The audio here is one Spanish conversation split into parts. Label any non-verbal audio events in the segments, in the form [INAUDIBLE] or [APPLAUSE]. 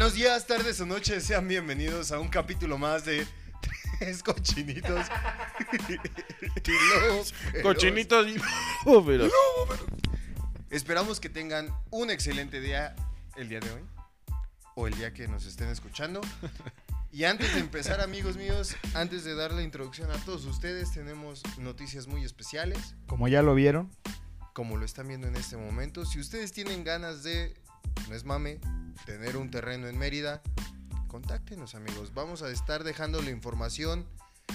Buenos días, tardes o noches, sean bienvenidos a un capítulo más de Tres Cochinitos. [LAUGHS] Y feroz. Cochinitos y Esperamos que tengan un excelente día el día de hoy o el día que nos estén escuchando. Y antes de empezar, amigos míos, antes de dar la introducción a todos ustedes, tenemos noticias muy especiales, Como ya lo vieron, como lo están viendo en este momento. Si ustedes tienen ganas de, no es mame, tener un terreno en Mérida, contáctenos, amigos. Vamos a estar dejando la información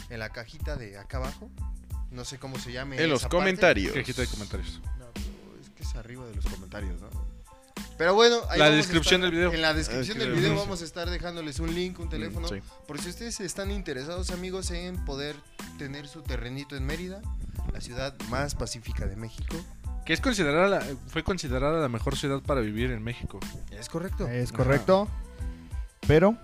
en la cajita de acá abajo. No sé cómo se llame. en los parte. comentarios. Cajita de comentarios. No, pero es que es arriba de los comentarios, ¿no? Pero bueno, ahí La descripción estar- del video. En la descripción del Ah, video sí. vamos a estar dejándoles un link, un teléfono. sí. Por si ustedes están interesados, amigos, en poder tener su terrenito en Mérida, la ciudad más pacífica de México. Que es considerada la- fue considerada la mejor ciudad para vivir en México. Es correcto. es correcto. Pero,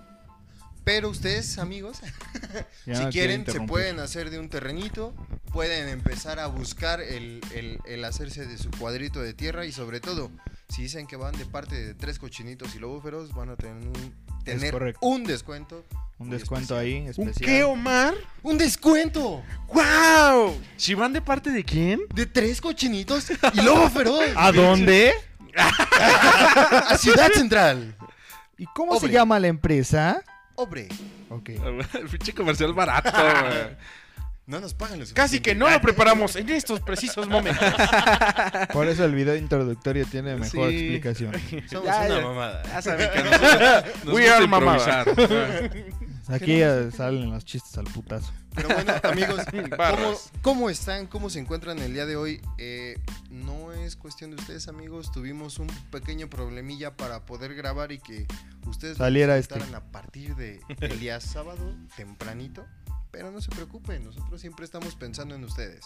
Pero ustedes, amigos, [LAUGHS] [LAUGHS] ya si quieren, se pueden hacer de un terrenito, pueden empezar a buscar el, el- el hacerse de su cuadrito de tierra y sobre todo, si dicen que van de parte de tres cochinitos y lobo feroz, van a tener un, tener correcto. un descuento. Un descuento especial. ahí, ¿Un especial. qué, Omar? ¡Un descuento! ¡Wow! Si van de parte de quién? De tres cochinitos y lobo feroz. [LAUGHS] ¿A dónde? [LAUGHS] a Ciudad Central. ¿Y cómo se Obre. llama la empresa? Hombre, Ok. [LAUGHS] El pinche comercial barato, güey. No nos pagan los Casi que no lo preparamos en estos precisos momentos. [LAUGHS] Por eso el video introductorio tiene mejor Sí. explicación. Somos Ya, una ya. mamada. Ya saben que nosotros [LAUGHS] nos We gusta are mamada. improvisar. [LAUGHS] Aquí ya salen los chistes al putazo. Pero bueno, amigos, ¿cómo, Barras. cómo están? ¿Cómo se encuentran el día de hoy? Eh, no es cuestión de ustedes, amigos. Tuvimos un pequeño problemilla para poder grabar y que ustedes Saliera disfrutaran a partir de el día sábado, tempranito. Pero no se preocupen, nosotros siempre estamos pensando en ustedes.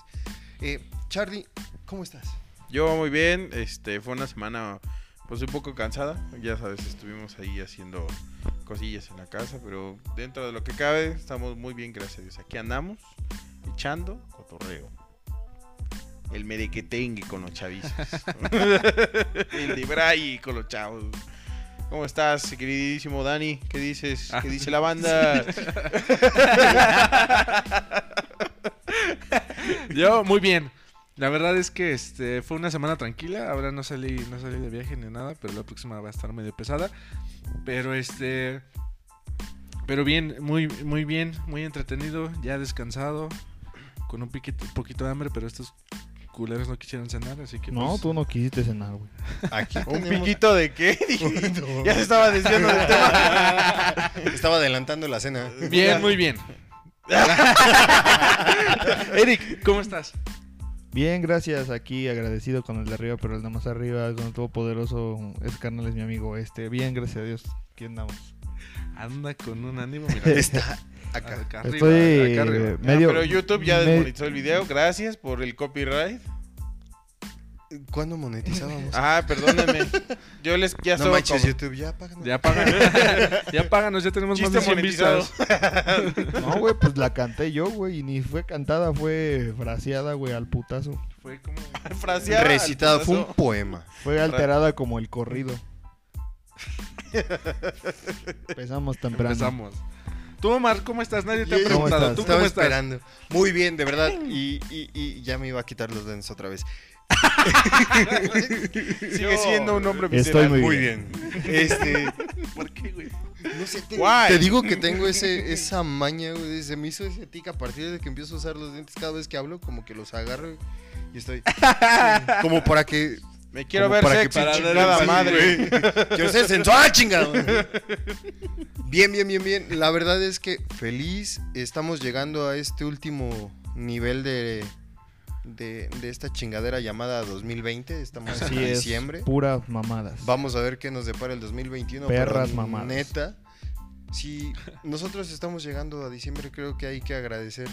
Eh, Charlie, ¿cómo estás? Yo muy bien, este fue una semana pues un poco cansada, ya sabes, estuvimos ahí haciendo cosillas en la casa, pero dentro de lo que cabe estamos muy bien, gracias a Dios. Aquí andamos echando cotorreo. El merequetengue con los chavitos. [LAUGHS] [LAUGHS] El de Bray con los chavos. ¿Cómo estás, queridísimo Dani? ¿Qué dices? ¿Qué Ah, dice la banda? [LAUGHS] Yo, muy bien. La verdad es que este fue una semana tranquila. Ahora no salí, no salí de viaje ni nada, pero la próxima va a estar medio pesada. Pero este. Pero bien, muy, muy bien, muy entretenido, ya descansado, con un piquito, poquito de hambre, pero estos culeros no quisieron cenar, así que No, pues, tú no quisiste cenar, güey. Aquí [LAUGHS] ¿Un tenemos- piquito de qué? [LAUGHS] Ya se estaba desviando del tema. [LAUGHS] Estaba adelantando la cena. Bien, muy bien. Eric, ¿cómo estás? Bien, gracias. Aquí agradecido con el de arriba, pero el de más arriba, con el todopoderoso, ese carnal es mi amigo. Este, bien, gracias a Dios. Aquí andamos. Anda con un ánimo, mira. Está acá. Acá arriba, Estoy acá arriba. Ah, medio. pero YouTube ya me- desmonetizó el video. Gracias por el copyright. ¿Cuándo monetizábamos? Ah, perdónenme. Yo les ya no manches, como- YouTube, ya páganos. Ya páganos. [LAUGHS] ya páganos, ya tenemos más de 100 monetizado. vistas. [LAUGHS] No, güey, pues la canté yo, güey. Y ni fue cantada, fue fraseada, güey, al putazo. Fue como [LAUGHS] fraseada al Recitado, fue un poema. Fue alterada como el corrido. Empezamos temprano. empezamos. Tú, Omar, ¿cómo estás? Nadie te ha ¿Cómo preguntado. estás? ¿Tú Estaba cómo estás? esperando. Muy bien, de verdad. Y, y- y ya me iba a quitar los dentes otra vez. [LAUGHS] Sigue siendo un hombre Estoy visceral. muy Muy bien. Este, [LAUGHS] ¿Por qué, güey? no sé, te, Guay. te digo que tengo ese, esa maña, güey. Se me hizo ese tic a partir de que empiezo a usar los dientes cada vez que hablo, como que los agarro y estoy. [LAUGHS] como para que. Me quiero ver para sexy, que- chingada Sí, madre. [LAUGHS] Quiero ser sensual, chingado. Bien, bien, bien, bien. La verdad es que feliz. Estamos llegando a este último nivel de, de, de esta chingadera llamada 2020. Estamos Así en es. diciembre. Puras mamadas. Vamos a ver qué nos depara el 2021. Perras pero mamadas. Neta, si nosotros estamos llegando a diciembre, creo que hay que agradecer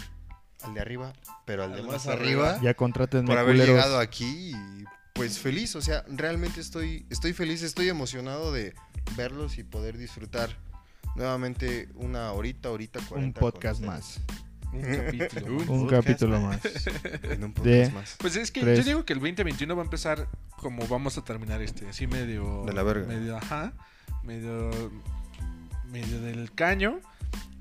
al de arriba, pero al de más más arriba. arriba, Ya contraten por haber culeros. llegado aquí y pues feliz. O sea, realmente estoy, estoy feliz, estoy emocionado de verlos y poder disfrutar nuevamente una horita, horita, Un 40 podcast con más. Un capítulo. [LAUGHS] Un Un podcast capítulo más. [LAUGHS] En un De- podcast más. Pues es que Tres. yo digo que el 2021 va a empezar como vamos a terminar este, así medio... De la verga. Medio, ajá, medio medio del caño.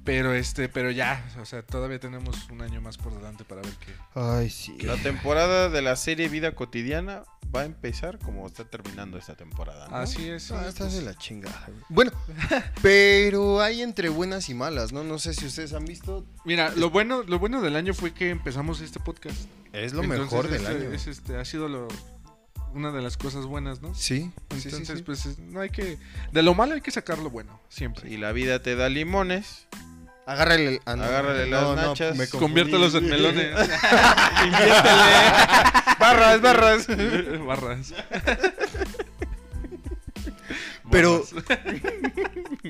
Pero este, pero ya, o sea, todavía tenemos un año más por delante para ver qué. Ay, sí. La temporada de la serie Vida Cotidiana va a empezar como está terminando esta temporada. ¿no? Así es. sí, Ah, estás de la chingada. Bueno, [LAUGHS] pero hay entre buenas y malas, ¿no? No sé si ustedes han visto. Mira, lo bueno, lo bueno del año fue que empezamos este podcast. Es lo Entonces, mejor del este- año. es, este, ha sido lo, una de las cosas buenas, ¿no? Sí, sí, sí, Entonces, sí. pues es- no hay que. De lo malo hay que sacar lo bueno, siempre. Si la vida te da limones, Agárrale, el- ah, no, Agárrale las nachas. me confundí. Conviértelos en melones. [LAUGHS] barras, barras. [LAUGHS] Barras. Pero-. [LAUGHS]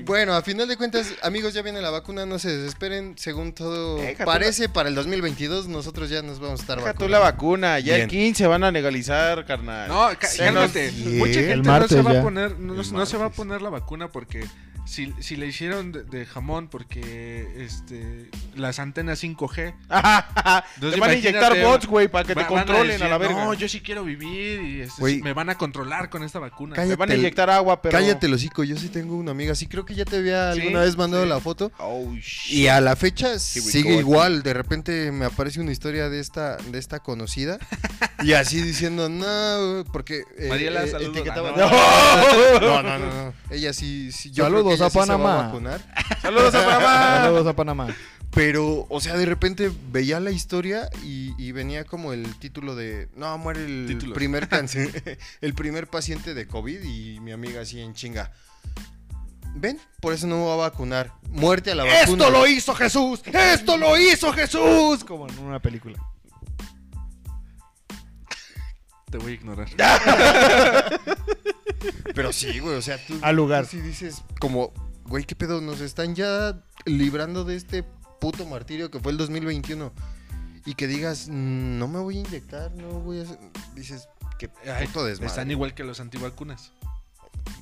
Bueno, a final de cuentas, amigos, ya viene la vacuna, no se desesperen. Según todo Deja parece, para el 2022 nosotros ya nos vamos a estar Deja tú vacunando. la vacuna, ya Bien. el 15 van a legalizar, carnal. No, cálmate. nos- Mucha El gente no se va a poner, no, El no se va a martes. poner la vacuna porque si, si le hicieron de, de jamón porque este las antenas 5G. [LAUGHS] Te Entonces, van a inyectar bots, güey, para que te controlen decir, a la verga. No, yo sí quiero vivir y este, me van a controlar con esta vacuna. Cállate. Me van a inyectar agua, pero... Cállate hocico, yo sí tengo una amiga, sí creo que ya te había Sí, alguna vez mandado sí. la foto. Oh, shit. Y a la fecha sigue go. igual, de repente me aparece una historia de esta de esta conocida y así diciendo, no, porque eh, Mariela, eh, saludos. etiquetaba- Ah, No, [LAUGHS] no, no, no. [LAUGHS] Ella sí, sí yo Saludos a sí se va Panamá. vacunar. [LAUGHS] Saludos a Panamá. Saludos a Panamá. Pero, o sea, de repente veía la historia y, y venía como el título de, no, muere el Títulos. primer cáncer, [LAUGHS] [LAUGHS] el primer paciente de COVID y mi amiga así en chinga. Ven, por eso no me va a vacunar. Muerte a la vacuna. ¡Esto lo hizo Jesús! ¡Esto lo hizo Jesús! Como en una película. Te voy a ignorar. Pero sí, güey, o sea, tú, Al lugar. sí dices como, güey, ¿qué pedo? Nos están ya librando de este puto martirio que fue el 2021. Y que digas, "Mm, no me voy a inyectar, no voy a hacer... Dices, qué puto desmadre. Están igual que los antivacunas.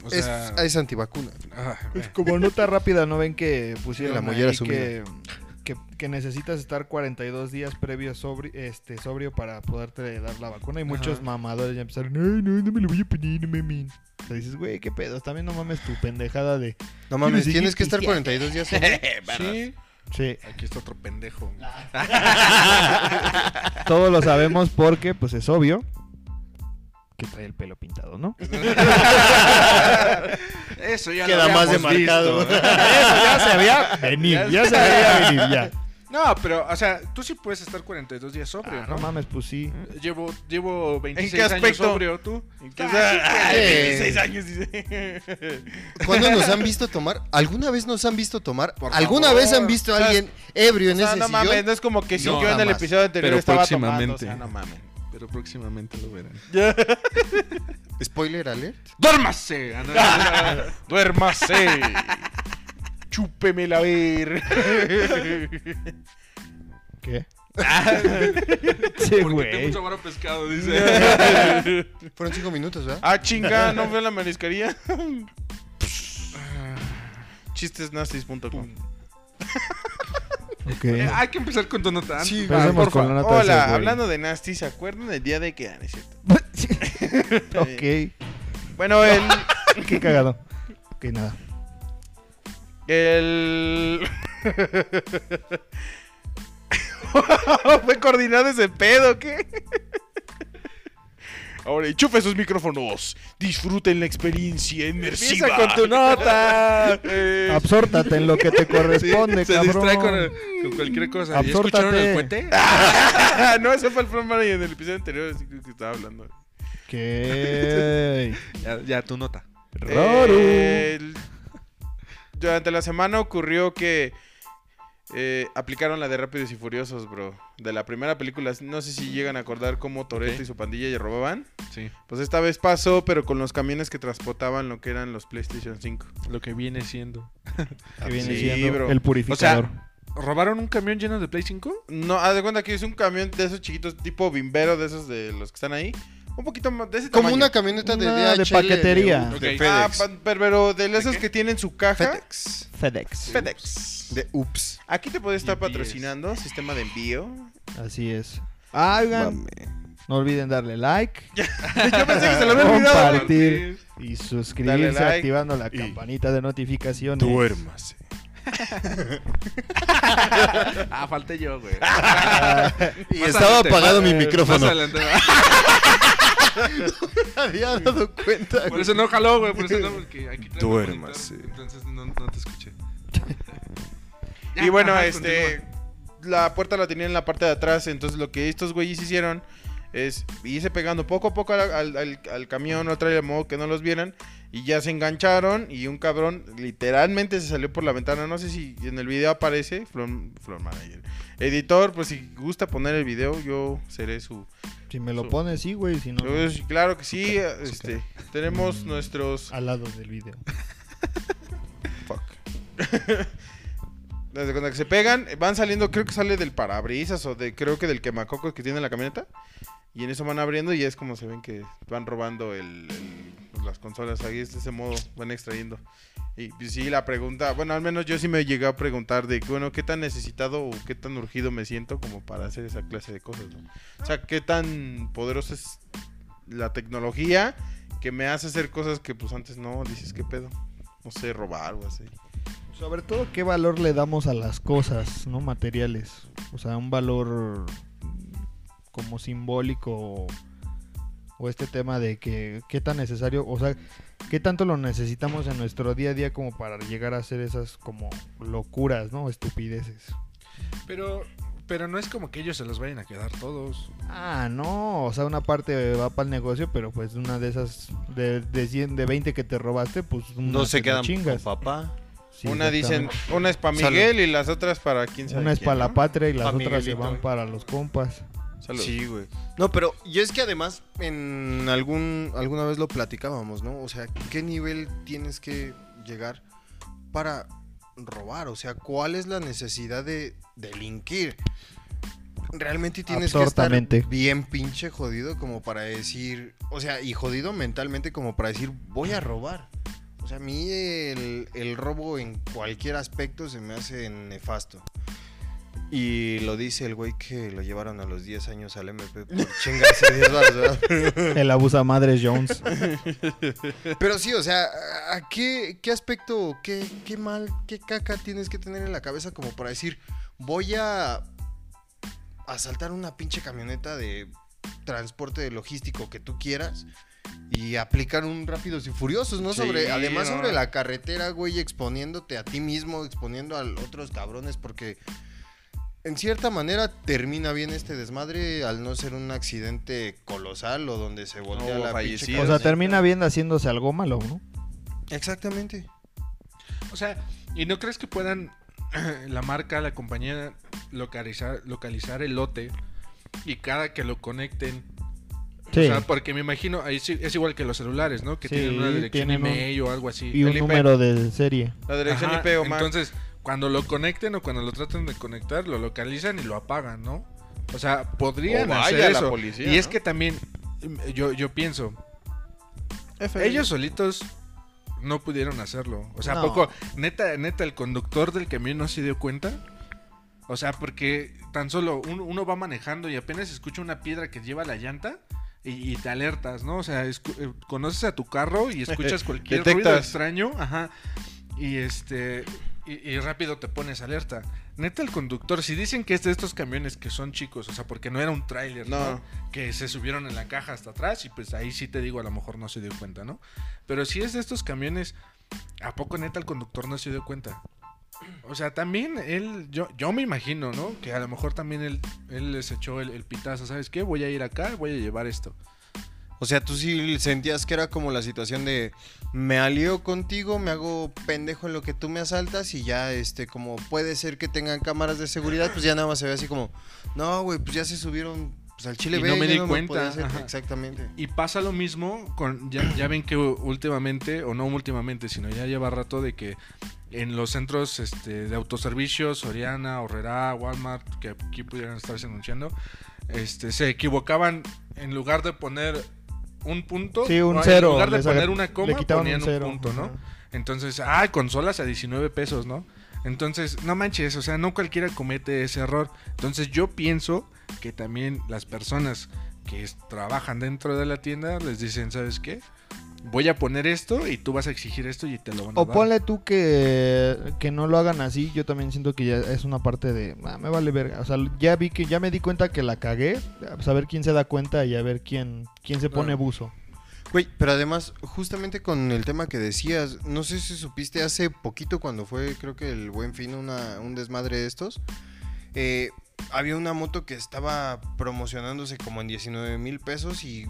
O Es, sea, es antivacuna. ah, Pues eh. como nota rápida, ¿no ven que pusieron La mollera que, que, que necesitas estar 42 días previos sobrio, este, sobrio para poderte dar la vacuna? Y muchos Ajá. mamadores ya empezaron, ay, no, no me lo voy a poner, no mames". O sea, dices, güey, qué pedo, también no mames tu pendejada de... No mames, tienes que estar 42 días. [LAUGHS] sobrio. Sí, Sí, aquí está otro pendejo. [LAUGHS] todos lo sabemos porque, pues es obvio que trae el pelo pintado, ¿no? [LAUGHS] Eso ya Queda lo más demarcado. visto. [LAUGHS] Eso ya se veía venir, ya se veía venir, ya. No, pero, o sea, tú sí puedes estar 42 días sobrio, Ah, ¿no? no mames, pues sí. Llevo, llevo 26 qué años sobrio, ¿tú? ¿Qué Ah, sea? sí, Ay, pues. 26 años, dice. ¿Cuándo nos han visto tomar? ¿Alguna vez nos han visto tomar? Por ¿Alguna favor. vez han visto a O sea, alguien ebrio O en sea, ese no sillón? mames, no es como que si No, yo en el episodio anterior Pero estaba tomando, o próximamente. sea, no mames. Pero próximamente lo verán. [LAUGHS] Spoiler alert. ¡Duérmase! Ah, no, no, no. [LAUGHS] Duérmase. Chúpemela a ver. ¿Qué? Ah. Sí, Porque tengo güey. un sabor a pescado, dice. [LAUGHS] Fueron cinco minutos, ¿verdad? Ah, chinga, ¿no veo la mariscaría? Chistesnastis.com Eh, hay que empezar con tu nota. Sí, Ah, por con la nota Hola, hablando de Nasty, ¿se acuerdan del día de que ah, no es cierto? [LAUGHS] ok. [LAUGHS] Bueno, el. [LAUGHS] Qué cagado. Ok, nada. El. Fue coordinado ese pedo, ¿qué? Ahora, enchufe sus micrófonos. Disfruten la experiencia inmersiva. Empieza con tu nota. [LAUGHS] Eh, Absórtate en lo que te [LAUGHS] corresponde, Se cabrón. distrae con, el- con cualquier cosa. ¿Ya Absórtate. escucharon el puente? [LAUGHS] no, ese fue el front manager en el episodio anterior, así que estaba hablando. ¿Qué? Ya, ya, tu nota. Raro. El- Durante la semana ocurrió que eh, aplicaron la de Rápidos y Furiosos, bro. De la primera película. No sé si llegan a acordar cómo Toretto Ok. y su pandilla ya robaban. Sí. Pues esta vez pasó, pero con los camiones que transportaban lo que eran los PlayStation 5. Lo que viene siendo. Que viene Sí, siendo bro. el purificador. ¿Robaron un camión lleno de Play 5? No, haz de cuenta que es un camión de esos chiquitos, tipo bimbero, de esos de los que están ahí. Un poquito más de ese Como tamaño. una camioneta de Una de DHL. paquetería. De, de Ok. Ah, FedEx. pa- pero, pero de qué? que tienen su caja. FedEx. FedEx. FedEx. De Ups. Aquí te puede estar UPS. patrocinando sistema de envío. Así es. Ah, oigan. No olviden darle like, [LAUGHS] Yo pensé que se lo había olvidado. compartir y suscribirse Dale like activando la y- campanita de notificaciones. Duérmase. [LAUGHS] Ah, falté yo, güey. [LAUGHS] Y Más estaba adelante, apagado más- mi micrófono. más adelante. [LAUGHS] había dado cuenta. Por eso no jaló, güey. Por eso no, porque aquí traigo Duérmase. monitor, Entonces no, no te escuché. Y bueno, Ajá, este. La puerta la tenía en la parte de atrás. Entonces lo que estos güeyes hicieron es irse pegando poco a poco al, al, al- al camión o trailer de modo que no los vieran. Y ya se engancharon. Y un cabrón literalmente se salió por la ventana. No sé si en el video aparece. Floor, floor manager. Editor, pues si gusta poner el video, yo seré su. Si me lo Su- pones, sí, güey. Si no. Pues, claro que sí. Este, tenemos nuestros. al lado del video. [LAUGHS] Fuck. [LAUGHS] Desde cuando se pegan, van saliendo, creo que sale del parabrisas o de, creo que del quemacocos que tiene la camioneta. Y en eso van abriendo y es como se ven que van robando el, el- las consolas. Ahí de ese modo, van extrayendo. Y pues, sí, la pregunta, bueno, al menos yo sí me llegué a preguntar de, bueno, qué tan necesitado o qué tan urgido me siento como para hacer esa clase de cosas, ¿no? O sea, qué tan poderosa es la tecnología que me hace hacer cosas que pues antes no, dices, qué pedo. No sé, robar o así. Sobre todo, ¿qué valor le damos a las cosas, no materiales? O sea, un valor como simbólico o, este tema de que qué tan necesario, o sea, qué tanto lo necesitamos en nuestro día a día como para llegar a hacer esas como locuras, ¿no? Estupideces. Pero, pero no es como que ellos se los vayan a quedar todos. Ah, no, o sea, una parte va para el negocio, pero pues una de esas de, de 100, de 20 que te robaste, pues una No se quedan con chingas. papá. Sí, una dicen, una es para Salud. Miguel y las otras para quién sabe Una es para la ¿no? patria y las Pa' otras se van para los compas. Salud. Sí, güey. No, pero yo es que además en algún alguna vez lo platicábamos, ¿no? O sea, ¿qué nivel tienes que llegar para robar? O sea, ¿cuál es la necesidad de delinquir? Realmente tienes que estar bien pinche jodido como para decir, o sea, y jodido mentalmente como para decir, voy a robar. O sea, a mí el, el robo en cualquier aspecto se me hace nefasto. Y lo dice el güey que lo llevaron a los 10 años al MP por chingarse 10 baros, ¿verdad? [LAUGHS] El abusa madres Jones. Pero sí, o sea, ¿a qué, qué aspecto, qué, qué mal, qué caca tienes que tener en la cabeza como para decir, voy a asaltar una pinche camioneta de transporte logístico que tú quieras y aplicar un rápidos y furiosos, ¿no? Sí, sobre, además no. sobre la carretera, güey, exponiéndote a ti mismo, exponiendo a otros cabrones, porque en cierta manera termina bien este desmadre al no ser un accidente colosal o donde se voltea la pinche. O sea, termina bien haciéndose algo malo, ¿no? Exactamente. O sea, ¿y no crees que puedan [CLEARS THROAT] la marca, la compañía localizar, localizar el lote y cada que lo conecten? Sí. O sea, porque me imagino, ahí sí- es igual que los celulares, ¿no? Que Sí, tienen una dirección tienen un- email o algo así. y un IP. número de serie. La dirección Ajá, IP o Mac. Entonces, cuando lo conecten o cuando lo traten de conectar, lo localizan y lo apagan, ¿no? O sea, podrían O hacer la eso. policía, y es que también, mm, yo, yo pienso, FBI. ellos solitos no pudieron hacerlo. O sea, ¿a No. poco, neta, neta, el conductor del camión no se dio cuenta? O sea, porque tan solo un- uno va manejando y apenas escucha una piedra que lleva la llanta y, y te alertas, ¿no? O sea, eh, conoces a tu carro y escuchas [LAUGHS] cualquier ruido extraño, ajá, y este y, y rápido te pones alerta. Neta, el conductor, si dicen que es de estos camiones que son chicos, o sea, porque no era un tráiler, ¿no? No. Que se subieron en la caja hasta atrás y pues ahí sí te digo, a lo mejor no se dio cuenta, ¿no? Pero si es de estos camiones, ¿a poco neta el conductor no se dio cuenta? O sea, también él, yo, yo me imagino, ¿no? Que a lo mejor también él, él les echó el, el pitazo, ¿sabes qué? Voy a ir acá, voy a llevar esto. O sea, tú sí sentías que era como la situación de me alío contigo, me hago pendejo en lo que tú me asaltas y ya, este, como puede ser que tengan cámaras de seguridad, pues ya nada más se ve así como, no, güey, pues ya se subieron pues, al Chile Y B, no me di me cuenta, podía hacer". ajá. Exactamente. Y pasa lo mismo con, ya, ya ven que últimamente, o no últimamente, sino ya lleva rato de que en los centros este, de autoservicios, Soriana, Horrera, Walmart, que aquí pudieran estarse anunciando, este, se equivocaban en lugar de poner un punto, Sí, un o cero, En lugar de poner una le coma, quitaban ponían un un, punto, ¿no? Entonces, ah, consolas a 19 pesos, ¿no? Entonces, no manches, o sea, no cualquiera comete ese error. Entonces, yo pienso que también las personas que trabajan dentro de la tienda les dicen, ¿sabes qué? Voy a poner esto y tú vas a exigir esto y te lo van a O dar. ponle tú que, que no lo hagan así, yo también siento que ya es una parte de, "Ah, me vale verga. O sea, ya vi que, ya me di cuenta que la cagué, pues a ver quién se da cuenta y a ver quién, quién se pone Claro. buzo. Güey, pero además, justamente con el tema que decías, no sé si supiste hace poquito cuando fue, creo que el buen fin, una, un desmadre de estos. eh, había una moto que estaba promocionándose como en 19 mil pesos y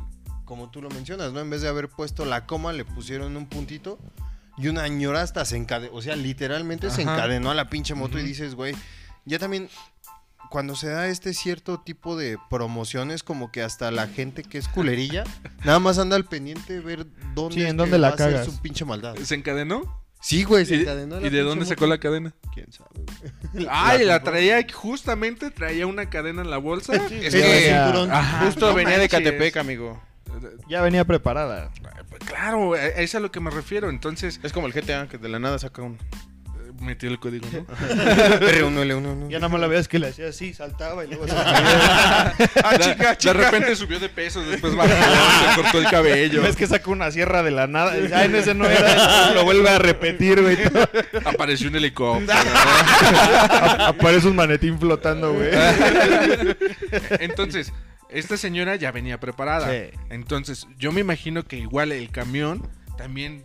como tú lo mencionas, ¿no? En vez de haber puesto la coma, le pusieron un puntito y una ñora hasta se encadenó, o sea, literalmente se encadenó a la pinche moto y dices, güey, ya también cuando se da este cierto tipo de promociones, como que hasta la gente que es culerilla, [LAUGHS] nada más anda al pendiente de ver dónde, Sí, en es dónde la va a hacer cagas. su pinche maldad. ¿Se encadenó? Sí, güey, se ¿Y, encadenó. y de dónde sacó la cadena? ¿Quién sabe? güey. [LAUGHS] Ay, la compró. traía, justamente traía una cadena en la bolsa. [LAUGHS] Es Ya que venía- cinturón. Ajá, justo no venía de. Catepec, amigo. Ya venía preparada. Claro, a eso es a lo que me refiero. Entonces, Es como el GTA, que de la nada saca un... eh, metió el código, ¿no? [LAUGHS] R1, L1, Ya nada más la veías que le hacía así, saltaba y luego se Ah, chica, De repente subió de peso, después bajó, se cortó el cabello. Ves que saca una sierra de la nada. y, Ay, no, ese no era. Lo vuelve a repetir, güey. [LAUGHS] Apareció un helicóptero. [LAUGHS] Aparece un manetín flotando, güey. Entonces, esta señora ya venía preparada. Sí. Entonces, yo me imagino que igual el camión también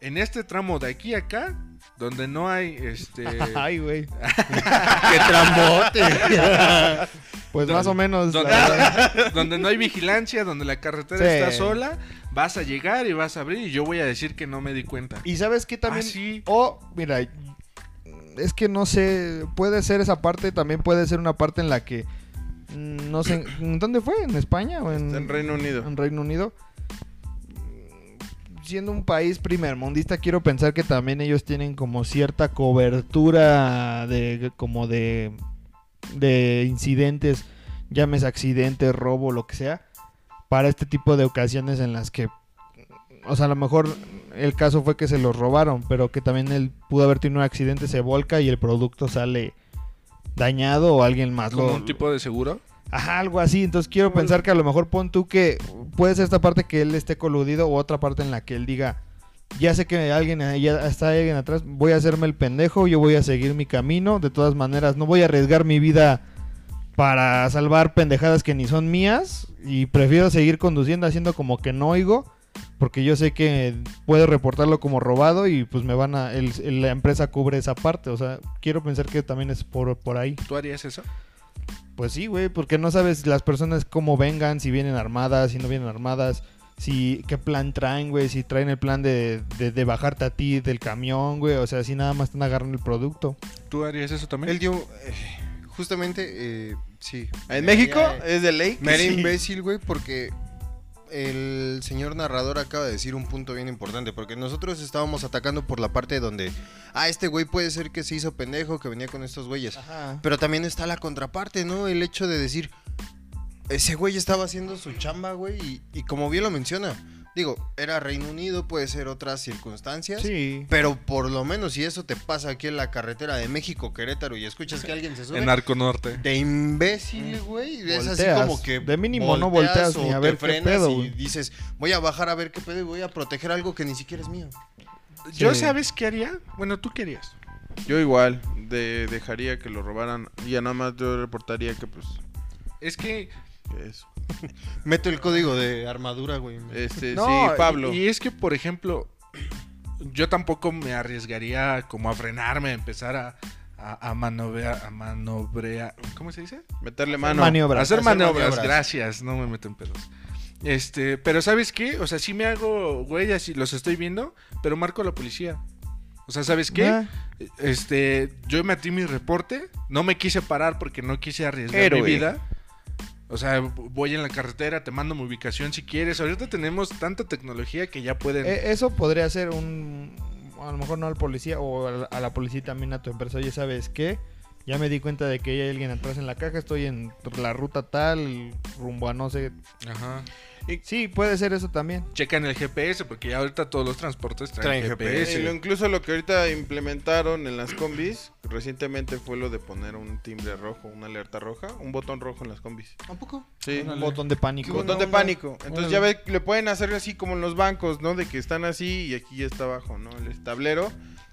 en este tramo de aquí a acá, donde no hay este [LAUGHS] Ay, güey. [LAUGHS] ¡Qué trambote! [LAUGHS] Pues más o menos. donde, no hay vigilancia, donde la carretera Sí. está sola, vas a llegar y vas a abrir y yo voy a decir que no me di cuenta. Y sabes que también. Ah, sí. O, mira, es que no sé. Puede ser esa parte, también puede ser una parte en la que. No sé. ¿en ¿Dónde fue? ¿En España o en, En Reino Unido. en Reino Unido? Siendo un país primermundista, quiero pensar que también ellos tienen como cierta cobertura de como de de incidentes, llames accidentes, robo, lo que sea, para este tipo de ocasiones en las que, o sea, a lo mejor el caso fue que se los robaron, pero que también él pudo haber tenido un accidente, se volca y el producto sale dañado o alguien más Como lo... un tipo de seguro. Ajá, algo así. Entonces quiero pensar que a lo mejor pon tú que puede ser esta parte que él esté coludido o otra parte en la que él diga, ya sé que alguien ya está alguien atrás, voy a hacerme el pendejo, yo voy a seguir mi camino, de todas maneras no voy a arriesgar mi vida para salvar pendejadas que ni son mías y prefiero seguir conduciendo haciendo como que no oigo porque yo sé que puedo reportarlo como robado y pues me van a el- el- la empresa cubre esa parte, o sea, quiero pensar que también es por por ahí. ¿Tú harías eso? Pues sí, güey, porque no sabes las personas cómo vengan, si vienen armadas, si no vienen armadas, si qué plan traen, güey, si traen el plan de, de, de bajarte a ti del camión, güey, o sea, si nada más están agarrando el producto. ¿Tú harías eso también? Él dio. eh, justamente, eh, sí. En México haría- es de ley. Me sí. imbécil, güey, porque el señor narrador acaba de decir un punto bien importante. Porque nosotros estábamos atacando por la parte donde, ah, este güey puede ser que se hizo pendejo, que venía con estos güeyes. Ajá. Pero también está la contraparte, ¿no? El hecho de decir, ese güey estaba haciendo su chamba, güey, y, y como bien lo menciona, digo, era Reino Unido, puede ser otras circunstancias. Sí. Pero por lo menos si eso te pasa aquí en la carretera de México, Querétaro, y escuchas que alguien se sube, En Arco Norte. de imbécil, güey. Es así como que. De mínimo no volteas ni a te ver qué frenas pedo, Y dices, voy a bajar a ver qué pedo y voy a proteger algo que ni siquiera es mío. ¿Yo Sí. sabes qué haría? Bueno, ¿tú qué harías? Yo igual, de, dejaría que lo robaran y ya nada más yo reportaría que pues Es que... que eso. Meto el código de armadura, güey. Este, No, sí, Pablo. Y, y es que, por ejemplo, yo tampoco me arriesgaría como a frenarme, a empezar a, a, a manobrear, a manobrear, ¿cómo se dice? Meterle mano. Maniobras. hacer, hacer maniobras, maniobras. gracias, no me meto en pedos. Este, pero ¿sabes qué? O sea, sí me hago, güey, así los estoy viendo, pero marco a la policía. O sea, ¿sabes qué? Ah, Este, yo metí mi reporte, no me quise parar porque no quise arriesgar Héroe. mi vida. O sea, voy en la carretera, te mando mi ubicación si quieres. Ahorita tenemos tanta tecnología que ya pueden... eh, eso podría ser un. A lo mejor no al policía o a la, a la policía también a tu empresa. Oye, ¿sabes qué? Ya me di cuenta de que hay alguien atrás en la caja, estoy en la ruta tal, rumbo a no sé. Ajá. Sí, puede ser eso también. Checan el GPS, porque ya ahorita todos los transportes traen, Traen GPS. Eh, lo- incluso lo que ahorita implementaron en las combis, recientemente fue lo de poner un timbre rojo, una alerta roja, un botón rojo en las combis. ¿A poco? Sí, Un botón de pánico. botón de pánico. Entonces ya ve, le pueden hacer así como en los bancos, ¿no? De que están así y aquí ya está abajo, ¿no? El tablero.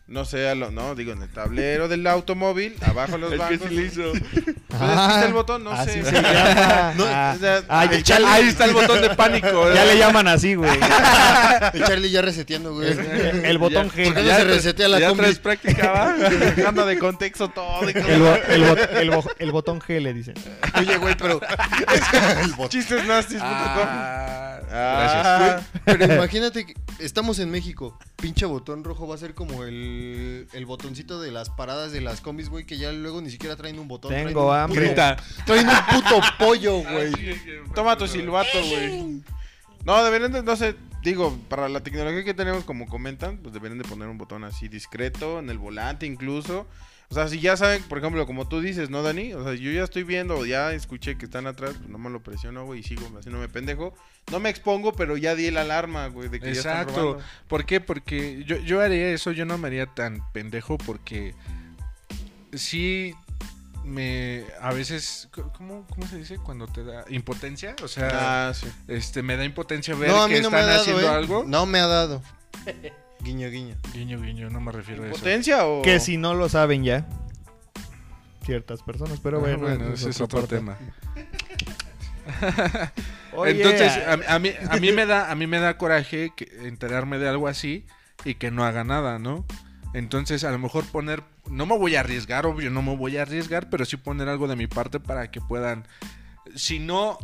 No sea lo, no, digo, en el tablero del automóvil, abajo los [LAUGHS] El que bancos. sí le hizo. ¿viste [LAUGHS] el botón? No así sé. se llama. [LAUGHS] No, Ah, o sea, ah, el ya, Charlie- Ahí está el botón de pánico. ya le llaman así, güey. El Charlie ya reseteando, güey. El botón ¿Por qué G. no se resetea la ya combi? traes práctica, ¿va? Dejando de contexto todo. y todo. El, bo- el bot- el bo- el botón G le dicen. Oye, güey, pero. el botón. Chistesnastis.com. Ah. Gracias. Pero imagínate que estamos en México. Pinche botón rojo va a ser como el, el botoncito de las paradas de las combis, güey, que ya luego ni siquiera traen un botón. traen Tengo un hambre. puto- Grita. Traen un puto pollo, güey. Toma tu silbato, güey. No, deberían de, no sé, digo, para la tecnología que tenemos, como comentan, pues deberían de poner un botón así discreto, en el volante incluso. O sea, si ya saben, por ejemplo, como tú dices, ¿no, Dani? O sea, yo ya estoy viendo, ya escuché que están atrás, pues no me lo presiono, güey, y sigo haciéndome pendejo. No me expongo, pero ya di la alarma, güey, de que ya están Exacto. robando. ¿Por qué? Porque yo, yo haría eso, yo no me haría tan pendejo porque sí me a veces ¿cómo, cómo se dice cuando te da impotencia? O sea, Ah, sí. este me da impotencia ver No, a que mí no me están ha dado, haciendo ¿eh? algo. No me ha dado. [LAUGHS] Guiño, guiño. Guiño, guiño, no me refiero a eso. ¿Potencia o...? Que si no lo saben ya. Ciertas personas, pero Ah, bueno, bueno, es ese es otro parte. tema. [LAUGHS] Oye, Entonces, a, a mí, a mí me da a mí me da coraje que, enterarme de algo así y que no haga nada, ¿no? Entonces, a lo mejor poner no me voy a arriesgar, obvio, no me voy a arriesgar, pero sí poner algo de mi parte para que puedan si no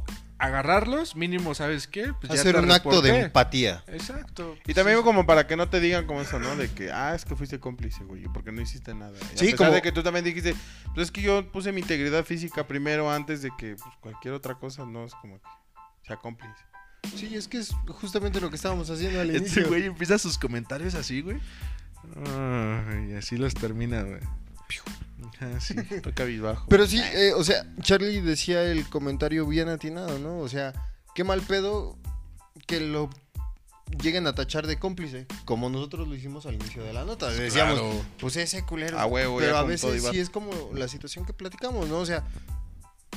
agarrarlos, mínimo, ¿sabes qué? Pues Hacer un acto de empatía. Exacto. Y también como para que no te digan como eso, ¿no? De que, ah, es que fuiste cómplice, güey, porque no hiciste nada. Y a Sí, pesar como- de que tú también dijiste, pues es que yo puse mi integridad física primero antes de que pues, cualquier otra cosa no es como que sea cómplice. Sí, es que es justamente lo que estábamos haciendo al Este inicio. güey empieza sus comentarios así, güey. Ay, y así los termina, güey. Ah, sí. [LAUGHS] Cabizbajo. Pero sí, eh, o sea, Charlie decía el comentario bien atinado, ¿no? O sea, qué mal pedo que lo lleguen a tachar de cómplice, como nosotros lo hicimos al inicio de la nota. Decíamos, Claro. pues ese culero. A huevo, ya Pero a veces sí es como la situación que platicamos, ¿no? O sea,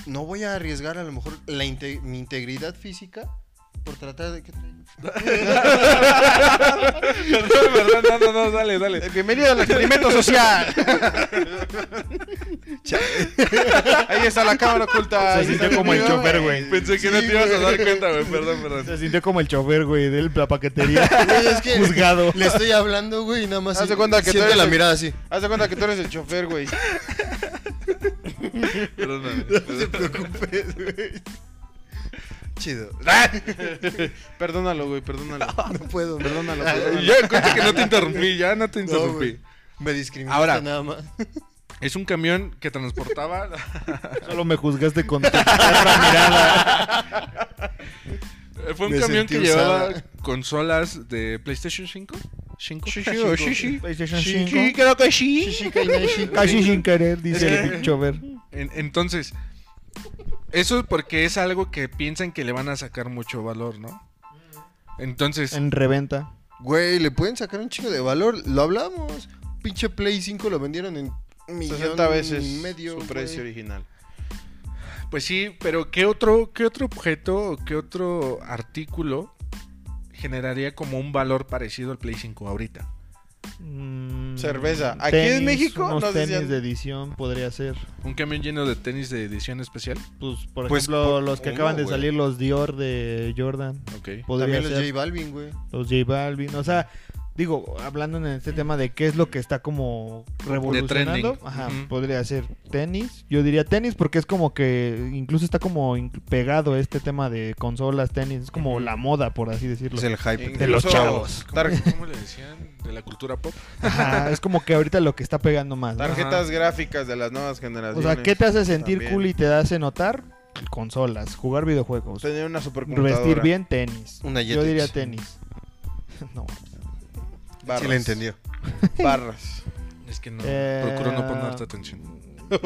no voy a arriesgar a lo mejor la inte- mi integridad física por tratar de... ¿qué? Perdón, perdón, no, no, no, dale, dale. Eh, Bienvenido al experimento social. Ahí está la cámara oculta. Se sintió como el chofer, güey. Pensé que no te ibas a dar cuenta, güey. Perdón, perdón. Se sintió como el chofer, güey, de la paquetería. [LAUGHS] Güey, es que Juzgado. le estoy hablando, güey, y nada más... Haz de cuenta que tú eres la el- mirada así. Haz de cuenta que tú eres el chofer, güey. [LAUGHS] Perdóname. No te preocupes, güey. Chido. [LAUGHS] Perdónalo, güey, perdónalo. [LAUGHS] No puedo. Perdónalo, perdónalo. Ya, cuenta que no te interrumpí, ya no te interrumpí. Me discriminaste Ahora. nada más. es un camión que transportaba. [LAUGHS] Solo me juzgaste con tu perra mirada. Fue un Me camión que llevaba usada. consolas de PlayStation 5. ¿Cinco? Sí, sí, sí, sí. PlayStation Sí, 5. sí, creo que sí. Casi sin querer, dice el chofer. En- entonces, eso es porque es algo que piensan que le van a sacar mucho valor, ¿no? Entonces, En reventa. Güey, le pueden sacar un chingo de valor. Lo hablamos. Pinche Play 5 lo vendieron en millón 60 veces y medio. su güey. precio original. pues sí, pero ¿qué otro, qué otro objeto o qué otro artículo generaría como un valor parecido al Play 5 ahorita? Mm, Cerveza. Aquí en México Unos nos tenis decían- de edición podría ser. ¿Un camión lleno de tenis de edición especial? Pues, por Pues, ejemplo, por los que uno, acaban de salir, los Dior de Jordan. Podría También los ser. J Balvin, güey. Los J Balvin. O sea, digo, hablando en este tema de qué es lo que está como revolucionando. Ajá, podría ser tenis. Yo diría tenis porque es como que incluso está como pegado este tema de consolas, tenis. Es como la moda, por así decirlo. Es el hype. De los chavos. [LAUGHS] ¿Cómo le decían? De la cultura pop. Ajá, es como que ahorita lo que está pegando más. ¿no? tarjetas gráficas de las nuevas O generaciones. sea, ¿qué te hace sentir También. cool y te hace notar? Consolas, jugar videojuegos. Tener una supercomputadora. Vestir bien, tenis. Una Yo diría tenis. [LAUGHS] no. Barras. Sí le entendió. [LAUGHS] Barras. Es que no, Eh, procuro no ponerte atención.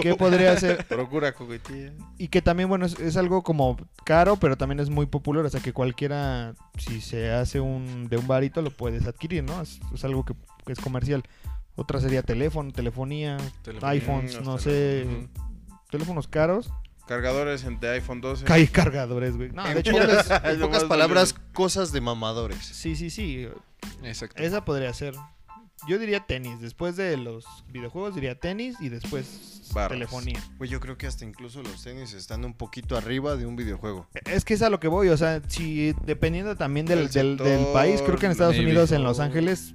¿Qué podría ser? [LAUGHS] Procura coquetilla. Y que también, bueno, es, es algo como caro, pero también es muy popular. O sea, que cualquiera, si se hace un de un varito, lo puedes adquirir, ¿no? Es, es algo que, que es comercial. Otra sería teléfono, telefonía, Telefonía, iPhones, no sé, teléfonos caros. Cargadores en- de iPhone 12. Hay cargadores, güey. No, en de hecho, ya pocas, les- en pocas palabras, cosas de mamadores. Sí, sí, sí. Exacto. Esa podría ser. Yo diría tenis. Después de los videojuegos diría tenis y después Barras. telefonía. Pues yo creo que hasta incluso los tenis están un poquito arriba de un videojuego. Es que es a lo que voy, o sea, si dependiendo también del, país, creo que en Estados. Unidos, en Los Ángeles,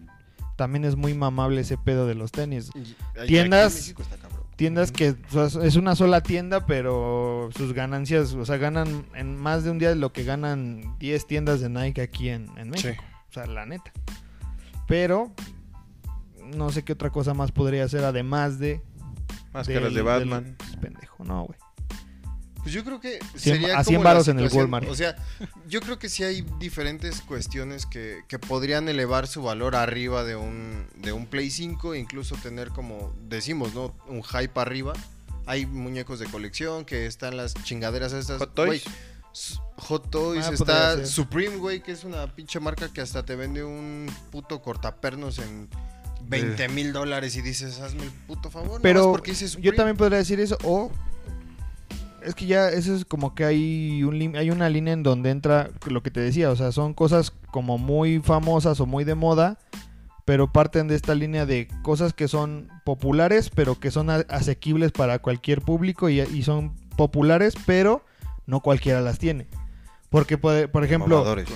también es muy mamable ese pedo de los tenis. Y- y Tiendas- Tiendas que o sea, es una sola tienda, pero sus ganancias, o sea, ganan en más de un día lo que ganan 10 tiendas de Nike aquí en, en México. O sea, la neta. Pero no sé qué otra cosa más podría hacer además de... Máscaras del- de Batman. del- pendejo, no, güey. Pues yo creo que sería a cien como la varos en el Walmart. O sea, yo creo que sí hay diferentes cuestiones que, que podrían elevar su valor arriba de un, de un Play 5 e incluso tener como decimos, ¿no? Un hype arriba. Hay muñecos de colección que están las chingaderas estas. Hot Toys. Hot Toys, Ah, está. Supreme, güey, que es una pinche marca que hasta te vende un puto cortapernos en 20 mil dólares y dices, hazme el puto favor. Pero porque yo también podría decir eso o es que ya eso es como que hay un hay una línea en donde entra lo que te decía, o sea, son cosas como muy famosas o muy de moda, pero parten de esta línea de cosas que son populares, pero que son asequibles para cualquier público y, y son populares, pero no cualquiera las tiene. Porque por, por ejemplo, Mamadores.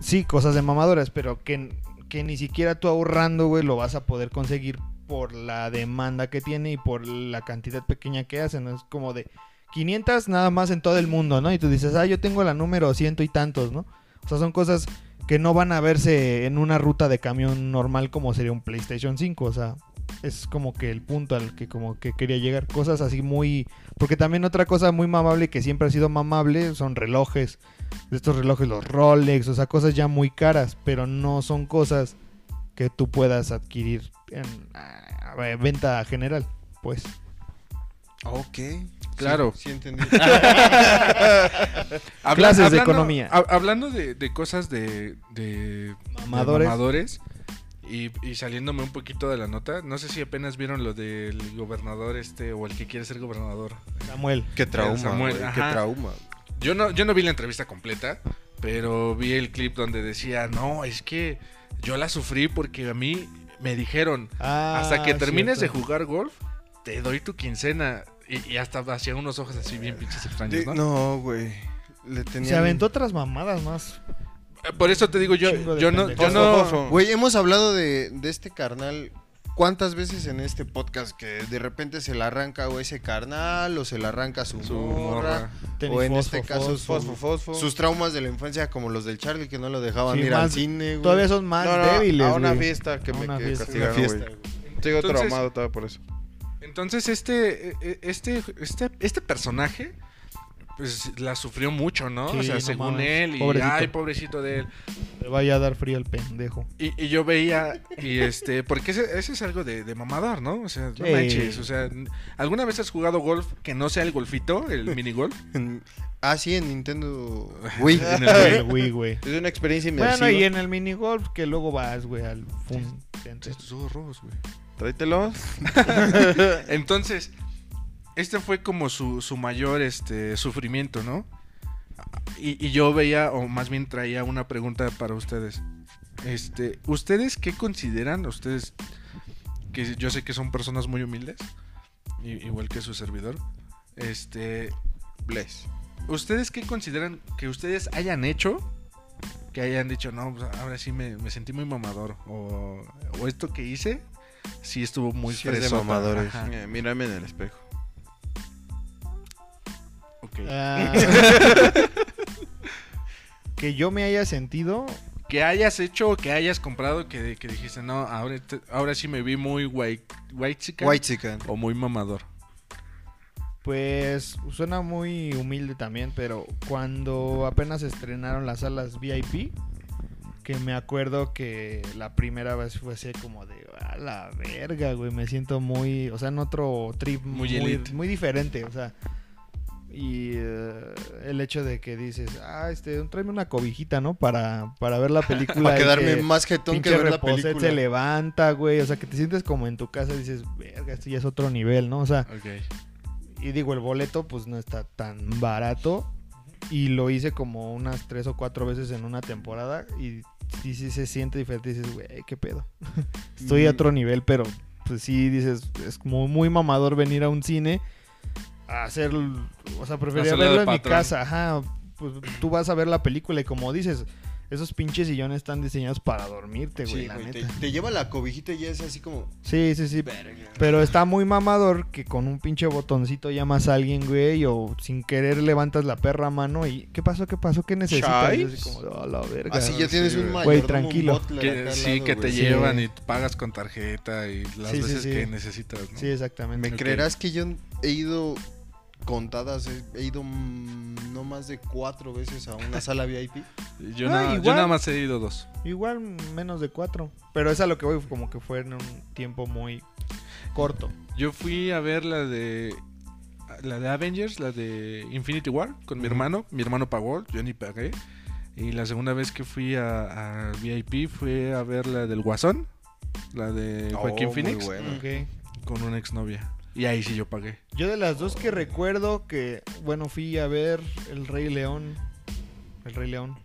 Sí, cosas de mamadores, pero que, que ni siquiera tú ahorrando, güey, lo vas a poder conseguir por la demanda que tiene y por la cantidad pequeña que hacen. Es como de 500 nada más en todo el mundo, ¿no? Y tú dices, ah, yo tengo la número ciento y tantos, ¿no? O sea, son cosas que no van a verse en una ruta de camión normal como sería un PlayStation 5, o sea, es como que el punto al que como que quería llegar. Cosas así muy... Porque también otra cosa muy mamable que siempre ha sido mamable son relojes. Estos relojes, los Rolex, o sea, cosas ya muy caras, pero no son cosas que tú puedas adquirir en ah, venta general, pues. Ok. Claro. Sí, sí entendí. [LAUGHS] Habla- Clases de economía. hab- hablando de, de cosas de, de, de Mamadores. y, y saliéndome un poquito de la nota, no sé si apenas vieron lo del gobernador este o el que quiere ser gobernador. Samuel. Qué trauma, Samuel, güey, qué trauma. Yo no, yo no vi la entrevista completa, pero vi el clip donde decía, no, es que yo la sufrí porque a mí me dijeron, hasta que termines Ah, cierto. de jugar golf, te doy tu quincena. Y, y hasta hacía unos ojos así bien pinches extraños, ¿no? no, güey. Le. Se aventó otras mamadas más. Eh, Por eso te digo, yo, yo no, yo. Güey, hemos hablado de, de este carnal. ¿Cuántas veces en este podcast que de repente se le arranca o ese carnal o se le arranca su, Su morra? O en fosfo, este caso fosfo. Fosfo, fosfo. sus traumas de la infancia como los del Charlie que no lo dejaban Sí, ir al cine, güey. Todavía son más No, no, débiles, a una güey. fiesta que A me castigaron, güey. Entonces- traumado todavía por eso. Entonces este, eh, este, este, este personaje, pues la sufrió mucho, ¿no? Sí, o sea, no según mames. él, y Pobrecito. ay, pobrecito de él. Le vaya a dar frío al pendejo. Y, y yo veía, y este, porque ese, ese es algo de, de mamador, ¿no? O sea, no manches, o sea, ¿alguna vez has jugado golf que no sea el golfito, el [LAUGHS] minigolf? Ah, sí, en Nintendo. [LAUGHS] Wii. En el [LAUGHS] El Wii, güey. Es una experiencia inmersiva. Bueno, y en el minigolf que luego vas, güey, al fun. Estos ojos rojos, güey. Tráetelos. [LAUGHS] Entonces, este fue como su, su mayor este, sufrimiento, ¿no? Y, y yo veía, o más bien traía una pregunta para ustedes. Este, ¿Ustedes qué consideran? Ustedes, que yo sé que son personas muy humildes, igual que su servidor. Este, Bless. ¿Ustedes qué consideran que ustedes hayan hecho? Que hayan dicho, no, pues, ahora sí me, me sentí muy mamador. O, o esto que hice, sí estuvo muy Sí es de fresota". mamadores. Ajá, Mira, Mírame en el espejo. ok. Ah. [LAUGHS] que yo me haya sentido. que hayas hecho o que hayas comprado que, que dijiste, no, ahora, te- ahora sí me vi muy white, white chica White Chicken. o muy mamador. Pues suena muy humilde también, pero cuando apenas estrenaron las salas VIP, que me acuerdo que la primera vez fue así como de, a la verga, güey, me siento muy, o sea, en otro trip Muy muy, elite. muy diferente, o sea, y eh, el hecho de que dices, ah, este, tráeme una cobijita, ¿no? Para, para ver la [LAUGHS] película. Para quedarme que más jetón que ver la película. se levanta, güey, o sea, que te sientes como en tu casa y dices, verga, esto ya es otro nivel, ¿no? O sea, y digo, el boleto pues no está tan barato. Y lo hice como unas tres o cuatro veces en una temporada. Y sí, sí se siente diferente. Dices, güey, qué pedo. [LAUGHS] Estoy a otro nivel, pero pues sí dices, es como muy mamador venir a un cine a hacer. O sea, preferiría verlo en mi casa. Ajá. Pues tú vas a ver la película y como dices, esos pinches sillones están diseñados para dormirte, güey, Sí, la güey, neta. te lleva la cobijita y ya es así como. Sí, sí, sí. Verga. Pero está muy mamador que con un pinche botoncito llamas a alguien, güey, o sin querer levantas la perra mano y ¿qué pasó? ¿Qué pasó? ¿Qué necesitas? Y así como, "Oh, la verga. Así ya tienes sí, un mayor. Güey, tranquilo. Que, sí, que te Sí. llevan y pagas con tarjeta y las veces sí. que necesitas, ¿no? Sí, exactamente. ¿Me creerás que yo he ido contadas? He, he ido no más de cuatro veces a una sala VIP. [LAUGHS] Yo, Ah, nada, yo igual. nada más he ido dos. Igual menos de cuatro. Pero es a lo que voy, como que fue en un tiempo muy corto. Yo fui a ver la de la de Avengers, la de Infinity War con mi hermano. Mi hermano pagó, yo ni pagué. Y la segunda vez que fui a, a VIP fue a ver la del Guasón, la de Joaquín Oh, muy Phoenix, bueno. Con una exnovia. Y ahí sí yo pagué. Yo de las dos que recuerdo que, bueno, fui a ver El Rey León. El Rey León.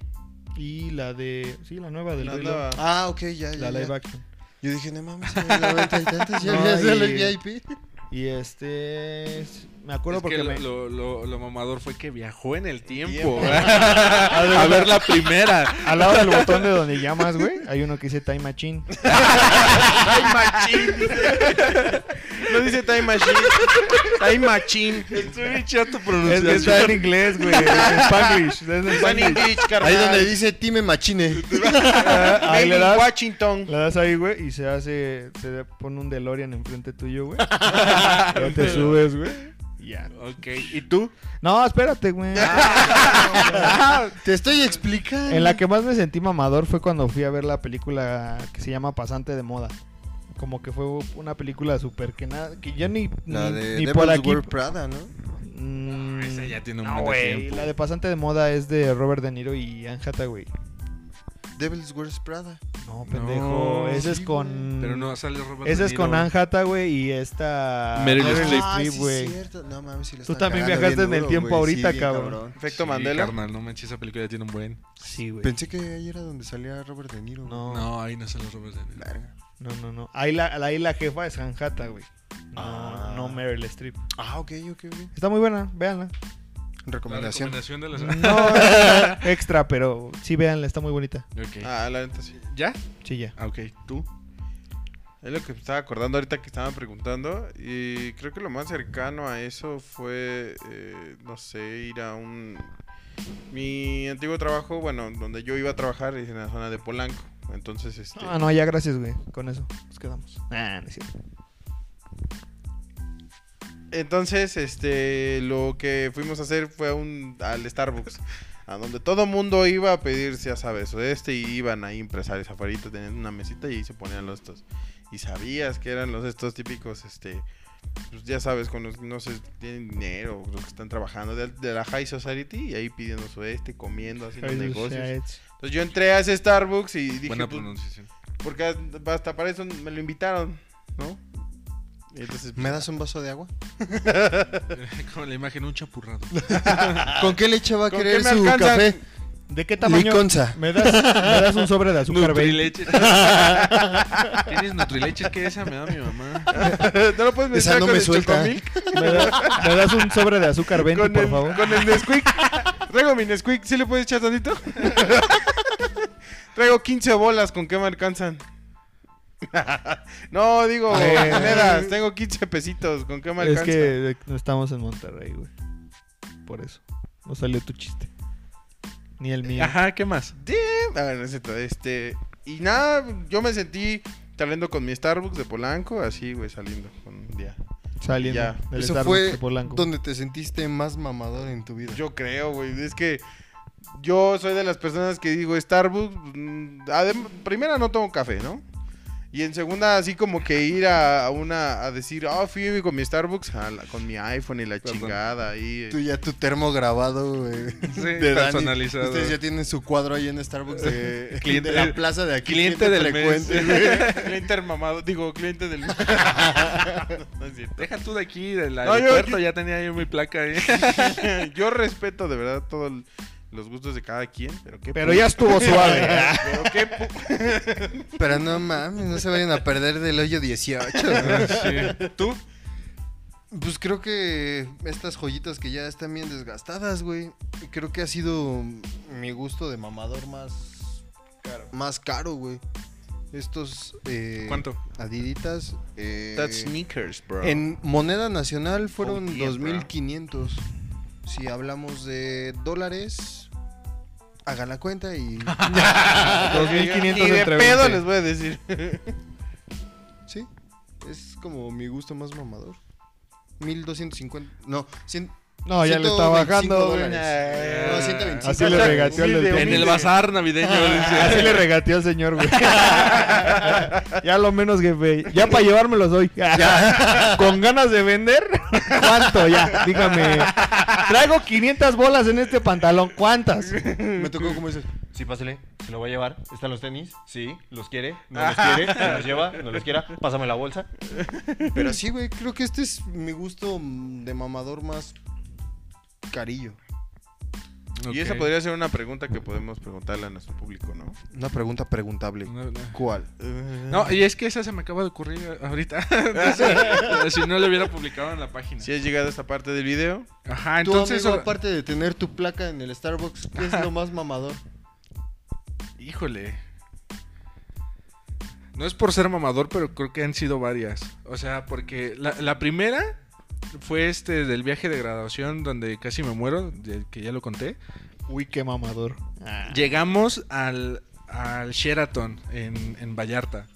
Y la de... Sí, la nueva del La Rey nueva. León. Ah, ok, ya, ya. La ya. live action. Yo dije, no mames, en el noventa y tantos ya No, había y- VIP. Y este... Me acuerdo Es porque que me... lo, lo- lo mamador fue que viajó en el tiempo tiempo. [LAUGHS] a ver la primera. Al lado del botón de donde llamas, güey, hay uno que dice Time Machine. [LAUGHS] Time Machine, dice. No dice Time Machine. Time Machine. Estoy bien chato Es que pronunciación. está en inglés, güey. En Spanglish. Es en Está en. English, carnal. Ahí donde dice Time Machine. Ah, Ahí le das, Washington. le das ahí, güey, y se hace... Se pone un DeLorean enfrente tuyo, güey. [LAUGHS] Ya te subes, güey. Ya. Ok, ¿y tú? No, espérate, güey. [LAUGHS] Te estoy explicando. En la que más me sentí mamador fue cuando fui a ver la película que se llama Pasante de Moda. Como que fue una película súper que nada, que yo ni, La ni, de ni Devil's por aquí. Wear Prada, ¿no? Mm, Esa ya tiene un no, buen. La de Pasante de Moda es de Robert De Niro y Anne Hathaway. Devil's Wears Prada. No, pendejo. No, ese es con. Pero no sale Robert Ese es con. Anne Hathaway y esta. Meryl Streep. Ah, sí, güey. cierto. No mames, si la Tú también viajaste en el tiempo ahorita, bien cabrón. Efecto Sí, Mandela. carnal, no manches, esa película ya tiene un buen. Sí, güey. Pensé que ahí era donde salía Robert De Niro. No. No, ahí no sale Robert De Niro. No, no, no. Ahí la, ahí la jefa es Anne Hathaway. No, Ah. no Meryl Streep. Ah, ok, ok, ok. Está muy buena, véanla. La Recomendación. de la No [LAUGHS] extra, pero sí, véanla, está muy bonita. Ok. Ah, la neta sí. ¿Ya? Sí, ya. Ah, ok. ¿Tú? Es lo que me estaba acordando ahorita que estaban preguntando. Y creo que lo más cercano a eso fue, eh, no sé, ir a un... Mi antiguo trabajo, bueno, donde yo iba a trabajar es en la zona de Polanco. Entonces, este... Ah, no, ya gracias, güey. Con eso nos quedamos. Ah, no es cierto. Entonces, este, lo que fuimos a hacer fue a un, al Starbucks, a donde todo mundo iba a pedir, ya sabes, o este, y iban ahí empresarios afuera, tenían una mesita y ahí se ponían los estos. Y sabías que eran los estos típicos, este, pues ya sabes, con los, no sé, tienen dinero, los que están trabajando de, de la High Society, y ahí pidiendo su este, comiendo, haciendo negocios. Entonces yo entré a ese Starbucks y dije, Buena pues, pronunciación. porque hasta para eso me lo invitaron, ¿no? Entonces, pues, ¿Me das un vaso de agua? [LAUGHS] Como la imagen, un chapurrado. [LAUGHS] ¿Con qué leche va a ¿Con querer su alcanzan? café? ¿De qué tamaño? Liconza. ¿Me das, me das un sobre de azúcar 20. Nutrileche. [LAUGHS] ¿Tienes Nutrileche? Que esa me da mi mamá. ¿No lo puedes Esa mezclar no con me el suelta. Chocomilk? ¿Me, da- me das un sobre de azúcar 20, con por el, favor? Con el Nesquik. Traigo mi Nesquik. ¿Sí le puedes echar tantito? Traigo 15 bolas. ¿Con qué me alcanzan? [LAUGHS] no, digo, Eh. monedas. Tengo 15 pesitos. ¿Con qué me Es alcanzan? que eh, no estamos en Monterrey, güey. Por eso. No salió tu chiste. Ni el mío. Ajá, ¿qué más? A ver, es Este. Y nada, yo me sentí saliendo con mi Starbucks de Polanco. Así, güey, saliendo con un día. Saliendo Ya. del Eso Starbucks fue de Polanco. donde te sentiste más mamador en tu vida. Yo creo, güey. Es que yo soy de las personas que digo Starbucks. mm, adem- primera no tomo café, ¿no? Y en segunda, así como que ir a, a una a decir, ah, fui con mi Starbucks, la- con mi iPhone y la Perdón. chingada ahí. Tú ya tu termo grabado, güey. Sí, de Dani. personalizado. Ustedes ya tienen su cuadro ahí en Starbucks de, [LAUGHS] Cliente- de la plaza de aquí. cliente del frecuente, mes. güey. [LAUGHS] cliente mamado, digo, cliente del. [LAUGHS] no es cierto. Deja tú de aquí, del No, yo- aeropuerto, yo- ya tenía yo mi placa ahí. Yo respeto de verdad todos los gustos de cada quien, pero qué Pero ya estuvo suave. [LAUGHS] Pero qué Pero no mames, no se vayan a perder del hoyo 18. güey. Sí. ¿Tú? Pues creo que estas joyitas que ya están bien desgastadas, güey. Creo que ha sido mi gusto de mamador más caro, más caro güey. Estos eh, ¿Cuánto? Adiditas eh, That's sneakers, bro. en moneda nacional fueron Oh, yeah, bro. 2500. Si hablamos de dólares, hagan la cuenta y [LAUGHS] 2500 y de entre pedo 20. les voy a decir. sí, es como mi gusto más mamador. 1250, no, 100, No, ya le está 125 bajando, güey. dólares. No, 125. Así le regateó al del En el bazar navideño, [LAUGHS] dice. Así le regateó al señor, güey. [LAUGHS] ya lo menos, jefe. Ya para llevármelos hoy. Con ganas de vender. ¿Cuánto? Ya, dígame. Traigo 500 bolas en este pantalón. ¿Cuántas? Me tocó como dices, Sí, pásale, se lo voy a llevar. ¿Están los tenis? Sí, ¿los quiere? ¿No los quiere? ¿Se los lleva? ¿No los quiera? Pásame la bolsa. Pero sí, güey, creo que este es mi gusto de mamador más carillo. Y esa podría ser una pregunta que podemos preguntarle a nuestro público, ¿no? Una pregunta preguntable. No, no. ¿Cuál? No, y es que esa se me acaba de ocurrir ahorita. [LAUGHS] Entonces, si no lo hubiera publicado en la página. Si has llegado a esta parte del video, Ajá, Tú, entonces. amigo, aparte de tener tu placa en el Starbucks, ¿qué es lo más mamador? Híjole. No es por ser mamador, pero creo que han sido varias. O sea, porque la, la primera fue este del viaje de graduación donde casi me muero, del que ya lo conté. Uy, qué mamador. Llegamos al, al Sheraton en, en Vallarta.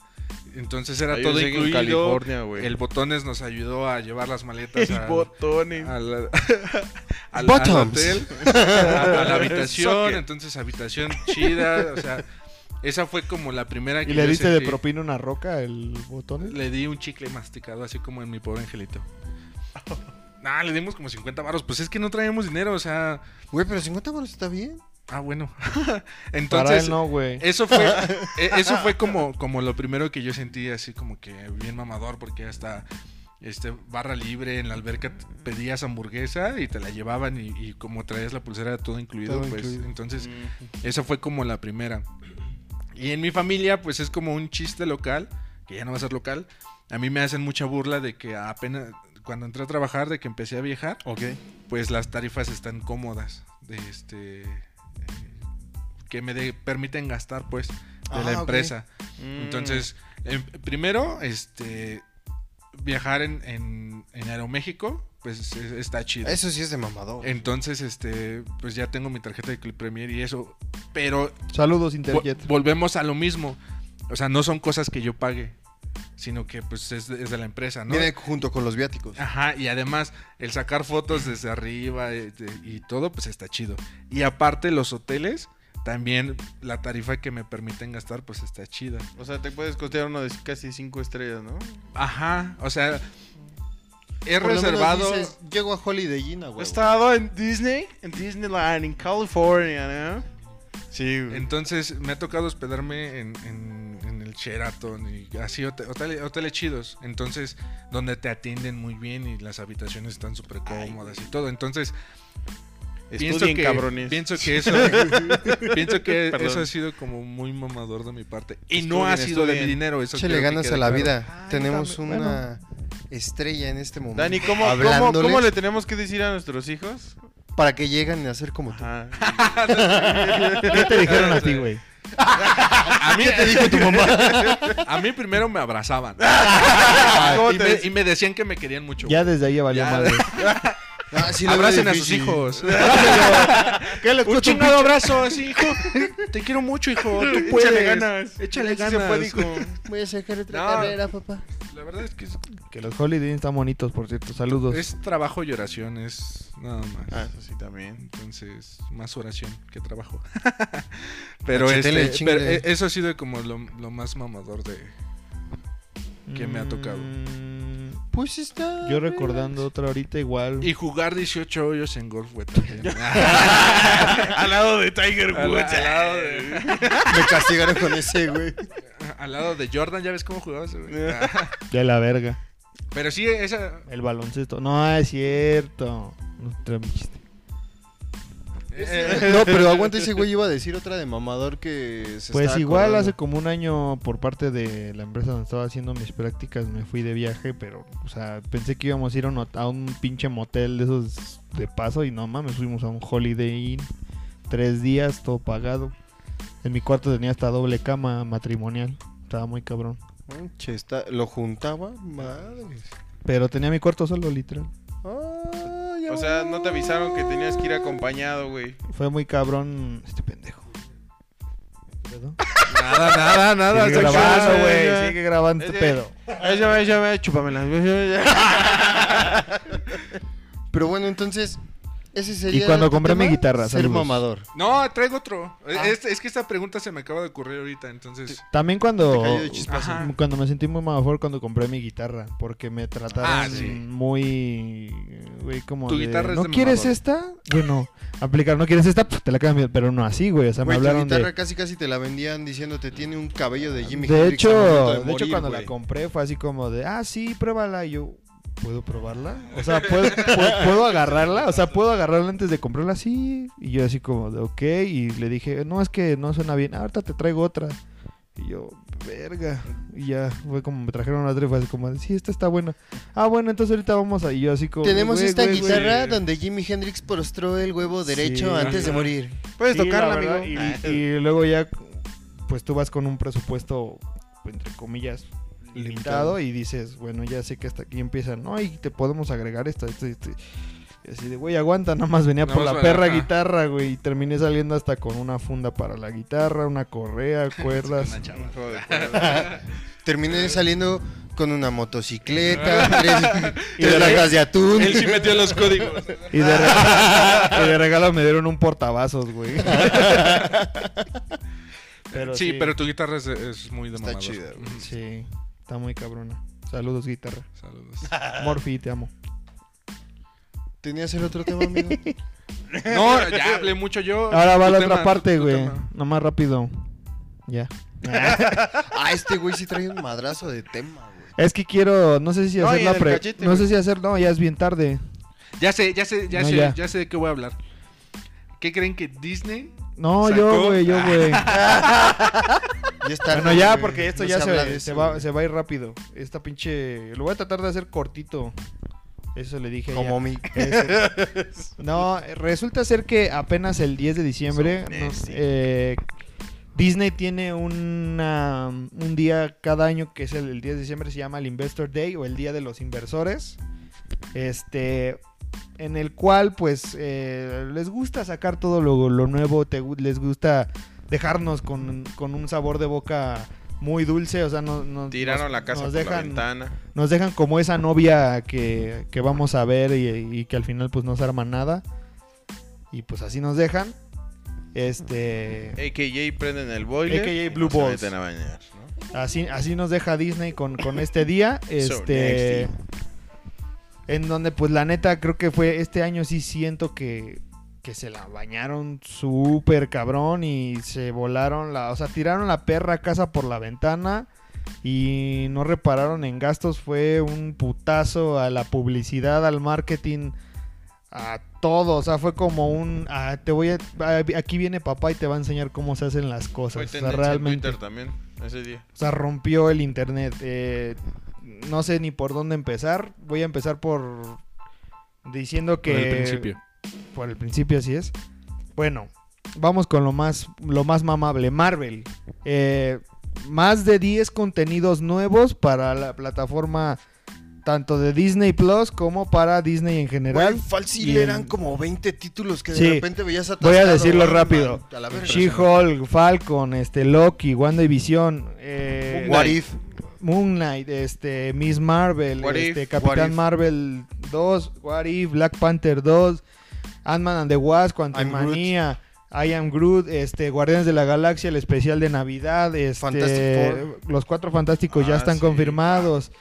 Entonces era Ahí todo que en incluido. California, güey. El Botones nos ayudó a llevar las maletas El al- botones. al, al- [LAUGHS] al Bottoms. hotel, a, a la habitación, entonces habitación chida, o sea, esa fue como la primera que ¿Y le diste de propina una roca el botón? Le di un chicle masticado, así como en mi pobre angelito. [LAUGHS] Nah, le dimos como 50 baros, pues es que no traíamos dinero, o sea, Güey, pero 50 baros está bien. ah, bueno. [LAUGHS] Para Entonces, él no, güey. eso fue [LAUGHS] e- eso fue como como lo primero que yo sentí así como que bien mamador porque hasta este barra libre en la alberca pedías hamburguesa y te la llevaban y, y como traías la pulsera todo incluido, Todo pues incluido. entonces esa fue como la primera. Y en mi familia pues es como un chiste local, que ya no va a ser local. A mí me hacen mucha burla de que apenas cuando entré a trabajar, de que empecé a viajar, Ok. pues las tarifas están cómodas, de este eh, que me de- permiten gastar pues de Ah, la ok. empresa. Mm. Entonces, em, primero, este viajar en, en, en Aeroméxico, pues es- está chido. Eso sí es de mamador. Entonces, este, pues ya tengo mi tarjeta de Clip Premier y eso. Pero Saludos, vo- Interjet. volvemos a lo mismo. O sea, no son cosas que yo pague, sino que pues es de, es de la empresa, ¿no? Viene junto con los viáticos. Ajá, y además el sacar fotos desde arriba eh, de- y todo, pues está chido. Y aparte los hoteles, también la tarifa que me permiten gastar, pues está chida. O sea, te puedes costear uno de casi cinco estrellas, ¿no? Ajá, o sea, he Por lo menos reservado... dices, Llego a Holiday Inn, He güey. estado en Disney, en Disneyland, en California, ¿no? Sí, güey. Entonces me ha tocado hospedarme en, en- Sheraton y así hote- hoteles, hoteles chidos. Entonces, donde te atienden muy bien y las habitaciones están súper cómodas y todo. Entonces, pienso Estudien, que, cabrones. pienso que [LAUGHS] eso, pienso que Perdón. eso ha sido como muy mamador de mi parte. Y Estudien, no ha sido de mi dinero. Eso que ganas a la claro. vida. Ay, Tenemos una estrella en este momento. Dani, ¿cómo, cómo, le tenemos que decir a nuestros hijos? Para que lleguen a ser como tú. [LAUGHS] ¿Qué te dijeron a ti, güey? A mí, te dijo tu mamá? a mí primero me abrazaban. [LAUGHS] ¿Cómo y, me, y me decían que me querían mucho. Ya desde ahí ya valió Ya. madre. [LAUGHS] Ah, sí, Abracen a sus hijos. [LAUGHS] ¿Qué les Un chingado abrazo, así, hijo. Te quiero mucho, hijo. Tú puedes. Échale ganas. Échale ganas. se puede, hijo. Voy a sacar otra No. carrera, papá. La verdad es que es, Que los Holiday están bonitos, por cierto. Saludos. es trabajo y oración, es nada más. Ah, eso sí también. Entonces, más oración que trabajo. [LAUGHS] pero, este, pero, eh, eso ha sido como lo, lo más mamador de... que me ha tocado. Pues está. Yo recordando otra ahorita igual. Y jugar 18 hoyos en golf, güey, también. [LAUGHS] Al lado de Tiger al, Woods. al lado de, [LAUGHS] Me castigaron con ese, güey. al lado de Jordan, ¿ya ves cómo jugaba ese, güey? De la verga. Pero sí, esa... El baloncesto. No, es cierto. No, era mi chiste. [LAUGHS] No, pero aguanta ese güey iba a decir otra de mamador que se Pues estaba igual acordando. hace como un año por parte de la empresa donde estaba haciendo mis prácticas me fui de viaje, pero, o sea, pensé que íbamos a ir a un, a un pinche motel de esos de paso y no mames, fuimos a un Holiday Inn, tres días, todo pagado. En mi cuarto tenía hasta doble cama matrimonial, estaba muy cabrón. Manche, está- lo juntaba, madres. Pero tenía mi cuarto solo, literal. Ah, O sea, no te avisaron que tenías que ir acompañado, güey. Fue muy cabrón este pendejo. ¿Pedo? Nada, nada, nada. Sigue grabando, güey, sigue grabando este pedo. Échame, échame, chúpamela. [LAUGHS] Pero bueno, entonces, ese sería. cuando tu compré mi guitarra, Ser saludos. mamador. No, traigo otro. Ah. Es, es que esta pregunta se me acaba de ocurrir ahorita, entonces... También cuando... Ajá. Cuando me sentí muy mejor cuando compré mi guitarra, porque me trataron Ah, sí. muy, güey, como Tu de, guitarra es ¿no de quieres mamador". esta? Bueno, aplicar, ¿no quieres esta? Pues te la cambio, pero no así, güey, o sea, Güey, me tu hablaron guitarra de... casi casi te la vendían diciéndote tiene un cabello de Jimmy De Hendrix hecho, de, hecho cuando güey. la compré fue así como de, ah, sí, pruébala, y yo, ¿puedo probarla? O sea, ¿puedo, puedo, puedo agarrarla? O sea, ¿puedo agarrarla antes de comprarla? Sí, y yo así como de, ok, y le dije, no, es que no suena bien, "Ah, ahorita te traigo otra. Y yo, verga. Y ya, fue como me trajeron otra y fue así como, sí, esta está buena. Ah, bueno, entonces ahorita vamos a... Y yo así como... Tenemos "Güey, esta güey, güey". guitarra güey. donde Jimi Hendrix prostró el huevo derecho Sí. antes de morir. Puedes Sí, tocarla, amigo. Y, y luego ya, pues tú vas con un presupuesto, entre comillas, limitado y dices, bueno, ya sé que hasta aquí empieza, ¿no? Y te podemos agregar esto, esto, esto. Y así de, güey, aguanta, nada más venía Nada por más la venía, perra guitarra, güey. Y terminé saliendo hasta con una funda para la guitarra, una correa, [LAUGHS] cuerdas. Una chava. Terminé saliendo con una motocicleta, tres, [LAUGHS] Y tres de latas de atún. Él sí metió los códigos. [LAUGHS] y, de regalo, y de regalo me dieron un portavasos, güey. Pero sí, pero tu guitarra es, es muy de Está mamador. chida. Sí, está muy cabrona. Saludos, guitarra. Saludos. [LAUGHS] Morphy, te amo. ¿Tenías el otro tema, amigo? [LAUGHS] No, ya hablé mucho yo. Ahora va la tema, otra parte, güey. Nomás rápido. Ya. [LAUGHS] Ah, este güey sí trae un madrazo de tema, güey. Es que quiero, no sé si No, hacer la pre... cachete, no güey. sé si hacer, no, ya es bien tarde. Ya sé, ya sé, ya No, sé, ya. ya. sé de qué voy a hablar. ¿Qué creen que Disney? No, Sacó- yo, güey, yo, güey. [LAUGHS] Ya está. bueno, ya, porque esto ya se, se va, se va a ir rápido. Esta pinche... Lo voy a tratar de hacer cortito. Eso le dije. Como mi. [LAUGHS] [LAUGHS] No, resulta ser que apenas el 10 de diciembre eh, Disney tiene una, un día cada año que es el, el 10 de diciembre, se llama el Investor Day o el Día de los Inversores. Este, en el cual pues eh, les gusta sacar todo lo, lo nuevo, te les gusta dejarnos con, con un sabor de boca muy dulce, o sea, no, no- Tiraron nos- la casa nos por la dejan- ventana. nos dejan como esa novia que, que vamos a ver y, y que al final pues no se arma nada. Y pues así nos dejan. Este. AKJ prenden el boiler. AKA y Blue Balls. a bañar, ¿no? Así, así nos deja Disney con, con este día. [LAUGHS] Este. En donde pues la neta creo que fue este año sí siento que, que se la bañaron súper cabrón y se volaron la, o sea, tiraron la perra a casa por la ventana y no repararon en gastos, fue un putazo a la publicidad, al marketing, a todo, o sea, fue como un, ah, te voy a, aquí viene papá y te va a enseñar cómo se hacen las Fue cosas, o sea, en realmente. Twitter también, ese día. O sea, rompió el internet. Eh, no sé ni por dónde empezar. Voy a empezar por diciendo que Por el principio. Por el principio así es. Bueno, vamos con lo más lo más mamable, Marvel. Eh, más de 10 contenidos nuevos para la plataforma tanto de Disney Plus como para Disney en general. Güey, fácil Y en- eran como 20 títulos que de Sí. repente veías Voy a atascado, decirlo man, rápido. She-Hulk, Falcon, este Loki, WandaVision, eh, What If. Moon Knight, este, Miss Marvel, What este, If, Capitán. Marvel 2, What If, Black Panther 2, Ant-Man and the Wasp, Quantumania, I Am Groot, este, Guardianes de la Galaxia, el especial de Navidad, este, los Cuatro Fantásticos ya Ah, están sí. confirmados.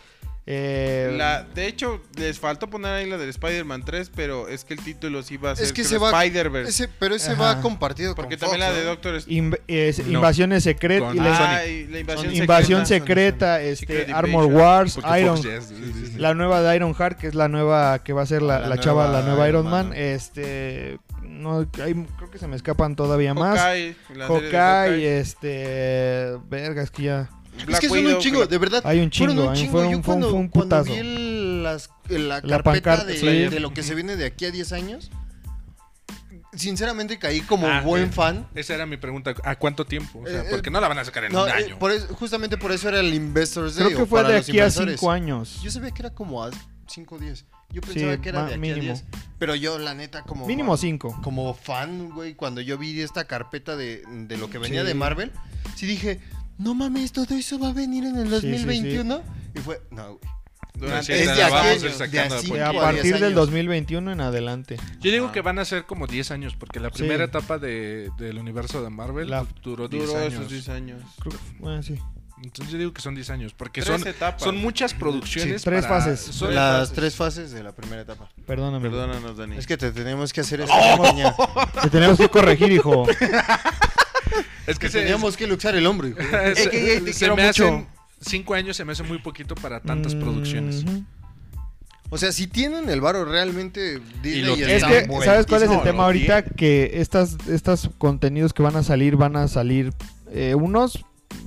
Eh, La, de hecho, les faltó poner ahí la del Spider-Man 3, pero es que el título sí va a ser Es que creo, se va- Spider-Verse. Ese, pero ese Ajá. va compartido Porque con también Fox, la de. Doctor Strange. inv- es- No. Invasiones secretas, Con Ah, y la invasión, Invasión secreta. secreta, Secret este, Armor. Wars, Porque Iron, Fox la nueva de Iron Heart, que es la nueva que va a ser la, la la chava, la nueva Iron Iron Man. Este, no, hay- creo que se me escapan todavía más. Hawkeye, la Hawkeye, Hawkeye. este, verga, es que ya Es Black que son Widow, un chingo, de verdad. hay un fueron chingo, un ahí chingo. fue Yo un, fue un- cuando, fue un cuando putazo. vi el- las- la, La carpeta pancarta, de, sí. de lo que se viene de aquí a 10 años, sinceramente caí como Ah, buen eh, fan. Esa era mi pregunta. ¿A cuánto tiempo? O sea, Eh, eh, porque no la van a sacar en No, un eh, año. por eso- justamente por eso era el Investors Day. creo que fue para de aquí a inversores. 5 años. Yo sabía que era como a 5 o 10. Yo pensaba Sí, que era de aquí mínimo. a 10. Pero yo, la neta, como. Mínimo 5. Como fan, güey, cuando yo vi esta carpeta de, de lo que venía Sí. de Marvel, sí dije, no mames, todo eso va a venir en el sí, 2021. Y fue, no, güey. Durante Sí, es de vamos a ir de así, de a a partir del años. 2021 en adelante. Yo digo Ah. que van a ser como 10 años, porque la Sí. primera etapa de, del universo de Marvel La- duró 10 Duró años. esos 10 años. Creo bueno, sí. Entonces yo digo que son 10 años, porque Tres son, etapas. son muchas producciones. Sí, tres para- fases. son- Las fases. tres fases de la primera etapa. Perdóname. Perdónanos, Dani. Es que te tenemos que hacer esa ¡Oh! [LAUGHS] Te tenemos que corregir, hijo. [LAUGHS] [LAUGHS] es que Que se, teníamos que luxar el hombro, hijo. se- Ey, ey, ey, te se quiero me mucho. hacen 5 años se me hace muy poquito para tantas producciones. Ujú. O sea, si tienen el varo realmente Disney y. Es que. ¿sabes cuál es el No, tema ahorita? tiene. Que estas, estos contenidos que van a salir, van a salir eh, unos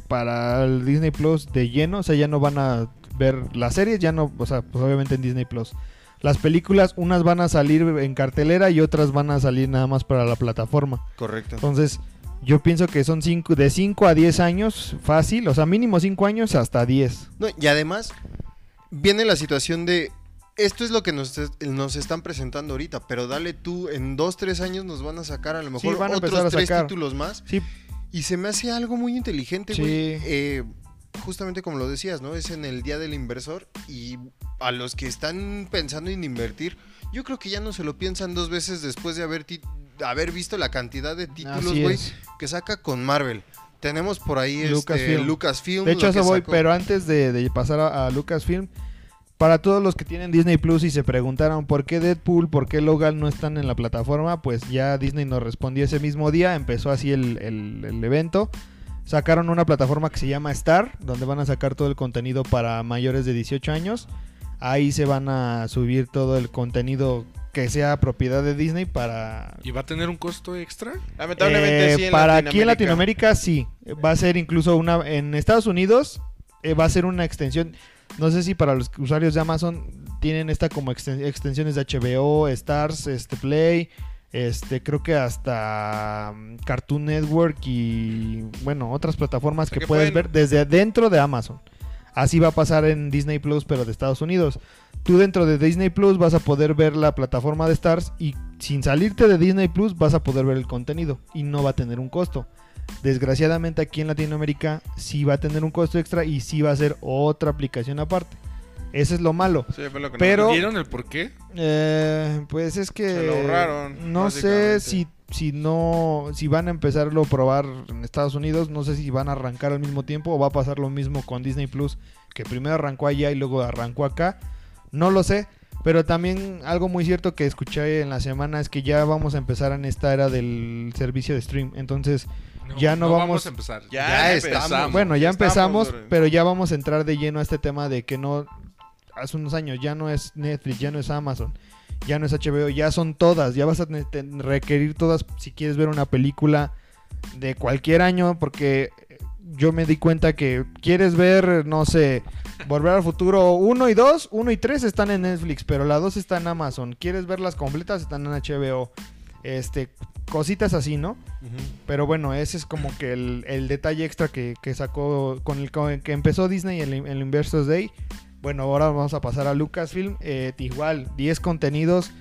para el Disney Plus de lleno, o sea, ya no van a ver las series, ya no, o sea, pues obviamente en Disney Plus. Las películas, unas van a salir en cartelera y otras van a salir nada más para la plataforma. Correcto. Entonces, yo pienso que son cinco, de 5 a 10 años fácil, o sea, mínimo 5 años hasta 10. No, y además, viene la situación de. Esto es lo que nos, nos están presentando ahorita, pero dale tú, en dos, tres años nos van a sacar a lo Sí, mejor van a otros empezar a tres sacar. títulos más. Sí, Y se me hace algo muy inteligente, Sí. güey. Eh, justamente como lo decías, ¿no? Es en el día del inversor y a los que están pensando en invertir, yo creo que ya no se lo piensan dos veces después de haber, haber visto la cantidad de títulos, güey, que saca con Marvel. Tenemos por ahí Lucasfilm. este, Lucasfilm. De hecho, eso voy, sacó- pero antes de, de pasar a, a Lucasfilm, para todos los que tienen Disney Plus y se preguntaron por qué Deadpool, por qué Logan no están en la plataforma, pues ya Disney nos respondió ese mismo día, empezó así el, el- el evento. Sacaron una plataforma que se llama Star, donde van a sacar todo el contenido para mayores de 18 años. Ahí se van a subir todo el contenido que sea propiedad de Disney para ¿Y va a tener un costo extra? Lamentablemente eh, sí en para aquí en Latinoamérica sí. Va a ser incluso una. En Estados Unidos eh, va a ser una extensión. No sé si para los usuarios de Amazon tienen esta como exten- extensiones de HBO, Stars, este Play. Este, creo que hasta mm, Cartoon Network y bueno, otras plataformas sea, que, que puedes pueden- ver desde dentro de Amazon. Así va a pasar en Disney Plus, pero de Estados Unidos. Tú dentro de Disney Plus vas a poder ver la plataforma de Stars y sin salirte de Disney Plus vas a poder ver el contenido y no va a tener un costo. Desgraciadamente aquí en Latinoamérica sí va a tener un costo extra y sí va a ser otra aplicación aparte. Eso es lo malo. Sí, fue lo que Pero- nos- ¿Vieron el por qué? Eh, pues es que Se lo ahorraron, no sé si si no si van a empezarlo a probar en Estados Unidos, no sé si van a arrancar al mismo tiempo o va a pasar lo mismo con Disney Plus, que primero arrancó allá y luego arrancó acá. No lo sé, pero también algo muy cierto que escuché en la semana es que ya vamos a empezar en esta era del servicio de stream. Entonces, Ya no vamos- a empezar. Ya, Ya empezamos. estamos. bueno, ya Estamos, empezamos, pero ya vamos a entrar de lleno a este tema de que no hace unos años ya no es Netflix, ya no es Amazon, ya no es HBO, ya son todas, ya vas a requerir todas si quieres ver una película de cualquier año porque yo me di cuenta que quieres ver, no sé, Volver al Futuro 1 y 2, 1 y 3 están en Netflix, pero la 2 está en Amazon. Quieres verlas completas, están en HBO. Este, cositas así, ¿no? Pero bueno, ese es como que el, el detalle extra que, que sacó con el que empezó Disney en el, el Investors Day. Bueno, ahora vamos a pasar a Lucasfilm. Eh, igual, 10 contenidos.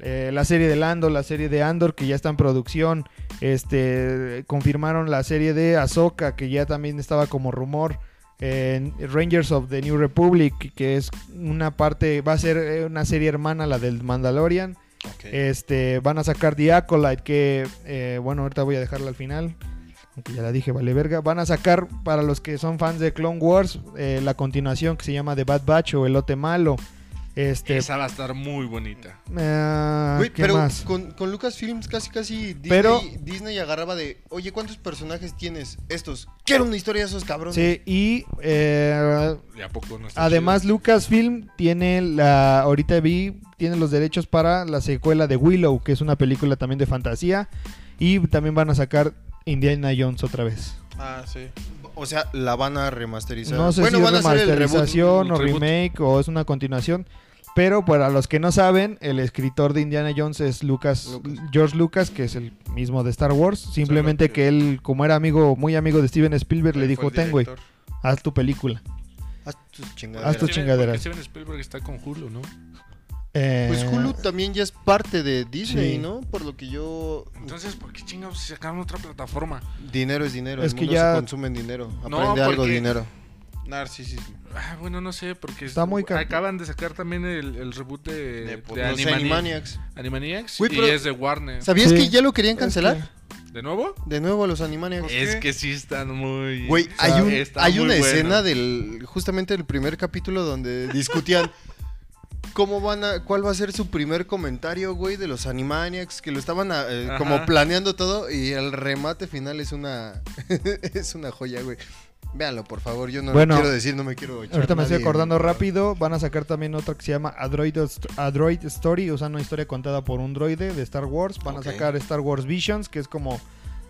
Eh, la serie de Lando, la serie de Andor, que ya está en producción. Este, confirmaron la serie de Ahsoka, que ya también estaba como rumor. en Rangers of the New Republic, que es una parte, va a ser eh, una serie hermana, la del Mandalorian. Este, van a sacar The Acolyte, que eh, bueno, ahorita voy a dejarla al final. Aunque ya la dije, vale verga. Van a sacar, para los que son fans de Clone Wars, eh, la continuación que se llama The Bad Batch o El Lote Malo. Este, Esa va a estar muy bonita. eh, Güey, ¿qué pero más? con, con Lucasfilms casi casi Disney, Pero- Disney agarraba de, oye, ¿cuántos personajes tienes? Estos. Quiero una historia de esos cabrones. Sí, y eh, ¿Y a poco no está además chido? Lucasfilm tiene la, ahorita vi, tiene los derechos para la secuela de Willow, que es una película también de fantasía. Y también van a sacar Indiana Jones otra vez. Ah, sí. O sea, la van a remasterizar. No sé bueno, si van a es hacer el reboot. remasterización el o remake o es una continuación. Pero para los que no saben, el escritor de Indiana Jones es Lucas, Lucas. George Lucas, que es el mismo de Star Wars. Simplemente que- que él, como era amigo, muy amigo de Steven Spielberg, le dijo, ten, güey, haz tu película. Haz tus Haz chingaderas. tus Steven- chingaderas. Steven Spielberg está con Hulu, ¿no? Eh, Pues Hulu también ya es parte de Disney, Sí. ¿no? Por lo que yo... Entonces, ¿por qué chingados sacaron otra plataforma? Dinero es dinero. Es el que mundo ya- se consume en dinero. No, Aprende algo dinero. Narcisismo. Ah, bueno, no sé, porque Está muy ca- acaban de sacar también el, el reboot de, De- de, los Los Animani- Animaniacs. Animaniacs y es de Warner. ¿Sabías Sí. que ya lo querían Es cancelar? ¿De nuevo? De nuevo a los Animaniacs. Es que sí están muy... Güey, o sea, hay, un, está hay muy una bueno. escena del justamente del primer capítulo donde discutían [LAUGHS] cómo van a cuál va a ser su primer comentario, güey, de los Animaniacs que lo estaban ah, eh, como planeando todo y el remate final es una [LAUGHS] es una joya, güey. Véanlo, por favor, yo no Bueno, quiero decir, no me quiero echar Ahorita me estoy acordando güey. rápido. Van a sacar también otra que se llama Android, Android Story, o sea, una historia contada por un droide de Star Wars. Van a sacar Star Wars Visions, que es como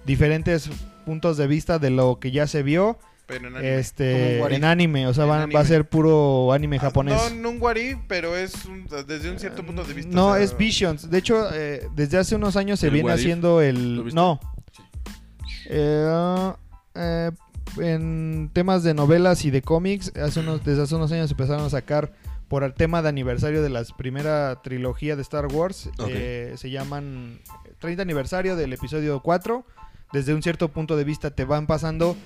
diferentes puntos de vista de lo que ya se vio Pero en anime. este en anime. O sea, va a ser puro anime Ah, japonés. No, no un guarí, pero es un- desde un cierto punto de vista. No, o sea, es Visions. De hecho, eh, desde hace unos años se ¿El viene haciendo ¿Lo el... No. Eh, eh, en temas de novelas y de cómics, hace unos, desde hace unos años empezaron a sacar por el tema de aniversario de la primera trilogía de Star Wars. Eh, se llaman 30 aniversario del episodio 4. Desde un cierto punto de vista te van pasando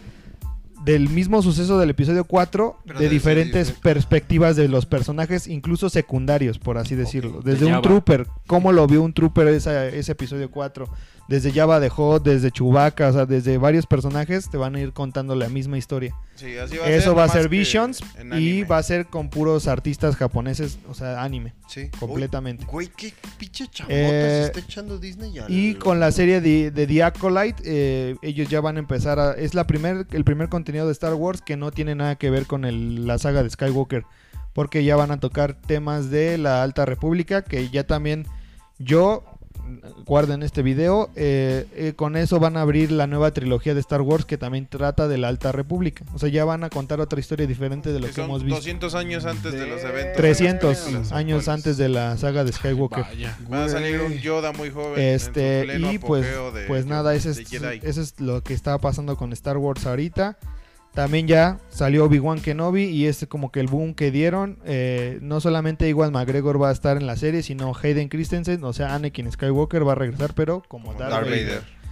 del mismo suceso del episodio 4 Pero de diferentes diferente- perspectivas de los personajes, incluso secundarios, por así decirlo. Desde De un trooper, cómo lo vio un trooper esa- ese episodio 4. Desde Java de Hot, desde Chewbacca, o sea, desde varios personajes te van a ir contando la misma historia. sí, así va a Eso ser, va a ser Visions y va a ser con puros artistas japoneses, o sea, anime, Sí. completamente. Güey, qué pinche chamota Eh, se está echando Disney al- Y con la serie de, de The Acolyte, eh, ellos ya van a empezar a... Es la primer, el primer contenido de Star Wars que no tiene nada que ver con el- la saga de Skywalker. Porque ya van a tocar temas de la Alta República, que ya también yo... Guarden este video. eh, eh, con eso van a abrir la nueva trilogía de Star Wars que también trata de la Alta República. O sea, ya van a contar otra historia diferente de lo Que que, son hemos visto. 200 años antes de los eventos. 300 de las años actuales. antes de la saga de Skywalker. Vaya. Va a salir un. Yoda muy joven. Este, en su pleno y pues, de- pues nada, ese es, es lo que está pasando con Star Wars ahorita. También ya salió Obi-Wan Kenobi y es como que el boom que dieron. eh, no solamente Iwan McGregor va a estar en la serie, sino Hayden Christensen, o sea, Anakin Skywalker va a regresar, pero como Como Darth, Darth Vader. Vader.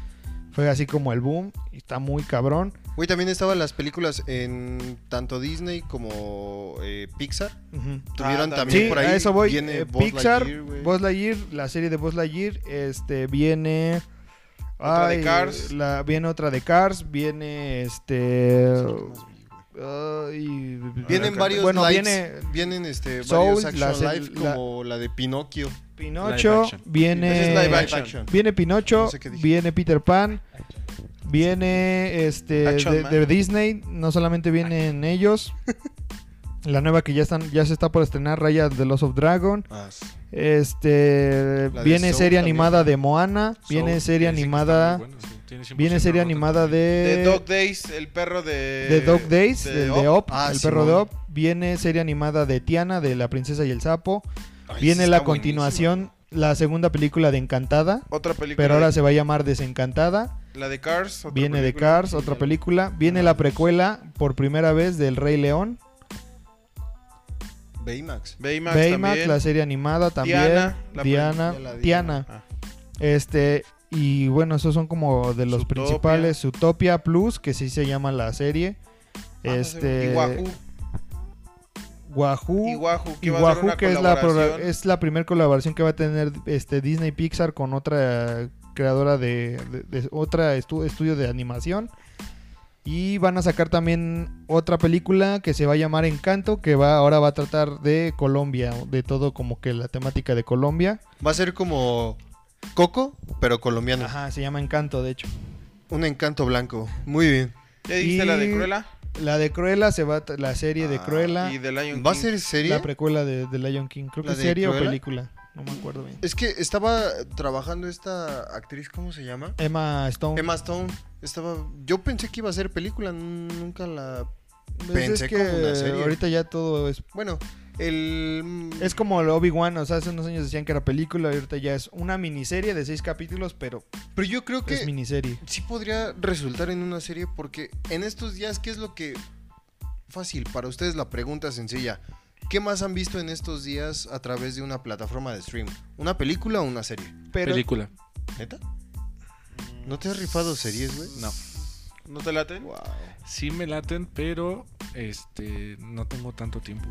Fue así como el boom y está muy cabrón. Güey, también estaban las películas en tanto Disney como eh, Pixar. Ujú. Tuvieron Ah, también Sí, por ahí. a eso voy. Viene Eh, Buzz Pixar, Lightyear. Buzz Lightyear, la serie de Buzz Lightyear, este, viene... Otra de Cars. La, viene otra de Cars, viene este... Vienen varios bueno, lights, viene vienen este Soul, varios action la se- live la- como la de Pinocchio. Pinocho, viene viene Pinocho, No sé viene Peter Pan, viene este de, de Disney, no solamente vienen [LAUGHS] ellos. La nueva que ya están ya se está por estrenar Raya de Los of Dragon. Ah, sí. Este La de viene serie también. animada de Moana, viene serie animada, está muy bueno, sí, tiene 100% viene serie animada de De Dog Days, el perro de. de Dog Days, de de Up. Op, Ah, el perro de Simón. Op, viene serie animada de Tiana, de La princesa y el sapo, Ay, viene la continuación, la segunda película de Encantada, Otra película. pero ahora de- se va a llamar Desencantada, La de Cars. otra viene de película. Cars, otra película, viene la precuela por primera vez del Rey León. Baymax. Baymax, Baymax, también. la serie animada también, Diana, la Diana, la. Diana, Ah, este y bueno, esos son como de los Zootopia. principales, Utopia Plus, que sí se llama la serie. Este. Iguajú. Wahoo. Iguajú, que Y va a ser Wahoo, una que es la, es la primera colaboración que va a tener este Disney Pixar con otra creadora de, de- de otra estu- estudio de animación. Y van a sacar también otra película que se va a llamar Encanto, que va ahora va a tratar de Colombia, de todo como que la temática de Colombia. Va a ser como Coco, pero colombiano. Ajá, se llama Encanto, de hecho. Un encanto blanco. Muy bien. ¿Ya dijiste la de Cruella? La de Cruella se va a la serie de Ah, Cruella, Y de Lion ¿Va a King. ser serie? la precuela de, de Lion King, creo que ¿La es de serie o película, no me acuerdo bien. Es que estaba trabajando esta actriz, ¿cómo se llama? Emma Stone. Emma Stone. Estaba, yo pensé que iba a ser película, nunca la. Pues pensé es que como una serie. ahorita ya todo es Bueno, el. Es como el Obi-Wan, o sea, hace unos años decían que era película y ahorita ya es una miniserie de seis capítulos, pero Pero yo creo es que miniserie. sí podría resultar en una serie porque en estos días, ¿qué es lo que. Fácil, para ustedes la pregunta sencilla. ¿Qué más han visto en estos días a través de una plataforma de stream? ¿Una película o una serie? Pero Película. ¿Neta? ¿No te has rifado series, güey? No. ¿No te late? Wow. Sí me laten, pero este no tengo tanto tiempo.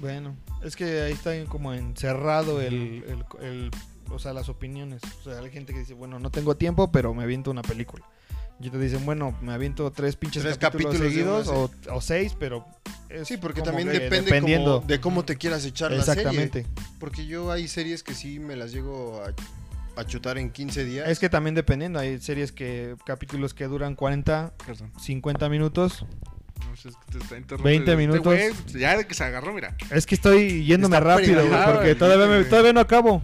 bueno, es que ahí está como encerrado el, el- el- o sea, las opiniones. O sea, hay gente que dice, bueno, no tengo tiempo, pero me aviento una película. Y te dicen, bueno, me aviento tres pinches Tres capítulos, seguidos o, o seis, pero es Sí, porque también que depende dependiendo. como de cómo te quieras echar la Exactamente. serie. Porque yo hay series que sí me las llego a, a chutar en 15 días. Es que también dependiendo, hay series que capítulos que duran 40, Perdón. 50 minutos. No sé, es que te está interrumpiendo. 20 Este minutos. güey, ya de que se agarró, mira. Es que estoy yéndome Está rápido, güey, pegado, porque todavía, me- todavía no acabo.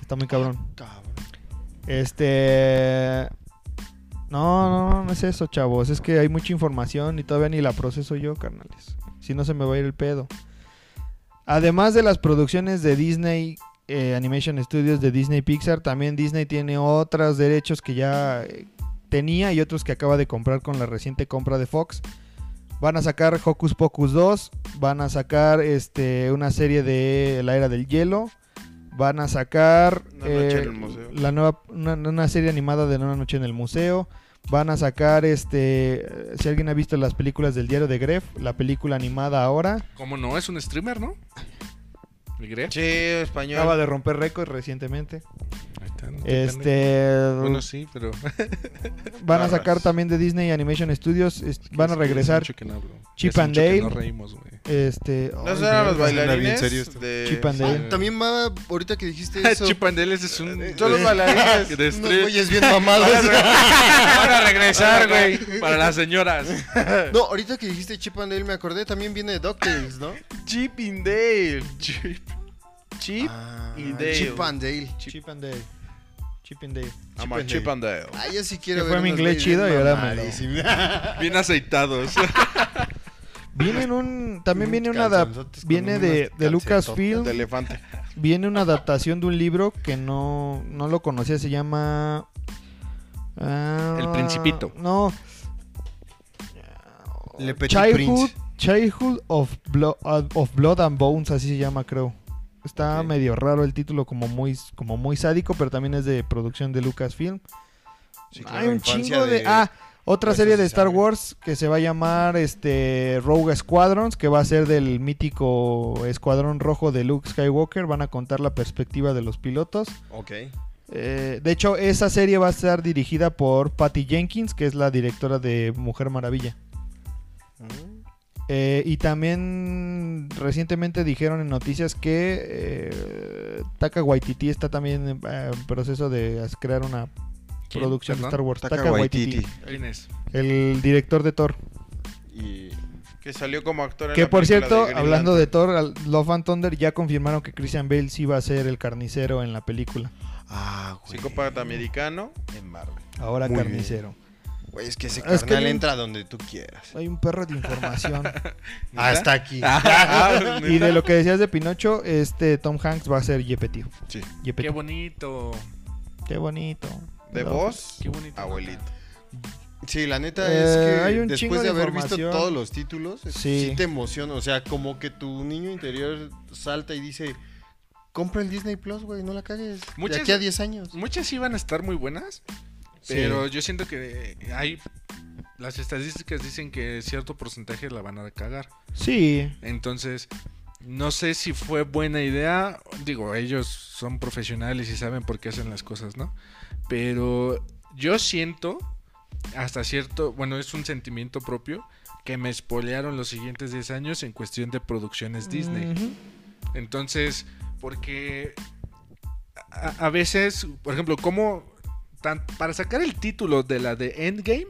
Está muy cabrón. Cabrón. Este. No, no, no, es eso, chavos. Es que hay mucha información y todavía ni la proceso yo, carnales. Si no, se me va a ir el pedo. Además de las producciones de Disney eh, Animation Studios de Disney Pixar, también Disney tiene otros derechos que ya eh, tenía y otros que acaba de comprar con la reciente compra de Fox. Van a sacar Hocus Pocus 2, van a sacar este una serie de La Era del Hielo, van a sacar Una noche en eh, el museo. la nueva una, una serie animada de Una noche en el museo. Van a sacar este eh, si alguien ha visto las películas del diario de Gref, la película animada ahora ¿Cómo no? Es un streamer, ¿no? ¿El Gref? Sí, español. acaba de romper récord recientemente. Ahí está, no. Este Bueno, sí, pero. [LAUGHS] van a sacar también de Disney Animation Studios, es- van a regresar. Chip and Dale. No reímos, güey. Este ¿No ay, eran los. Anda bien bailarines? serio de... Chip and Ah, Dale. también va, ahorita que dijiste eso. Chip and Dale ese es un. Son los bailarines. de güeyes bien mamados. Van a regresar, güey. Para las señoras. no, ahorita que dijiste Chip and Dale me acordé, también viene de DuckTales, ¿no? Chip and Dale. Chip. Chip Ah, y Dale. Chip and Dale. Chip and Dale. Chip and Dale. Ama and Chip Dale. and Dale. Ah, yo sí quiero ver fue mi inglés chido y ahora me. Bien aceitados. [LAUGHS] Viene un también viene una viene de, de. Lucasfilm, De elefante. viene una adaptación de un libro que no no lo conocía, se llama ah, El Principito. No. Le Petit Childhood, Prince. Childhood of, Blo- of Blood and Bones, así se llama, creo. Está medio raro el título, como muy, como muy sádico, pero también es de producción de Lucasfilm. Sí, claro, Hay un chingo de... Ah, otra Huesos serie de Star. Wars que se va a llamar este Rogue Squadrons, que va a ser del mítico Escuadrón Rojo de Luke Skywalker. Van a contar la perspectiva de los pilotos. Ok. Eh, de hecho, esa serie va a estar dirigida por Patty Jenkins, que es la directora de Mujer Maravilla. Mm. Eh, y también recientemente dijeron en noticias que eh, Taka Waititi está también en, eh, en proceso de crear una. Producción de. Star Wars. Taka Taka, Waititi, Waititi. ¿Quién es? el director de Thor. Y Que salió como actor en Que la por cierto, de hablando de. Thor, Love and Thunder ya confirmaron que Christian Bale sí va a ser el carnicero en la película. Ah, güey. Psicópata americano. En Marvel. Ahora Muy carnicero. Güey, es que ese Es que carnal un- entra donde tú quieras. Hay un perro de información. [LAUGHS] Hasta aquí. [LAUGHS] Ah, y de lo que decías de Pinocho, este Tom Hanks va a ser Yepetío. Sí. Yepetío. Qué bonito. Qué bonito. De Pero- voz. Qué bonito. Abuelito. Sí, la neta Eh, es que hay un chingo después de de haber visto todos los títulos, Sí. sí. te emociona. O sea, como que tu niño interior salta y dice: Compra el Disney Plus, güey, no la cagues. Muchas- De aquí a 10 años. Muchas sí van a estar muy buenas. Sí. Pero yo siento que hay las estadísticas dicen que cierto porcentaje la van a cagar. Sí, Entonces, no sé si fue buena idea. Digo, ellos son profesionales y saben por qué hacen las cosas, ¿no? Pero yo siento, hasta cierto, bueno, es un sentimiento propio, que me espolearon los siguientes 10 años en cuestión de producciones Disney. Entonces, porque a, a veces, por ejemplo, como para sacar el título de la de Endgame,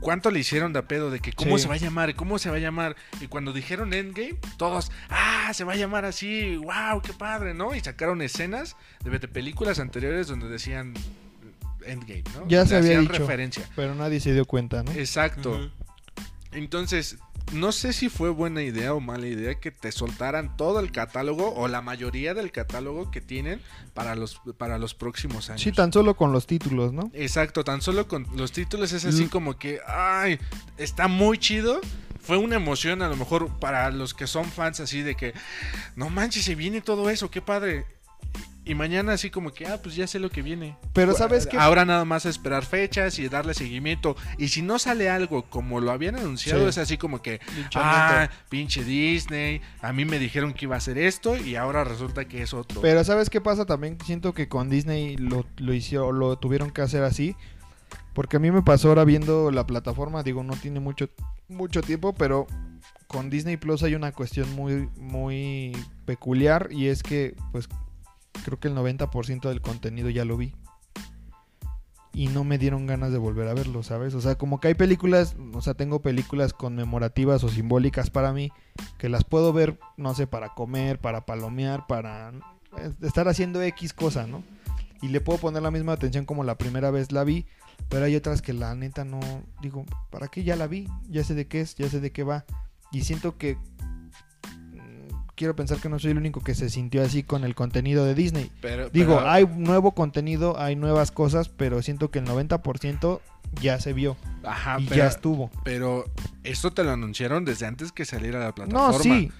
¿cuánto le hicieron de pedo de que cómo Sí. se va a llamar? ¿Cómo se va a llamar? Y cuando dijeron Endgame, todos, ah, se va a llamar así, wow, qué padre, ¿no? Y sacaron escenas de, de películas anteriores donde decían Endgame, ¿no? Ya Le se había hacían dicho. referencia. pero nadie se dio cuenta, ¿no? Exacto. Entonces, no sé si fue buena idea o mala idea que te soltaran todo el catálogo o la mayoría del catálogo que tienen para los, para los próximos años. Sí, tan solo con los títulos, ¿no? Exacto, tan solo con los títulos es así Mm. como que, ay, está muy chido. Fue una emoción a lo mejor para los que son fans así de que, no manches, se viene todo eso, qué padre. Y mañana así como que, ah, pues ya sé lo que viene. Pero ¿sabes qué? Ahora nada más esperar fechas y darle seguimiento. Y si no sale algo como lo habían anunciado, Sí. es así como que, ah, pinche Disney, a mí me dijeron que iba a hacer esto y ahora resulta que es otro. Pero ¿sabes qué pasa también? Siento que con Disney lo, lo hicieron, lo tuvieron que hacer así. Porque a mí me pasó ahora viendo la plataforma, digo, no tiene mucho, mucho tiempo, pero con Disney Plus hay una cuestión muy, muy peculiar y es que, pues, creo que el 90% del contenido ya lo vi. Y no me dieron ganas de volver a verlo, ¿sabes? O sea, como que hay películas, o sea, tengo películas conmemorativas o simbólicas para mí, que las puedo ver, no sé, para comer, para palomear, para eh, estar haciendo X cosa, ¿no? Y le puedo poner la misma atención como la primera vez la vi, pero hay otras que la neta no, digo, ¿para qué ya la vi? Ya sé de qué es, ya sé de qué va. Y siento que quiero pensar que no soy el único que se sintió así con el contenido de Disney. Pero- Digo, pero- hay nuevo contenido, hay nuevas cosas, pero siento que el 90% ya se vio Ajá, y pero, ya estuvo. pero esto te lo anunciaron desde antes que saliera la plataforma. No, sí.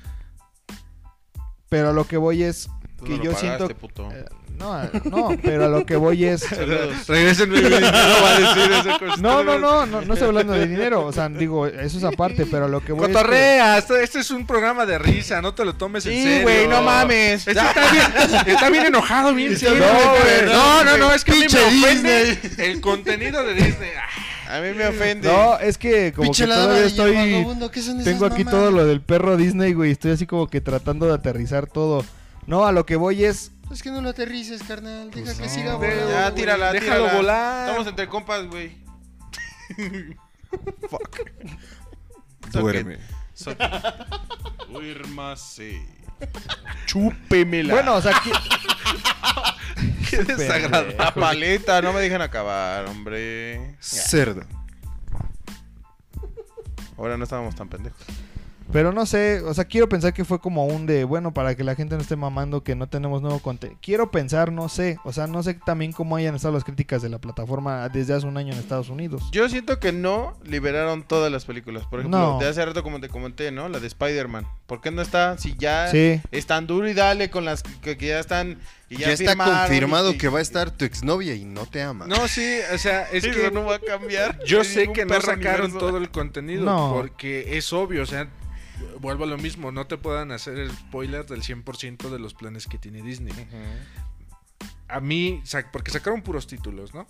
Pero lo que voy es Tú que no yo pagaste, siento puto. eh, no, no, pero a lo que voy es. [LAUGHS] Regresen mi dinero, [LAUGHS] va a decir ese cosa. No, no, no, no, no estoy hablando de dinero, o sea, digo, eso es aparte, pero a lo que voy es que- Cotorrea, esto- este es un programa de risa, no te lo tomes en Sí, serio. güey, no mames. Este está, bien, está bien enojado, bien serio. No, no, no, no, es que a mí me ofende el contenido de Disney. [LAUGHS] A mí me ofende. No, es que como Pinche que todavía estoy vagabundo, ¿qué son esas tengo aquí mamadas? todo lo del perro Disney, güey, estoy así como que tratando de aterrizar todo. No, a lo que voy es Es que no lo aterrices, carnal. Deja Pues que no, siga volando. Ya, güey, tírala, déjalo tírala. volar. Estamos entre compas, güey. [LAUGHS] Fuck. Duerme. Soque. Duérmase. Chúpemela. bueno, o sea, aquí qué [LAUGHS] desagradable. la paleta, no me dejan acabar, hombre. Cerdo. Ahora no estábamos tan pendejos. Pero no sé, o sea, quiero pensar que fue como un de, bueno, para que la gente no esté mamando que no tenemos nuevo contenido. Quiero pensar, no sé, o sea, no sé también cómo hayan estado las críticas de la plataforma desde hace un año en Estados Unidos. Yo siento que no liberaron todas las películas. Por ejemplo, No. de hace rato como te comenté, ¿no? La de Spider-Man. ¿Por qué no está? Si ya Sí. es tan duro y dale con las que, que ya están... Y Ya, está firmaron confirmado y- que va a estar tu exnovia y no te ama. No, sí, o sea, es Eso que no va a cambiar. [LAUGHS] yo sé que no sacaron todo el contenido No. porque es obvio, o sea, vuelvo a lo mismo, no te puedan hacer el spoiler del 100% de los planes que tiene Disney. A mí, porque sacaron puros títulos, ¿no?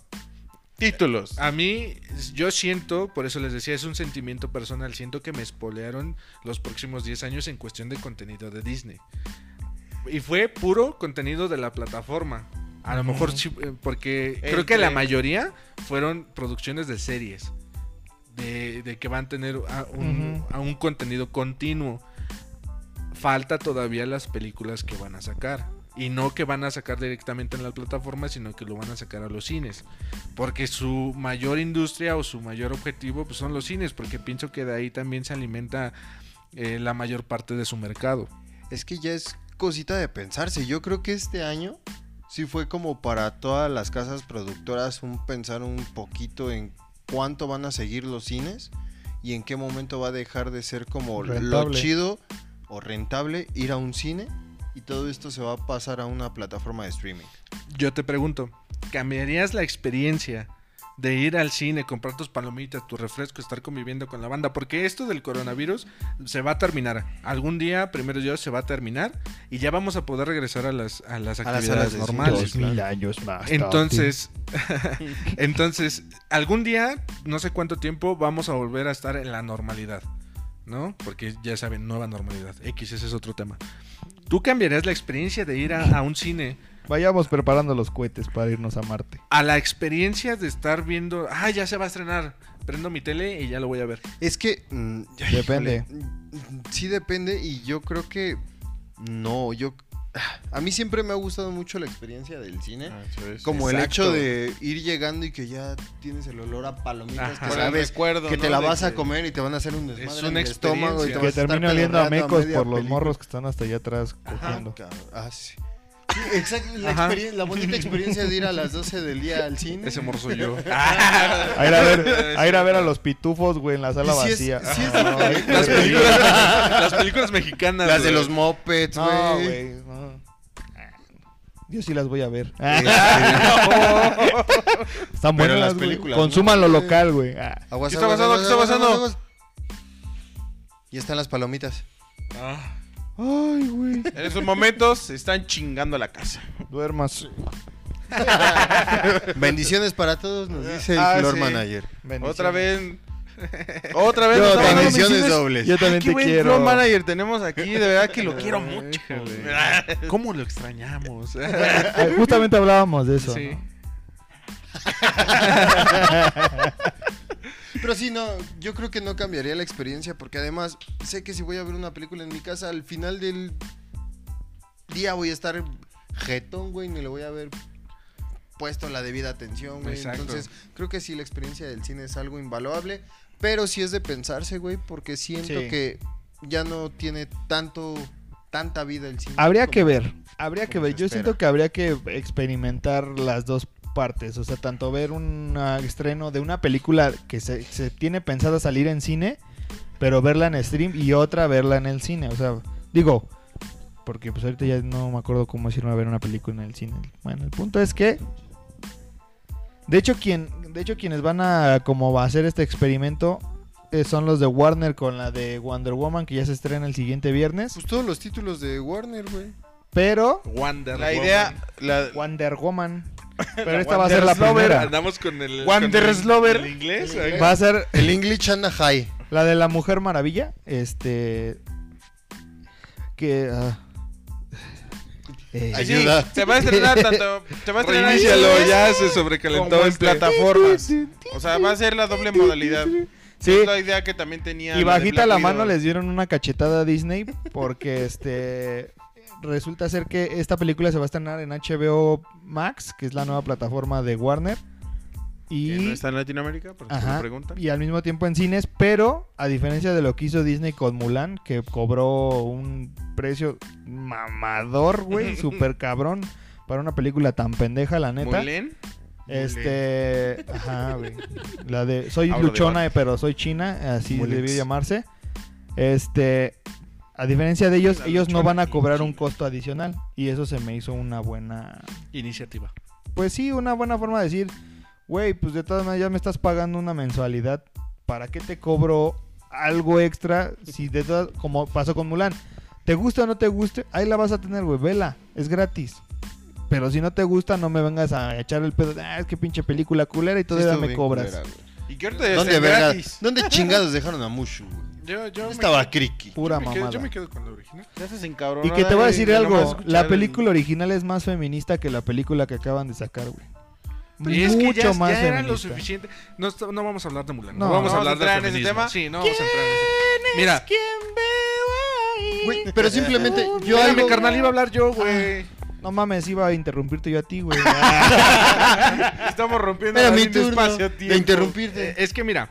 Títulos. A mí, yo siento, por eso les decía, es un sentimiento personal. Siento que me espolearon los próximos 10 años en cuestión de contenido de Disney. Y fue puro contenido de la plataforma. A lo mejor sí, eh, porque creo que la mayoría fueron producciones de series. De, de que van a tener a un, Ujú. a un contenido continuo. Falta todavía las películas que van a sacar. Y no que van a sacar directamente en la plataforma, sino que lo van a sacar a los cines. Porque su mayor industria o su mayor objetivo pues, son los cines, porque pienso que de ahí también se alimenta eh, la mayor parte de su mercado. Es que ya es cosita de pensarse. Yo creo que este año sí fue como para todas las casas productoras un pensar un poquito en cuánto van a seguir los cines y en qué momento va a dejar de ser como lo chido o rentable ir a un cine y todo esto se va a pasar a una plataforma de streaming. Yo te pregunto, ¿cambiarías la experiencia de ir al cine, comprar tus palomitas, tu refresco, estar conviviendo con la banda, porque esto del coronavirus se va a terminar. Algún día, primero Dios, se va a terminar y ya vamos a poder regresar a las, a las A las actividades salas de normales. Dos mil años más. Entonces, [LAUGHS] [LAUGHS] entonces, algún día, no sé cuánto tiempo, vamos a volver a estar en la normalidad, ¿no? Porque ya saben, nueva normalidad. X, ese es otro tema. ¿Tú cambiarías la experiencia de ir a, a un cine. Vayamos preparando los cohetes para irnos a Marte. a la experiencia de estar viendo, ah, ya se va a estrenar, prendo mi tele y ya lo voy a ver? Es que. mm, Depende. híjole, mm, Sí, depende. Y yo creo que. No, yo. A mí siempre me ha gustado mucho la experiencia del cine. Ah. Como el hecho de ir llegando y que ya tienes el olor a palomitas Ajá. que Por el sabes recuerdo, que te ¿no? la De vas a que- comer y te van a hacer un desmadre Es en una el estómago y te experiencia. Que vas a estar termine oliendo a pedorreando mecos media por los película. morros que están hasta allá atrás cogiendo. Cabrón. Ah, sí. Sí, exacto, la, Ajá. experien- la bonita [LAUGHS] experiencia de ir a las 12 del día al cine. Ese morro soy yo. [LAUGHS] A ir a ver a, ir a, ver a los pitufos, güey, en la sala vacía. es No, qué Las películas, [LAUGHS] las películas mexicanas. Las de güey. los mopeds, güey. No, güey, no. Yo sí las voy a ver. Están Pero buenas las güey. películas, Consuman ¿no? lo local, güey. Ah. Aguas, ¿Qué está aguas, pasando? aguas, ¿Qué está aguas, pasando? aguas, aguas. Y están las palomitas. Ah, Ay, güey. En esos momentos se están chingando la casa. Duermas. [LAUGHS] Bendiciones para todos, nos dice el Ah, floor sí. manager. Otra vez. Otra vez. Yo Bendiciones dobles. Yo también Qué te buen quiero. floor manager tenemos aquí, de verdad que lo [LAUGHS] quiero mucho. [LAUGHS] ¿Cómo lo extrañamos? Justamente hablábamos de eso. sí. ¿no? Pero sí, no, yo creo que no cambiaría la experiencia porque además sé que si voy a ver una película en mi casa, al final del día voy a estar jetón, güey, ni le voy a haber puesto la debida atención, güey. Exacto. Entonces, creo que sí, la experiencia del cine es algo invaluable, pero sí es de pensarse, güey, porque siento Sí. que ya no tiene tanto, tanta vida el cine. Habría que ver. Habría que ver. Yo espera. siento que habría que experimentar las dos partes. O sea, tanto ver un estreno de una película que se, se tiene pensada salir en cine, pero verla en stream y otra verla en el cine. O sea, digo, porque pues ahorita ya no me acuerdo cómo es irme a ver una película en el cine. Bueno, el punto es que. De hecho, quien, de hecho quienes van a como a hacer este experimento eh, son los de Warner con la de Wonder Woman que ya se estrena el siguiente viernes. Pues todos los títulos de Warner, güey. Pero Wonder La Woman. idea. La, Wonder Woman. [LAUGHS] Pero La esta va a ser la Lover. primera. Andamos con el. Wander con el- Slover. el inglés. El inglés. Va a ser El English Anna High. la de la Mujer Maravilla. Este. Que. ah, eh, Ayuda. se va a estrenar tanto. Se va a estrenar en Reinícialo, ya se sobrecalentó en este. plataformas. O sea, va a ser la doble modalidad. sí. Es la idea que también tenía. Y bajita la mano les dieron una cachetada a Disney porque este resulta ser que esta película se va a estrenar en HBO Max, que es la nueva plataforma de Warner. Y no está en Latinoamérica, por si lo preguntan. y al mismo tiempo en cines, pero a diferencia de lo que hizo Disney con Mulan, que cobró un precio mamador, güey, [LAUGHS] súper cabrón, para una película tan pendeja, la neta. Mulen. Este, ajá, güey. La de soy Hablo de luchona, pero soy china, así debió llamarse. Este, a diferencia de ellos, ellos no van a cobrar un costo adicional y eso se me hizo una buena Iniciativa. pues sí, una buena forma de decir, güey, pues de todas maneras ya me estás pagando una mensualidad, ¿para qué te cobro algo extra si de todas, como pasó con Mulan, te gusta o no te guste, ahí la vas a tener, güey, vela, es gratis. Pero si no te gusta, no me vengas a echar el pedo, de, ah, es que pinche película culera y todavía estuvo me bien cobras. culera, güey. Y que ahorita ¿Dónde, verga- gratis. ¿Dónde chingados dejaron a Mushu, güey? Yo, yo me Estaba quedo- Kriki. Pura yo quedo- mamada. Yo me quedo con la original. Y que te voy a decir algo, la el- película original es más feminista que la película que acaban de sacar, güey. Y es que Mucho ya, más ya era lo feminista. suficiente. No, no vamos a hablar de Mulan. No, No, vamos ¿no a hablar vamos a de entrar en ese tema? Sí, no vamos a entrar en ese Mira, Güey, pero simplemente yo algo... carnal iba a hablar yo, güey. No mames, iba a interrumpirte yo a ti, güey. [LAUGHS] Estamos rompiendo mi espacio-tiempo. de interrumpirte. Eh, es que mira,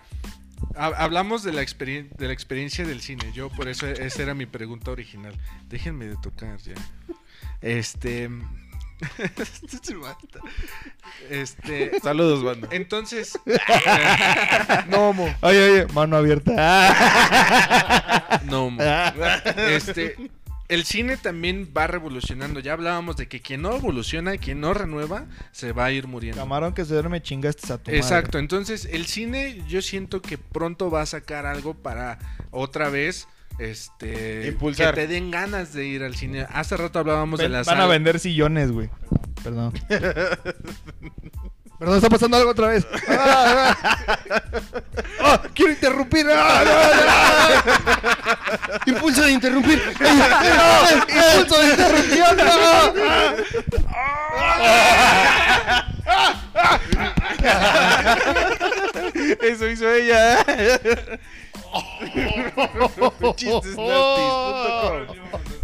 hablamos de la, experien- de la experiencia del cine. Yo por eso esa era mi pregunta original. Déjenme de tocar ya. Este. [LAUGHS] este. Saludos, banda. Entonces. [LAUGHS] no, mo. Oye, oye, mano abierta. no, mo. [LAUGHS] este. El cine también va revolucionando. Ya hablábamos de que quien no evoluciona, quien no renueva, se va a ir muriendo. Camarón que se duerme chingaste a tu madre. Exacto, entonces el cine yo siento que pronto va a sacar algo para otra vez este Impulsar. que te den ganas de ir al cine. Hace rato hablábamos de Ven- la Van a vender sillones, güey. Perdón. [LAUGHS] Perdón, está pasando algo otra vez. ¡Ah, ah! ¡Ah! ¡Quiero interrumpir! ¡Ah, no, no! Impulso de interrumpir. ¡No! ¡Impulso de interrupción! ¡No! Eso hizo ella. Chistesnastis.com.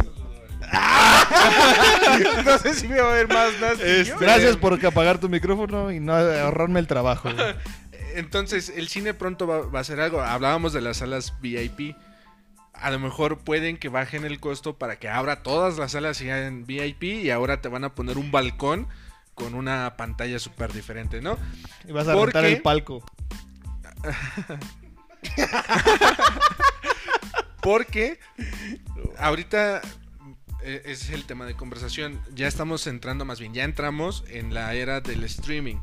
[LAUGHS] No sé si me va a ver más nasty. yo. Gracias por apagar tu micrófono y no ahorrarme el trabajo. [LAUGHS] Entonces, el cine pronto va, va a hacer algo. Hablábamos de las salas VIP. A lo mejor pueden que bajen el costo para que abra todas las salas y en VIP y ahora te van a poner un balcón con una pantalla súper diferente, ¿no? Y vas a ¿Por rentar qué? el palco. [LAUGHS] Porque ahorita eh, es el tema de conversación. Ya estamos entrando, más bien, ya entramos en la era del streaming.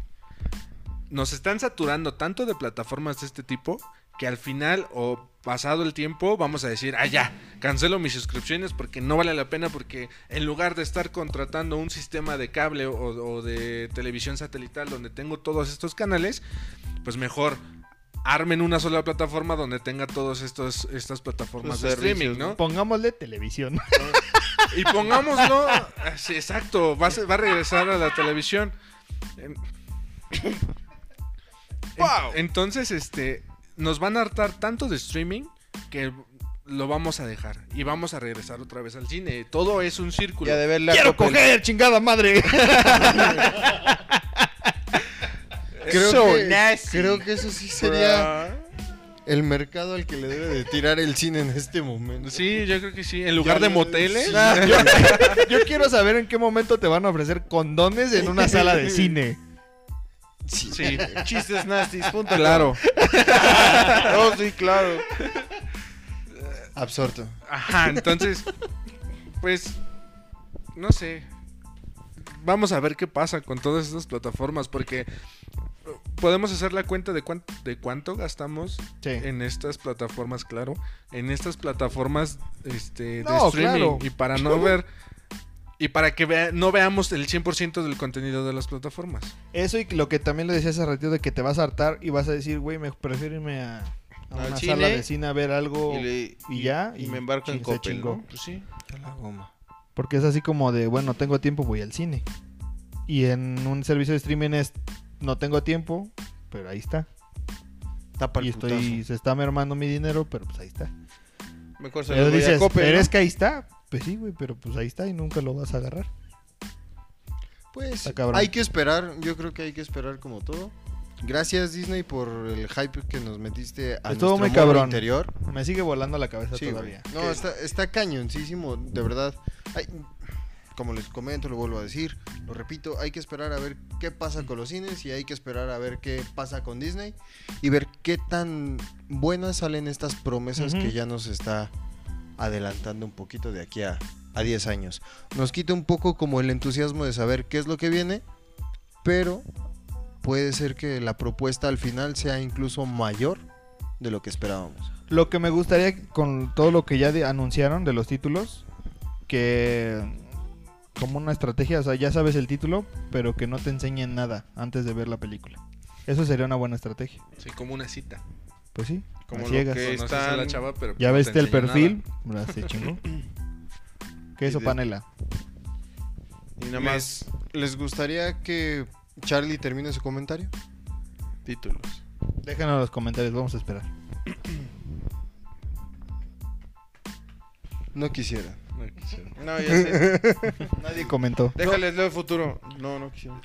Nos están saturando tanto de plataformas de este tipo que al final o pasado el tiempo vamos a decir, ah ya, cancelo mis suscripciones porque no vale la pena porque en lugar de estar contratando un sistema de cable o de televisión satelital donde tengo todos estos canales, pues mejor armen una sola plataforma donde tenga todas estas estas plataformas de streaming, ¿no? Pongámosle televisión. [LAUGHS] Y pongámoslo, sí, exacto, va a, va a regresar a la televisión. Wow. Entonces, este, nos van a hartar tanto de streaming que lo vamos a dejar y vamos a regresar otra vez al cine. Todo es un círculo. Ya de ver la ¡Quiero coger, chingada madre! [LAUGHS] Creo, So que, nasty. creo que eso sí sería el mercado al que le debe de tirar el cine en este momento. Sí, yo creo que sí. En lugar Ya de lo- moteles. sí. yo, yo [LAUGHS] quiero saber en qué momento te van a ofrecer condones en una sala de cine. Sí. Sí, Chistesnastis.com. claro. Oh, [LAUGHS] sí, claro. Absorto. Ajá, entonces, pues, no sé. Vamos a ver qué pasa con todas estas plataformas, porque podemos hacer la cuenta de, cuán- de cuánto gastamos Sí. en estas plataformas, claro, en estas plataformas este, de No, streaming. claro. Y para no [LAUGHS] ver, y para que vea- no veamos el 100% del contenido de las plataformas. Eso y lo que también le decía hace ratito de que te vas a hartar y vas a decir, güey, me prefiero irme a, a Al una cine sala de cine a ver algo Y, le- y ya. y me embarco en Coppel. ¿no? Pues sí. La goma. Porque es así como de, bueno, tengo tiempo, voy al cine. Y en un servicio de streaming es, no tengo tiempo, pero ahí está. Tapa Y el estoy, putazo. se está mermando mi dinero, pero pues ahí está. Mejor se Pero dices, Coppel, pero ¿no? es que ahí está. Pues sí, güey, pero pues ahí está y nunca lo vas a agarrar. Pues hay que esperar, yo creo que hay que esperar como todo. Gracias Disney por el hype que nos metiste a Estuvo muy cabrón. interior. Me sigue volando la cabeza Sí, todavía. No, está, está cañoncísimo, de verdad. Ay, como les comento, lo vuelvo a decir, lo repito, hay que esperar a ver qué pasa con los cines y hay que esperar a ver qué pasa con Disney y ver qué tan buenas salen estas promesas que ya nos está adelantando un poquito de aquí a, a 10 años. Nos quita un poco como el entusiasmo de saber qué es lo que viene, pero puede ser que la propuesta al final sea incluso mayor de lo que esperábamos. Lo que me gustaría con todo lo que ya anunciaron de los títulos, que como una estrategia, o sea, ya sabes el título, pero que no te enseñen nada antes de ver la película. Eso sería una buena estrategia. Sí, como una cita. Pues sí, Como a lo ciegas. que- están- la chava, pero Ya no te viste el perfil, se [LAUGHS] [LAUGHS] chingó. Queso de- panela. Y nada más ¿Les gustaría que Charlie termine su comentario? títulos. Déjanos en los comentarios, vamos a esperar. No quisiera. No quisiera. No, ya sé. [LAUGHS] Nadie comentó. Déjales lo de futuro. No, no quisiera.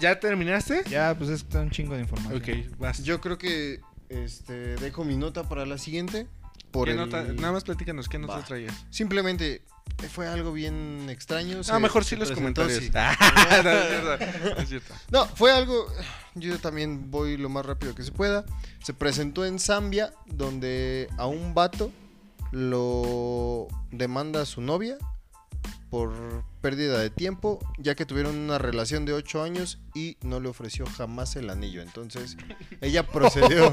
¿Ya terminaste? Ya, pues es un chingo de información. Ok, vas. Yo creo que este dejo mi nota para la siguiente. Por ¿Qué el- nota- Nada más platícanos, ¿qué notas Va. traías? Simplemente fue algo bien extraño. Ah, mejor sí los comentarios. sí. [LAUGHS] Ah, [LAUGHS] no, es cierto. No, fue algo. Yo también voy lo más rápido que se pueda. Se presentó en Zambia, donde a un vato lo demanda a su novia por pérdida de tiempo, ya que tuvieron una relación de 8 años y no le ofreció jamás el anillo. Entonces, [LAUGHS] ella procedió.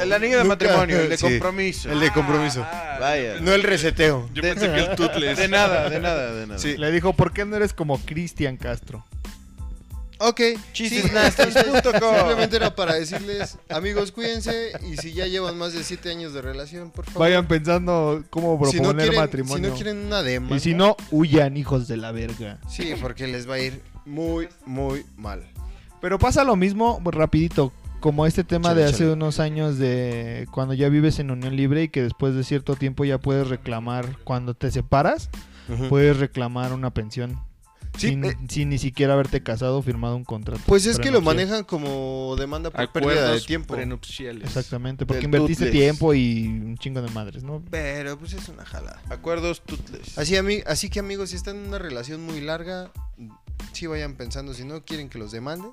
El anillo de Nunca- matrimonio, el de sí, compromiso. el de compromiso. Ah, Vaya. no el reseteo. Yo pensé que el tutles. De nada, de nada, de nada. Sí. Le dijo, ¿por qué no eres como Cristian Castro? Ok. Chistesnastis.com. Simplemente era para decirles, amigos, cuídense. Y si ya llevan más de 7 años de relación, por favor. Vayan pensando cómo si proponer no, quieren, si matrimonio. no quieren una demanda. y si no, huyan, hijos de la verga. Sí, porque les va a ir muy, muy mal. Pero pasa lo mismo, rapidito, como este tema Chale, de hace chale. unos años de cuando ya vives en unión libre y que después de cierto tiempo ya puedes reclamar, cuando te separas, puedes reclamar una pensión. Sí, sin, eh, sin ni siquiera haberte casado o firmado un contrato. Pues es que lo manejan como demanda por pérdida de tiempo. prenupciales. Exactamente, porque invertiste tiempo y un chingo de madres, ¿no? Pero pues es una jalada. Acuerdos tutles. Así, así que amigos, si están en una relación muy larga, sí vayan pensando, si no quieren que los demanden,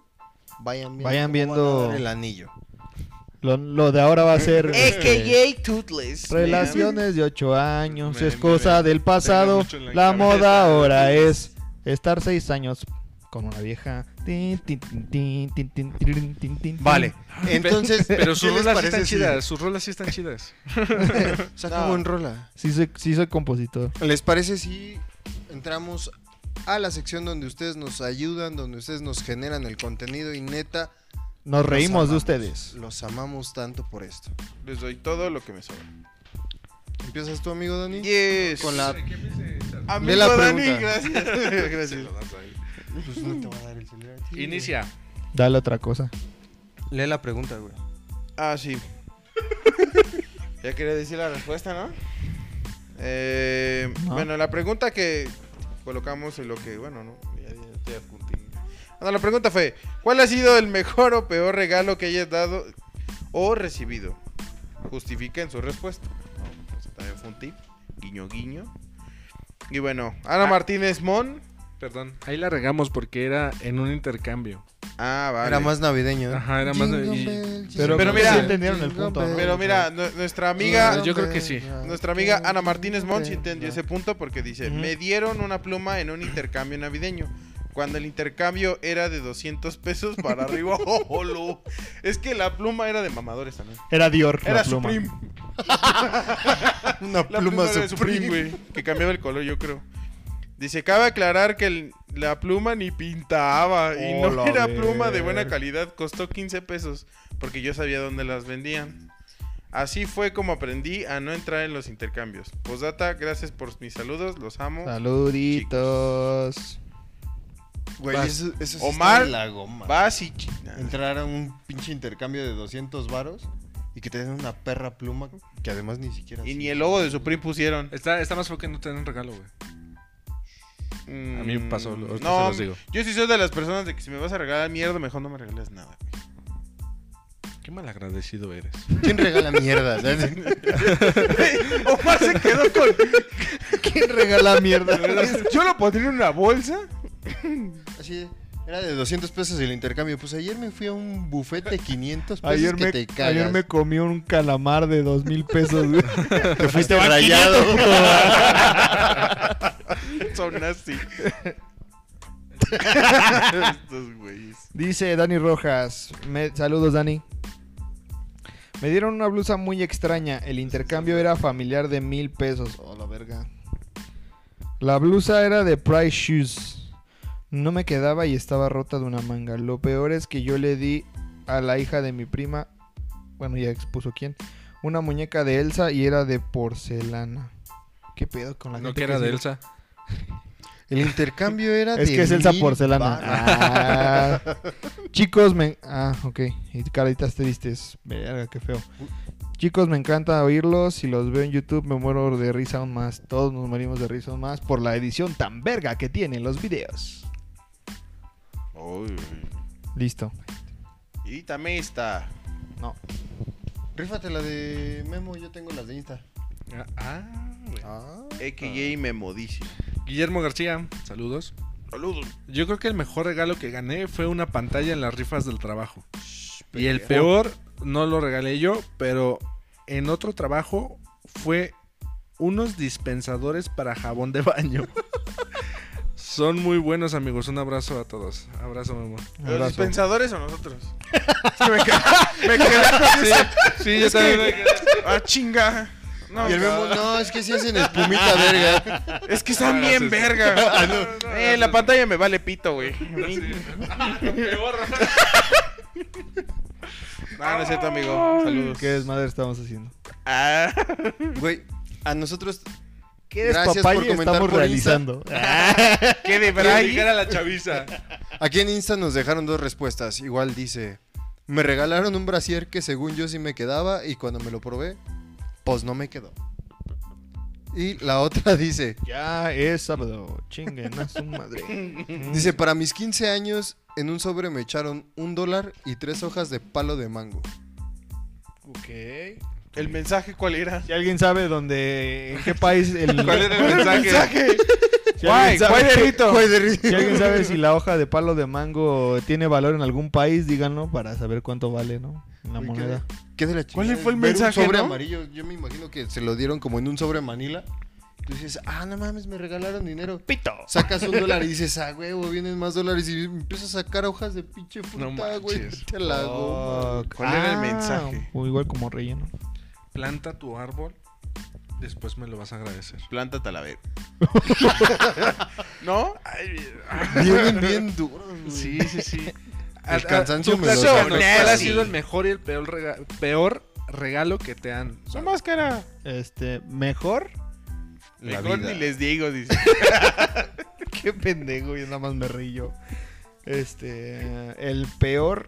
vayan viendo, Vayan viendo- van a dar el anillo. Lo, lo de ahora va a ser [LAUGHS] este, Tutles. relaciones de 8 años, Me- es me- cosa del pasado, la moda ahora es Estar seis años con una vieja. Vale. Entonces, pero sus rolas sí están chidas. Sus rolas sí están chidas. o sea, como en rola. Sí soy, compositor. ¿Les parece si entramos a la sección donde ustedes nos ayudan, donde ustedes nos generan el contenido y neta. Nos reímos de ustedes. Los amamos tanto por esto. Les doy todo lo que me sobra. ¿Empiezas tú, amigo Dani? Yes. Con la... Amigo la Dani, pregunta. gracias. [LAUGHS] gracias. Pues no te va a dar el celular a ti. Inicia. Dale otra cosa. Lee la pregunta, güey. Ah, sí. [LAUGHS] ya quería decir la respuesta, ¿no? Eh, No. Bueno, la pregunta que colocamos en lo que, bueno, no, ya, ya estoy apuntín. Bueno, la pregunta fue, ¿cuál ha sido el mejor o peor regalo que hayas dado o recibido? Justifiquen su respuesta. Fue un tip, guiño, guiño. Y bueno, Ana Ah. Martínez Mon. Perdón. Ahí la regamos porque era en un intercambio. Ah, vale. Era más navideño. ¿eh? Ajá, era más bell, Pero Pero mira, sí entendieron el punto, Pero mira, nu- nuestra amiga yo creo que sí. Nuestra amiga Ana Martínez Mont sí entendió ese punto porque dice, me dieron una pluma en un intercambio navideño. Cuando el intercambio era de 200 pesos para arriba. [LAUGHS] ¡Oh, lo! Es que la pluma era de mamadores también. Era Dior. la Era pluma. Supreme. [LAUGHS] Una La pluma era de Supreme. güey. Que cambiaba el color, yo creo. Dice, cabe aclarar que el- la pluma ni pintaba. y Oh, no era pluma de buena calidad. Costó 15 pesos. Porque yo sabía dónde las vendían. Así fue como aprendí a no entrar en los intercambios. Posdata, gracias por mis saludos. Los amo. Saluditos. Güey, Vas. eso, eso sí Omar, está la goma. Vas y... chi- Entrar a un pinche intercambio de 200 varos y que te den una perra pluma que además ni siquiera... Y ni el logo de Supreme pusieron. Está, está más feo que no te den un regalo, güey. A mí me pasó, Mm, ahorita No, se los digo. yo sí soy de las personas de que si me vas a regalar mierda, mejor no me regales nada. güey. Qué malagradecido eres. ¿Quién regala mierda? [LAUGHS] Omar se quedó con... ¿Quién regala mierda? [LAUGHS] Yo lo pondría en una bolsa. Así, era de 200 pesos el intercambio. Pues ayer me fui a un buffet de 500 pesos Ayer que me, te cagas. ayer me comí un calamar de dos mil pesos. güey. [LAUGHS] Te fuiste rayado. [LAUGHS] Son así. Estos güeyes. Dice Dani Rojas. me- saludos, Dani. Me dieron una blusa muy extraña. El intercambio era familiar de mil pesos. Oh, la verga. La blusa era de Price Shoes. No me quedaba y estaba rota de una manga. Lo peor es que yo le di a la hija de mi prima. Bueno, ya expuso quién. Una muñeca de Elsa y era de porcelana. ¿Qué pedo con la No gente que era de Elsa. [LAUGHS] El intercambio era Es de que es Elsa porcelana. Ah. [LAUGHS] Chicos, me. Ah, ok. Y caritas tristes. Verga, qué feo. Chicos, me encanta oírlos. Si los veo en YouTube, me muero de risa aún más. Todos nos morimos de risa aún más por la edición tan verga que tienen los videos. Uy. Listo. Y también está. No. Rífate la de Memo, yo tengo las de Insta. Ah, ah, güey. Ah. AKA Memodici. Guillermo García, saludos. Saludos. Yo creo que el mejor regalo que gané fue una pantalla en las rifas del trabajo. Y el peor no lo regalé yo, pero en otro trabajo fue unos dispensadores para jabón de baño. [LAUGHS] Son muy buenos, amigos. Un abrazo a todos. Abrazo, Memo. ¿Los Abrazo. dispensadores o nosotros? Es [LAUGHS] que me quedé, me quedé con esa- Sí, yo también me quedé. Ah, chinga. No, Y el memo, no, es que sí hacen espumita, verga. es que están No bien verga. [LAUGHS] Ah, no, no, eh, la pantalla me vale pito, güey. Peor. [LAUGHS] No, no es cierto, amigo. Saludos. ¿Qué desmadre estamos haciendo? Ah, Güey, a nosotros ¿Qué Gracias despapalle por comentar estamos por Insta. realizando? [LAUGHS] [LAUGHS] qué de a la chaviza. Aquí en Insta nos dejaron dos respuestas. Igual dice, me regalaron un brasier que según yo sí me quedaba y cuando me lo probé, pues no me quedó. Y la otra dice, ya es sábado. Chinguen a su madre. [LAUGHS] dice, para mis 15 años en un sobre me echaron un dólar y tres hojas de palo de mango. Ok. ¿El mensaje cuál era? Si alguien sabe dónde, en qué país el... [LAUGHS] ¿Cuál era el mensaje? Si Guay, alguien sabe- [LAUGHS] Si alguien sabe si la hoja de palo de mango tiene valor en algún país, díganlo para saber cuánto vale, ¿no? La Uy, qué moneda. ¿Qué de la ¿Cuál fue el ver un mensaje, sobre no? amarillo. Yo me imagino que se lo dieron como en un sobre manila. Tú dices, ah, no mames, me regalaron dinero. Pito. Sacas un dólar y [LAUGHS] dices, ah, huevo, vienen más dólares. Y empiezas a sacar hojas de pinche No fruta, güey. Te la. ¿Cuál era el Ah, mensaje? O igual como relleno. Planta tu árbol. Después me lo vas a agradecer. Planta Talavera. [LAUGHS] ¿No? Vienen bien duros, güey. Sí, sí, sí. El cansancio me lo plazo, saca. ¿Cuál ha sido el mejor y el peor, rega- peor regalo que te han Su máscara. Este, mejor. La Mejor vida. ni les digo, dice. [LAUGHS] Qué pendejo, yo nada más me rillo. Este, el peor.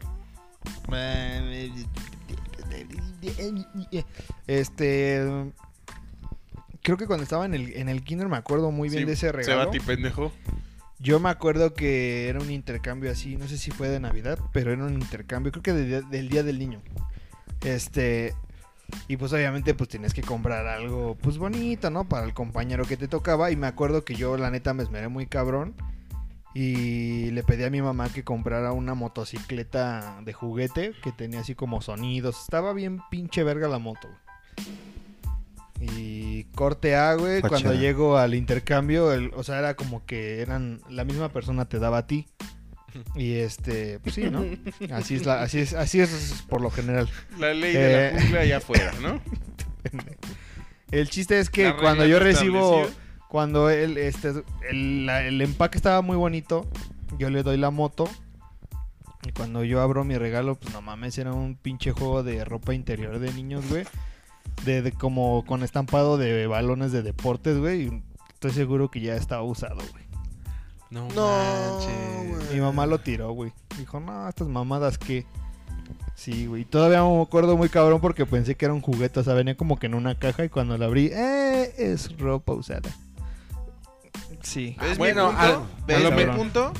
Este, creo que cuando estaba en el, en el kinder me acuerdo muy bien Sí, de ese Se regalo. va ti, pendejo. Yo me acuerdo que era un intercambio así, no sé si fue de Navidad, pero era un intercambio, creo que de del Día del Niño. Este, y pues obviamente pues tienes que comprar algo pues bonito, ¿no? Para el compañero que te tocaba. Y me acuerdo que yo la neta me esmeré muy cabrón. Y le pedí a mi mamá que comprara una motocicleta de juguete que tenía así como sonidos. Estaba bien pinche verga la moto. Y corte A, güey, cuando llego al intercambio, el- o sea, era como que eran la misma persona te daba a ti. Y este, pues sí, ¿no? [LAUGHS] Así es la, así es, así es por lo general. La ley de Eh. la jungla allá afuera, ¿no? [LAUGHS] El chiste es que cuando yo recibo. Cuando el, este, el, la- el empaque estaba muy bonito, yo le doy la moto. Y cuando yo abro mi regalo, pues no mames, era un pinche juego de ropa interior de niños, güey. De, de como con estampado de balones de deportes, güey. y Estoy seguro que ya estaba usado, güey. No, No, manches. güey. Mi mamá lo tiró, güey. Dijo, no, estas mamadas que... Sí, güey. Todavía me acuerdo muy cabrón porque pensé que era un juguete. O sea, venía como que en una caja y cuando la abrí, ¡eh! Es ropa usada. Sí. ¿Ves bueno, mi al- punto? ¿Ves a lo mi mejor. punto?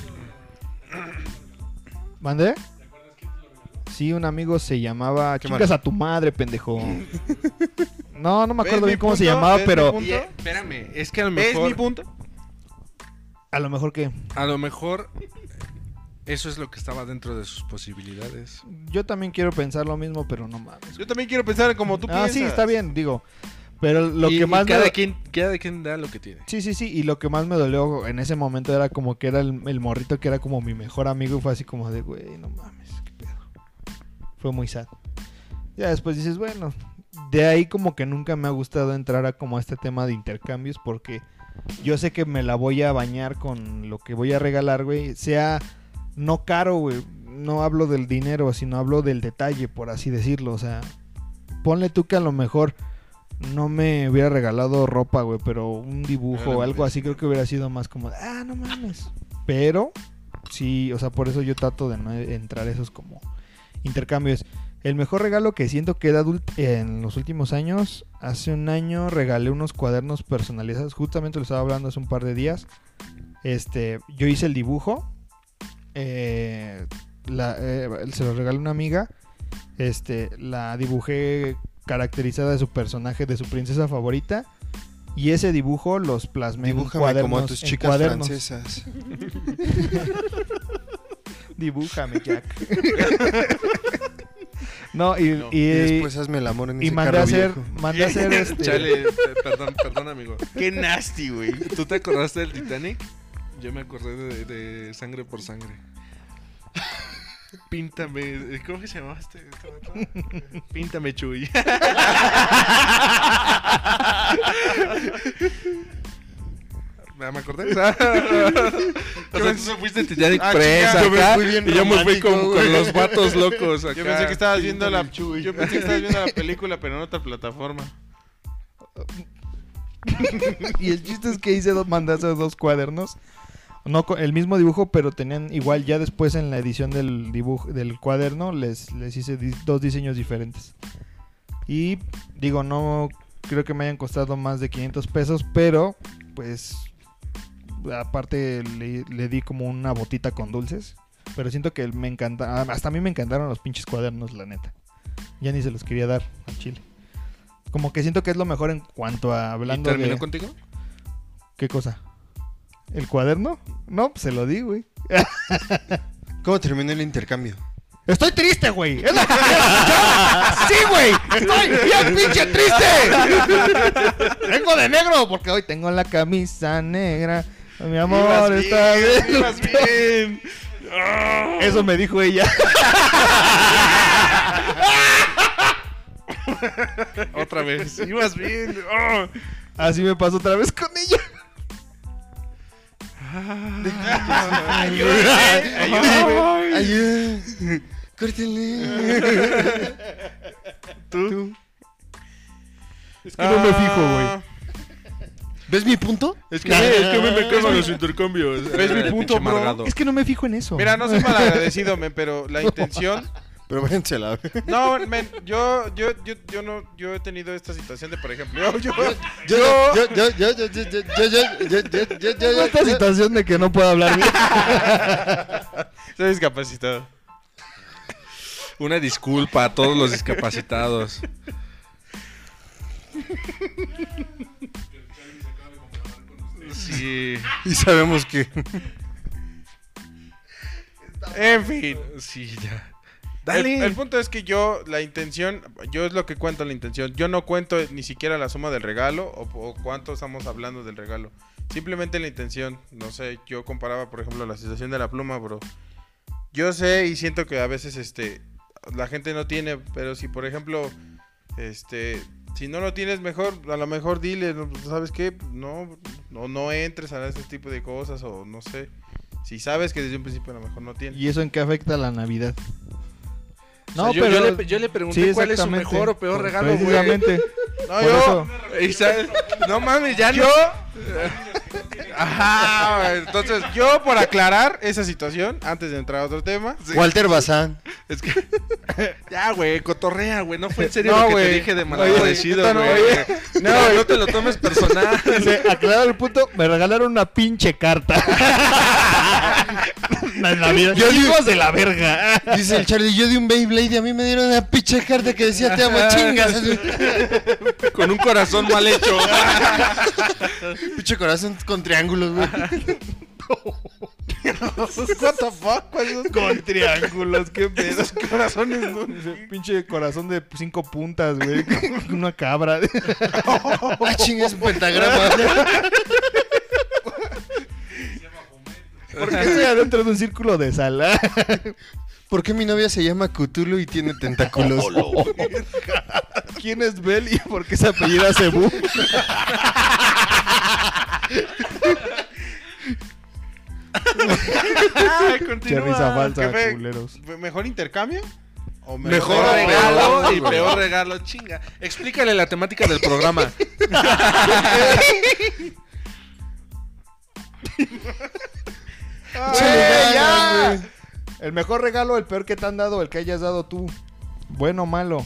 ¿Mandé? Sí, un amigo se llamaba... Qué Chingas a tu madre, pendejo. [LAUGHS] No, no me ¿Ves acuerdo bien cómo se llamaba, ¿Ves mi pero... punto? Espérame, es que a lo ¿Ves mejor, mi punto? A lo mejor que... a lo mejor eso es lo que estaba dentro de sus posibilidades. Yo también quiero pensar lo mismo, pero no mames. Yo también quiero pensar como tú Ah, piensas. sí, está bien, digo. Pero lo Y- que y más cada me... quien, cada quien da lo que tiene. Sí, sí, sí. Y lo que más me dolió en ese momento era como que era el, el morrito que era como mi mejor amigo. Y fue así como de, güey, no mames, qué pedo. Fue muy sad. Ya después dices, bueno, de ahí como que nunca me ha gustado entrar a como a este tema de intercambios. Porque yo sé que me la voy a bañar con lo que voy a regalar, güey. Sea no caro, güey. No hablo del dinero, sino hablo del detalle, por así decirlo. O sea, ponle tú que a lo mejor no me hubiera regalado ropa, güey, pero un dibujo o algo así creo que hubiera sido más como, ah, no mames. Pero sí, o sea, por eso yo trato de no entrar esos como intercambios. El mejor regalo que siento que he dado en los últimos años, hace un año regalé unos cuadernos personalizados, justamente lo estaba hablando hace un par de días. Este, yo hice el dibujo, eh, la- eh, se lo regalé a una amiga, este, la dibujé caracterizada de su personaje, de su princesa favorita. Y ese dibujo los plasmé en Dibújame cuadernos. como a tus en chicas cuadernos. francesas. [LAUGHS] Dibújame, Jack. [LAUGHS] No, y, No. y, Y después hazme el amor en y ese mandé a hacer, viejo. mandé a hacer [LAUGHS] este. Chale, pe- perdón, perdón, amigo. Qué nasty, güey. ¿Tú te acordaste del Titanic? Yo me acordé de, de Sangre por Sangre. Píntame. ¿Cómo que se llamaba este? este? [LAUGHS] Píntame, Chuy. Ya [LAUGHS] me acordé. [LAUGHS] o sea, tú fuiste Titanic Ah, presa acá, y yo me fui con, con los vatos locos acá. Yo pensé que estabas viendo la Chuy. Yo pensé que estabas viendo la película, pero en otra plataforma. Y el chiste es que hice dos, mandé a hacer dos cuadernos. No el mismo dibujo, pero tenían igual ya después en la edición del dibujo del cuaderno les, les hice di- dos diseños diferentes. Y digo, no creo que me hayan costado más de 500 pesos, pero pues aparte le, le di como una botita con dulces. Pero siento que me encanta, hasta a mí me encantaron los pinches cuadernos, la neta. Ya ni se los quería dar a Chile. Como que siento que es lo mejor en cuanto a ¿Y hablando terminó de... contigo? ¿Qué cosa? ¿El cuaderno? No, pues se lo di, güey. [LAUGHS] ¿Cómo terminó el intercambio? Estoy triste, güey. Es escuchar. Sí, güey. Estoy bien pinche triste. Vengo de negro porque hoy tengo la camisa negra. Mi amor está bien. bien. Eso me dijo ella. Otra vez. Ibas bien. Así me pasó otra vez con ella. Ayuda. Ayuda. Córtenle. Tú. Es que no me fijo, güey. ¿Ves mi punto? Es que, me, es que me, me cagan los intercambios. ¿Ves mi Eh, punto, bro? Es que no me fijo en eso. Mira, no soy malagradecido, men, pero la intención. Pero váyanse a la... No, men, yo, yo, yo, yo no, yo he tenido esta situación de, por ejemplo, yo, yo, Yo, yo, yo, yo, yo, yo, yo, yo, yo, yo, yo, yo, yo, Tengo esta yo- situación de que no puedo hablar bien. soy discapacitado. Una disculpa a todos los discapacitados. Sí, Y sabemos que... En fin. sí, ya. Dale. el punto es que yo, la intención, yo es lo que cuento la intención. Yo no cuento ni siquiera la suma del regalo o, o cuánto estamos hablando del regalo. Simplemente la intención. No sé, yo comparaba, por ejemplo, la situación de la pluma, bro. Yo sé y siento que a veces este la gente no tiene, pero si por ejemplo, este, si no lo tienes mejor, a lo mejor dile, ¿no? ¿sabes qué? No, no, no entres a ese tipo de cosas o no sé. Si sabes que desde un principio a lo mejor no tienes. ¿Y eso en qué afecta a la Navidad? O sea, yo, yo le, yo le pregunté Sí, cuál es su mejor o peor regalo, güey. [LAUGHS] No, yo, No mames, ya yo. No. Ajá, entonces yo por aclarar esa situación, antes de entrar a otro tema. Walter Bazán. Es que. [LAUGHS] Ya, güey, cotorrea, güey. No fue en serio No, lo que te dije de malagradecido, no, güey. oye. No, no te lo tomes personal. [LAUGHS] Aclarar el punto, me regalaron una pinche carta. [LAUGHS] La Navidad. Hijos de la verga. Dice el Charlie, yo di un Beyblade y a mí me dieron una pinche carta que decía te amo, chingas. Con un corazón mal hecho. Pinche corazón con triángulos, güey. [LAUGHS] What the fuck? ¿Cuáles son Con triángulos, qué [LAUGHS] pedo. corazones? no? Pinche corazón de cinco puntas, güey. [LAUGHS] Una cabra. Ah, chinga, es un pentagrama. ¿Por qué estoy adentro de un círculo de sal? ¿Por qué mi novia se llama Cthulhu y tiene tentáculos? [LAUGHS] ¿Quién es Bel y por qué se apellida Cebú? Ay, Qué continúa. risa falsa. ¿Mejor intercambio? ¿O Mejor Mejor regalo peor, y peor regalo, chinga. Explícale la temática del programa. [LAUGHS] Chale, ya. El mejor regalo, el peor que te han dado, el que hayas dado tú. Bueno o malo.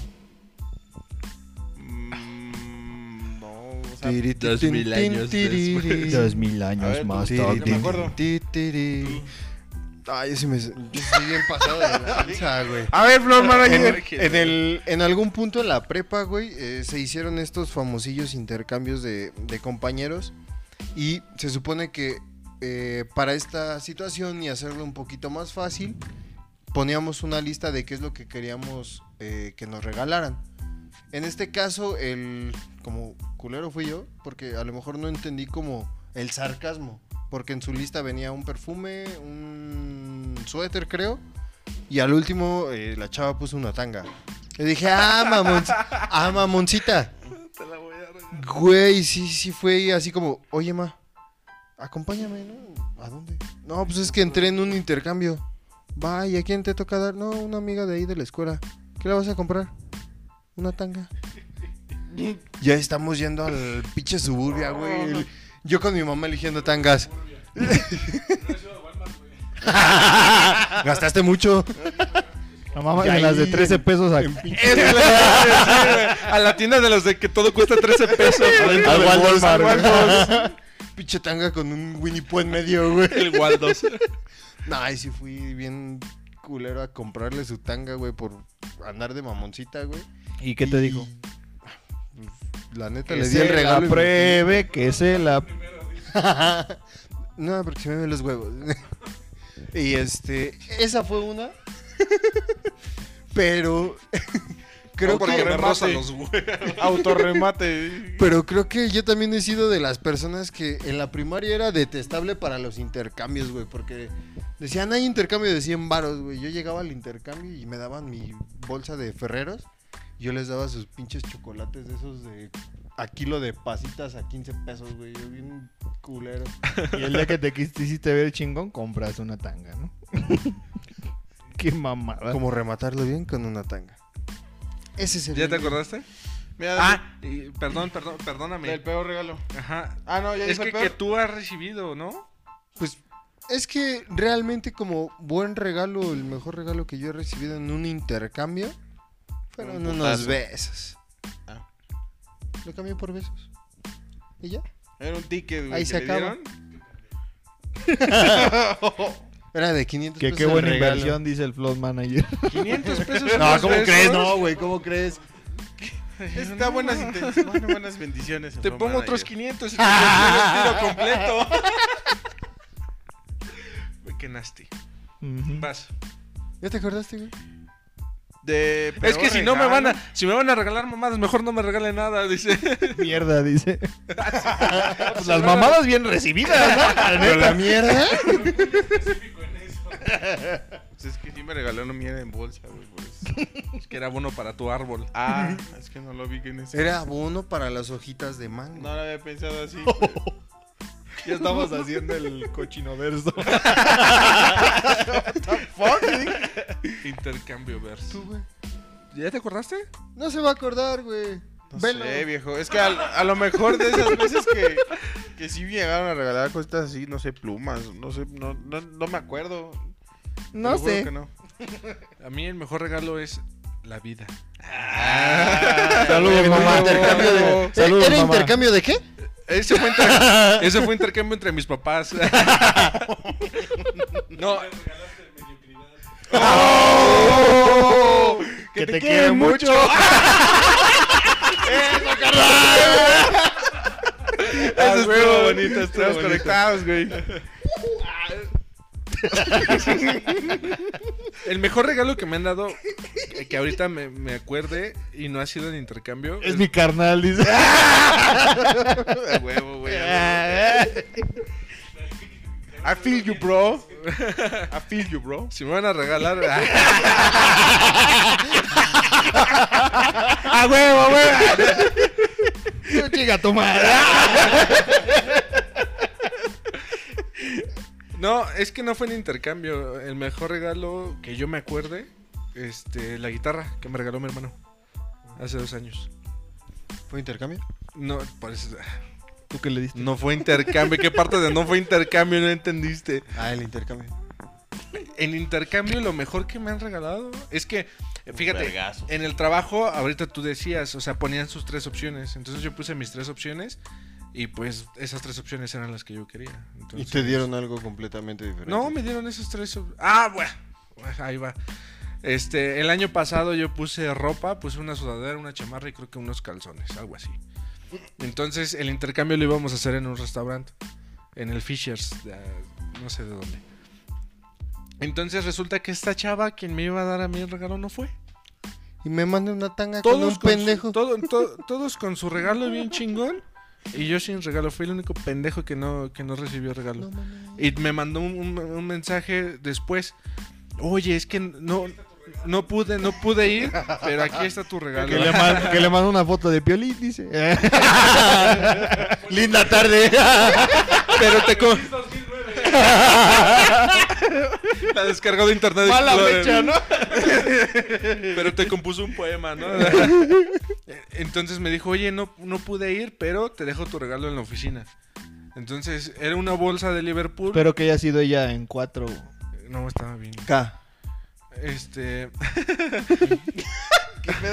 Mm, no, o sea, Tiri, Dos tin, mil tin, años tiri, después. mil A años ver, más tiri, tarde. me acuerdo. ti. Ay, yo sí me. Yo soy bien pasado de lanza, güey. A ver, Flor En, Manager. en el, en algún punto en la prepa, güey, eh, se hicieron estos famosillos intercambios de, de compañeros. Y se supone que eh, para esta situación y hacerlo un poquito más fácil, poníamos una lista de qué es lo que queríamos eh, que nos regalaran. En este caso, el como culero fui yo, porque a lo mejor no entendí como el sarcasmo, porque en su lista venía un perfume, un suéter, creo, y al último eh, la chava puso una tanga. Le dije, ah, mamon, ah, mamoncita. [LAUGHS] Te la voy a regalar. Güey, sí, sí fue así como, oye, ma, acompáñame, ¿no? ¿A dónde? No, pues es que entré en un intercambio. Va, ¿y a quién te toca dar? No, una amiga de ahí de la escuela. ¿Qué le vas a comprar? Una tanga. Ya estamos yendo al pinche suburbia, güey. Yo con mi mamá eligiendo tangas. [LAUGHS] Gastaste mucho. La mamá Y de las de 13 en- pesos a... A la tienda de los de que todo cuesta 13 pesos. [LAUGHS] Al Walmart, Pinche tanga con un Winnie Pooh en medio, güey. El Waldos. [LAUGHS] No, ahí sí fui bien culero a comprarle su tanga, güey, por andar de mamoncita, güey. ¿Y qué te dijo? La neta Que le di el regalo. pruebe, que se la... [LAUGHS] no, porque se me ven los huevos. [LAUGHS] y este, esa fue una. Pero creo porque que roza los. [LAUGHS] [LAUGHS] Autorremate. pero creo que yo también he sido de las personas que en la primaria era detestable para los intercambios, güey, porque decían, "Hay intercambio de 100 varos, güey." Yo llegaba al intercambio y me daban mi bolsa de Ferreros. Yo les daba sus pinches chocolates de esos de a kilo de pasitas a 15 pesos, güey. Yo bien culero. Y el día que te quisiste ver chingón, compras una tanga, ¿no? [LAUGHS] Qué mamada. Como rematarlo bien con una tanga. Ese es el ¿Ya te acordaste? Mira, Ah, y- perdón, perdón, perdóname. del peor regalo. Ajá. Ah, no, ya Es que, el que tú has recibido, ¿no? Pues es que realmente como buen regalo, el mejor regalo que yo he recibido en un intercambio fueron Un unos besos. Ah. Lo cambié por besos. ¿Y ya? Era un ticket, güey. Ahí se acaba. [LAUGHS] Era de 500 Que pesos. qué el buena regalo. inversión, dice el Flood Manager. [LAUGHS] 500 pesos. No, ¿cómo besos. crees? No, güey, ¿cómo crees? [LAUGHS] Está buenas, [LAUGHS] buenas bendiciones. Te Flow pongo otros Manager. 500 y te tiro completo. Güey, qué nasty. Vas. ¿Ya te acordaste, güey? De Es que si no me van a, si me van a regalar mamadas, mejor no me regalen nada, dice. Mierda, dice. Pues las mamadas bien recibidas, ¿no? Pero la mierda. Pues es que sí me regaló una mierda en bolsa, güey. por eso. Es que era bueno para tu árbol. Ah, es que no lo vi en ese. Era abono para las hojitas de mango. No lo había pensado así. Ya estamos haciendo el cochino verso. [LAUGHS] Intercambio verso. Tú, güey. ¿Ya te acordaste? No se va a acordar, güey. No Velo. sé, viejo. Es que al- a, lo mejor de esas veces que, que sí llegaron a regalar cositas así, no sé, plumas, no sé, no, no, no me acuerdo. Te No sé. que no. A mí el mejor regalo es la vida. Saludos, mamá. Intercambio de... Saludos, ¿Era mamá. intercambio de qué? Ese fue, inter- [LAUGHS] ese fue intercambio entre mis papás. [LAUGHS] no. ¡Oh! Que te quieren mucho. [LAUGHS] Eso estuvo huevo. bonito, Estamos estamos conectados, güey. [LAUGHS] El mejor regalo que me han dado, que, que ahorita me, me acuerde y no ha sido en intercambio, Es mi carnal, dice. [LAUGHS] A huevo, güey. a huevo. I feel you, bro. I feel you, bro. Si me van a regalar. [LAUGHS] ¡A huevo, huevo! Chica, tu madre. No, es que no fue en intercambio. El mejor regalo que yo me acuerde, este, la guitarra que me regaló mi hermano hace dos años. ¿Fue intercambio? No, parece, ¿Tú qué le diste? no fue intercambio. ¿Qué parte de no fue intercambio no entendiste? Ah, el intercambio. En intercambio, lo mejor que me han regalado es que, fíjate, en el trabajo, ahorita tú decías, o sea, ponían sus tres opciones. Entonces yo puse mis tres opciones y pues esas tres opciones eran las que yo quería. Y te dieron algo completamente diferente. No, me dieron esas tres. Ah, bueno. Ahí va. Este, el año pasado yo puse ropa, puse una sudadera, una chamarra y creo que unos calzones, algo así. Entonces el intercambio lo íbamos a hacer en un restaurante, en el Fishers, de- no sé de dónde. Entonces resulta que esta chava, quien me iba a dar a mí el regalo, no fue. Y me manda una tanga con Todos un con su- pendejo. todo- to- [LAUGHS] todos con su regalo bien chingón. Y yo sin regalo. Fui el único pendejo que no, que no recibió regalo. Y me mandó un, un- un mensaje después. Oye, es que no, no pude, no pude ir, pero aquí está tu regalo. Que le, man- que le manda una foto de Piolín, dice. [LAUGHS] Linda tarde. Pero te co- La descargó de internet. Mala Explorer. fecha, ¿no? Pero te compuso un poema, ¿no? Entonces me dijo, oye, no, no pude ir, pero te dejo tu regalo en la oficina. Entonces, era una bolsa de Liverpool. Espero que haya sido ella en cuatro. No, estaba bien. K. Este... [LAUGHS]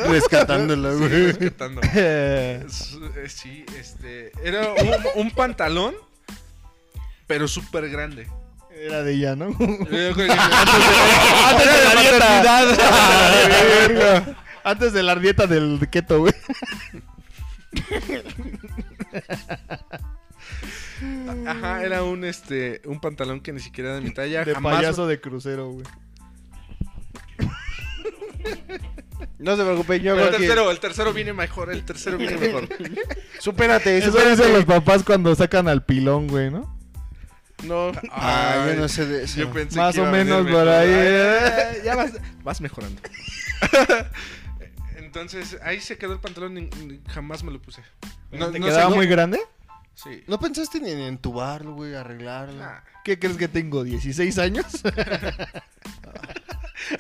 Rescatándola, Sí, güey. rescatando. [LAUGHS] Eh, Sí, este... Era un, un pantalón, pero súper grande. Era de ella, ¿no? Creo [LAUGHS] Antes de la dieta. Antes de la dieta del keto, güey. Ajá, era un este un pantalón que ni siquiera era de mi talla. De jamás payaso de crucero, güey. No se preocupe, yo Pero el creo que... tercero, el tercero viene mejor, el tercero viene mejor. [LAUGHS] Supérate, Eso supérate. dicen los papás cuando sacan al pilón, güey, ¿no? No. Ah, Ay, yo no sé de eso. Yo pensé Más que o menos por ahí. Ay, Ya vas, vas mejorando. [LAUGHS] Entonces, ahí se quedó el pantalón y jamás me lo puse. No, ¿Te no quedaba sé, muy grande? Sí. ¿No pensaste ni en entubarlo, güey, arreglarlo? Nah. ¿Qué crees que tengo? ¿16 años? [LAUGHS]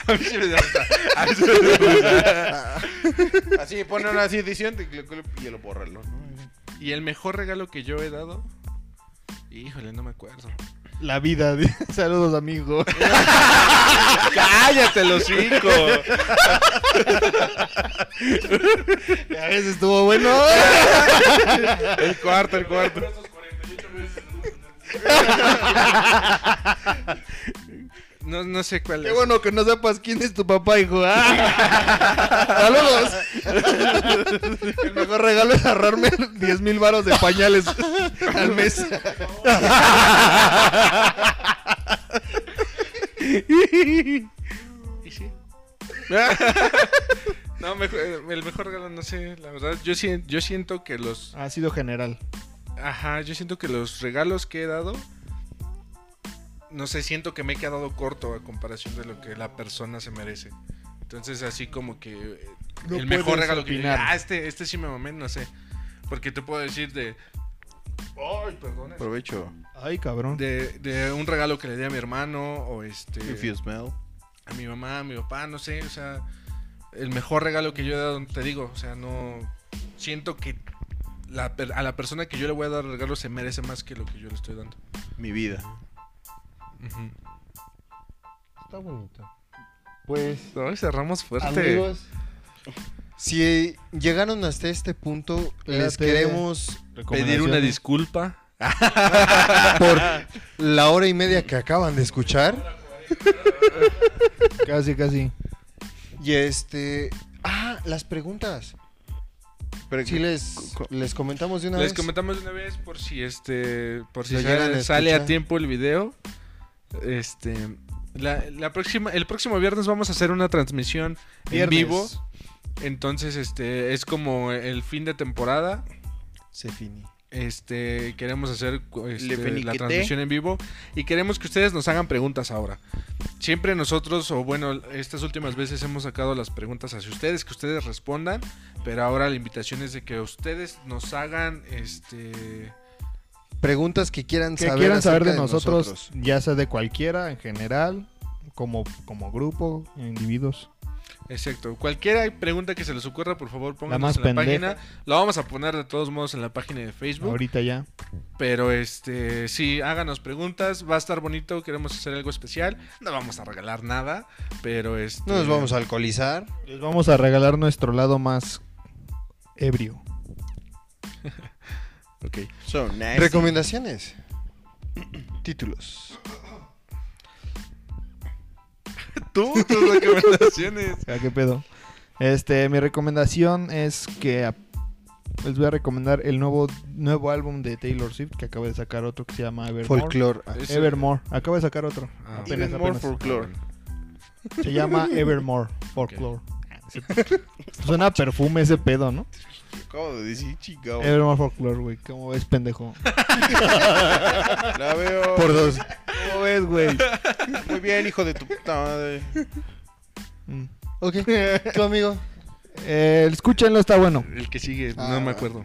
A mí sí me. [LAUGHS] Así, pone una así edición y lo- y lo bórralo, ¿no? Y el mejor regalo que yo he dado. Híjole, no me acuerdo. La vida. [LAUGHS] Saludos, amigo. [LAUGHS] ¡Cállate, los cinco! [LAUGHS] A veces estuvo bueno. El cuarto, el cuarto. No, no sé cuál Qué es. bueno que no sepas quién es tu papá, hijo. ¡Ah! ¡Saludos! El mejor regalo es ahorrarme 10 mil varos de pañales al mes. ¿Y sí? no, mejor- el mejor regalo, no sé, la verdad. Yo, yo siento que los. Ha sido general. Ajá, yo siento que los regalos que he dado. No sé, siento que me he quedado corto a comparación de lo que la persona se merece. Entonces, así como que. eh, No el mejor regalo que yo opinar. Ah, este, este sí me mamé, no sé. Porque te puedo decir de. Ay, perdón. Provecho. Ay, cabrón. De, de un regalo que le di a mi hermano o este. If you smell. a mi mamá, a mi papá, no sé, o sea, el mejor regalo que yo he dado, te digo, o sea, no siento que la a la persona que yo le voy a dar regalo se merece más que lo que yo le estoy dando. Mi vida. Está bonito. Pues, Hoy cerramos fuerte. amigos, [LAUGHS] si llegaron hasta este punto, les queremos Pedir una disculpa. [LAUGHS] por la hora y media que acaban de escuchar. [LAUGHS] Casi, casi. Y este. Ah, las preguntas. Pero Sí, les, co- les comentamos de una Les vez. comentamos de una vez por si este por si Lo sale, a sale a escuchar. tiempo el video. Este la, la próxima el próximo viernes vamos a hacer una transmisión en vivo. Entonces, este es como el fin de temporada. Se finí. Este, queremos hacer este, la transmisión en vivo y queremos que ustedes nos hagan preguntas ahora. Siempre nosotros, o bueno, estas últimas veces hemos sacado las preguntas hacia ustedes, que ustedes respondan, pero ahora la invitación es de que ustedes nos hagan, este, Preguntas que quieran Que saber. quieran saber de nosotros, ya sea de cualquiera, en general, como, como grupo, individuos. exacto, cualquier pregunta que se les ocurra, por favor, pónganla más en la pendeja. página. La vamos a poner de todos modos en la página de Facebook. Ahorita ya. Pero este, sí, háganos preguntas, va a estar bonito, queremos hacer algo especial. No vamos a regalar nada, pero este No nos vamos a alcoholizar. Les vamos a regalar nuestro lado más ebrio. [LAUGHS] Ok. So nice. Recomendaciones. [CLEARS THROAT] Títulos. [LAUGHS] Tú, tus recomendaciones. [LAUGHS] Ah, ¿Qué pedo? Este, mi recomendación es que a- les voy a recomendar el nuevo nuevo álbum de Taylor Swift que acaba de sacar otro que se llama Evermore. Folklore. Ese- Evermore. Acaba de sacar otro. Ah, apenas, Even more apenas. folklore. Se llama [LAUGHS] Evermore Folklore. Suena a perfume ese pedo, ¿no? Acabo de decir, chica. Evermore Folklore, güey. ¿Cómo ves, pendejo? [LAUGHS] La veo. Por dos. ¿Cómo ves, güey? Muy bien, hijo de tu puta madre. Mm. Ok. ¿Tú, amigo? Eh, escúchenlo, está bueno. El que sigue, Ah, no me va. acuerdo.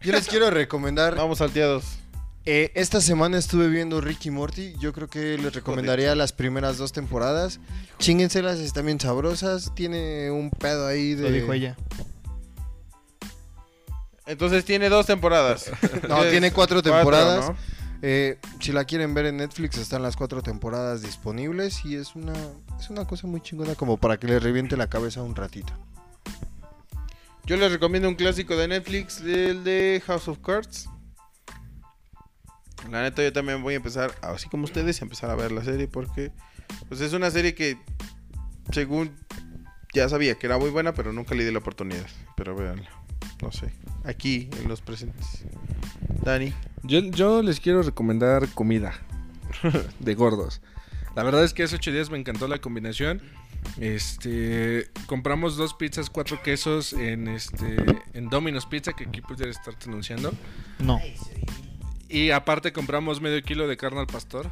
Yo les quiero recomendar. Vamos salteados. Eh, esta semana estuve viendo Ricky Morty. Yo creo que les recomendaría las primeras dos temporadas. Chinguenselas, están bien sabrosas. Tiene un pedo ahí de. Lo dijo ella. Entonces tiene dos temporadas. [LAUGHS] No, Es tiene cuatro temporadas. ¿no? Eh, si la quieren ver en Netflix, están las cuatro temporadas disponibles. Y es una, es una cosa muy chingona como para que les reviente la cabeza un ratito. Yo les recomiendo un clásico de Netflix, el de House of Cards. La neta, yo también voy a empezar, así como ustedes, a empezar a ver la serie porque pues es una serie que, según ya sabía que era muy buena, pero nunca le di la oportunidad. Pero véanla, no sé, aquí en los presentes. Dani, Yo, yo les quiero recomendar comida [LAUGHS] de gordos. La verdad es que hace ocho días me encantó la combinación. Este, compramos dos pizzas, cuatro quesos en este, en Domino's Pizza que aquí pudiera estar anunciando. No. Y aparte compramos medio kilo de carne al pastor.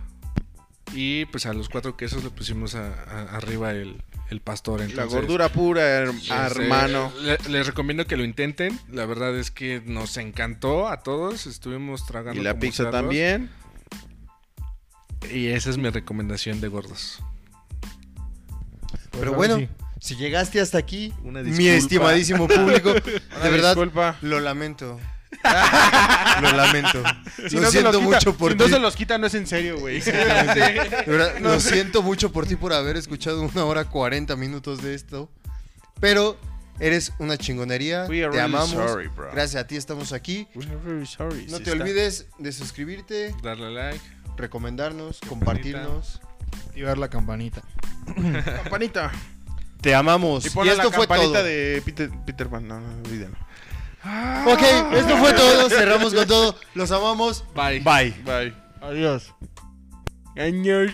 Y pues a los cuatro quesos le pusimos a- a- arriba el, el pastor. la gordura pura, her- hermano. le- les recomiendo que lo intenten. La verdad es que nos encantó a todos. Estuvimos tragando. Y la pizza cerdos. también. Y esa es mi recomendación de gordos. Pues Pero bueno, sí. si llegaste hasta aquí, Una mi estimadísimo público, [LAUGHS] Una de verdad, disculpa. lo lamento. [LAUGHS] lo lamento. Si lo no siento mucho por si ti. no se los quita, no es en serio, güey. [LAUGHS] Lo siento mucho por ti por haber escuchado una hora 40 minutos de esto. Pero eres una chingonería. We are te really amamos. sorry, bro. Gracias a ti estamos aquí. Sorry, No te olvides de suscribirte, Darle like. recomendarnos, compartirnos. Activar la campanita. [LAUGHS] Campanita. Te amamos. Y Y, esto la fue campanita todo. de Peter, Peter Pan. No, no, olvídalo. Ok, esto fue todo. Cerramos con todo. Los amamos. Bye. Bye. Bye. Adiós. Años.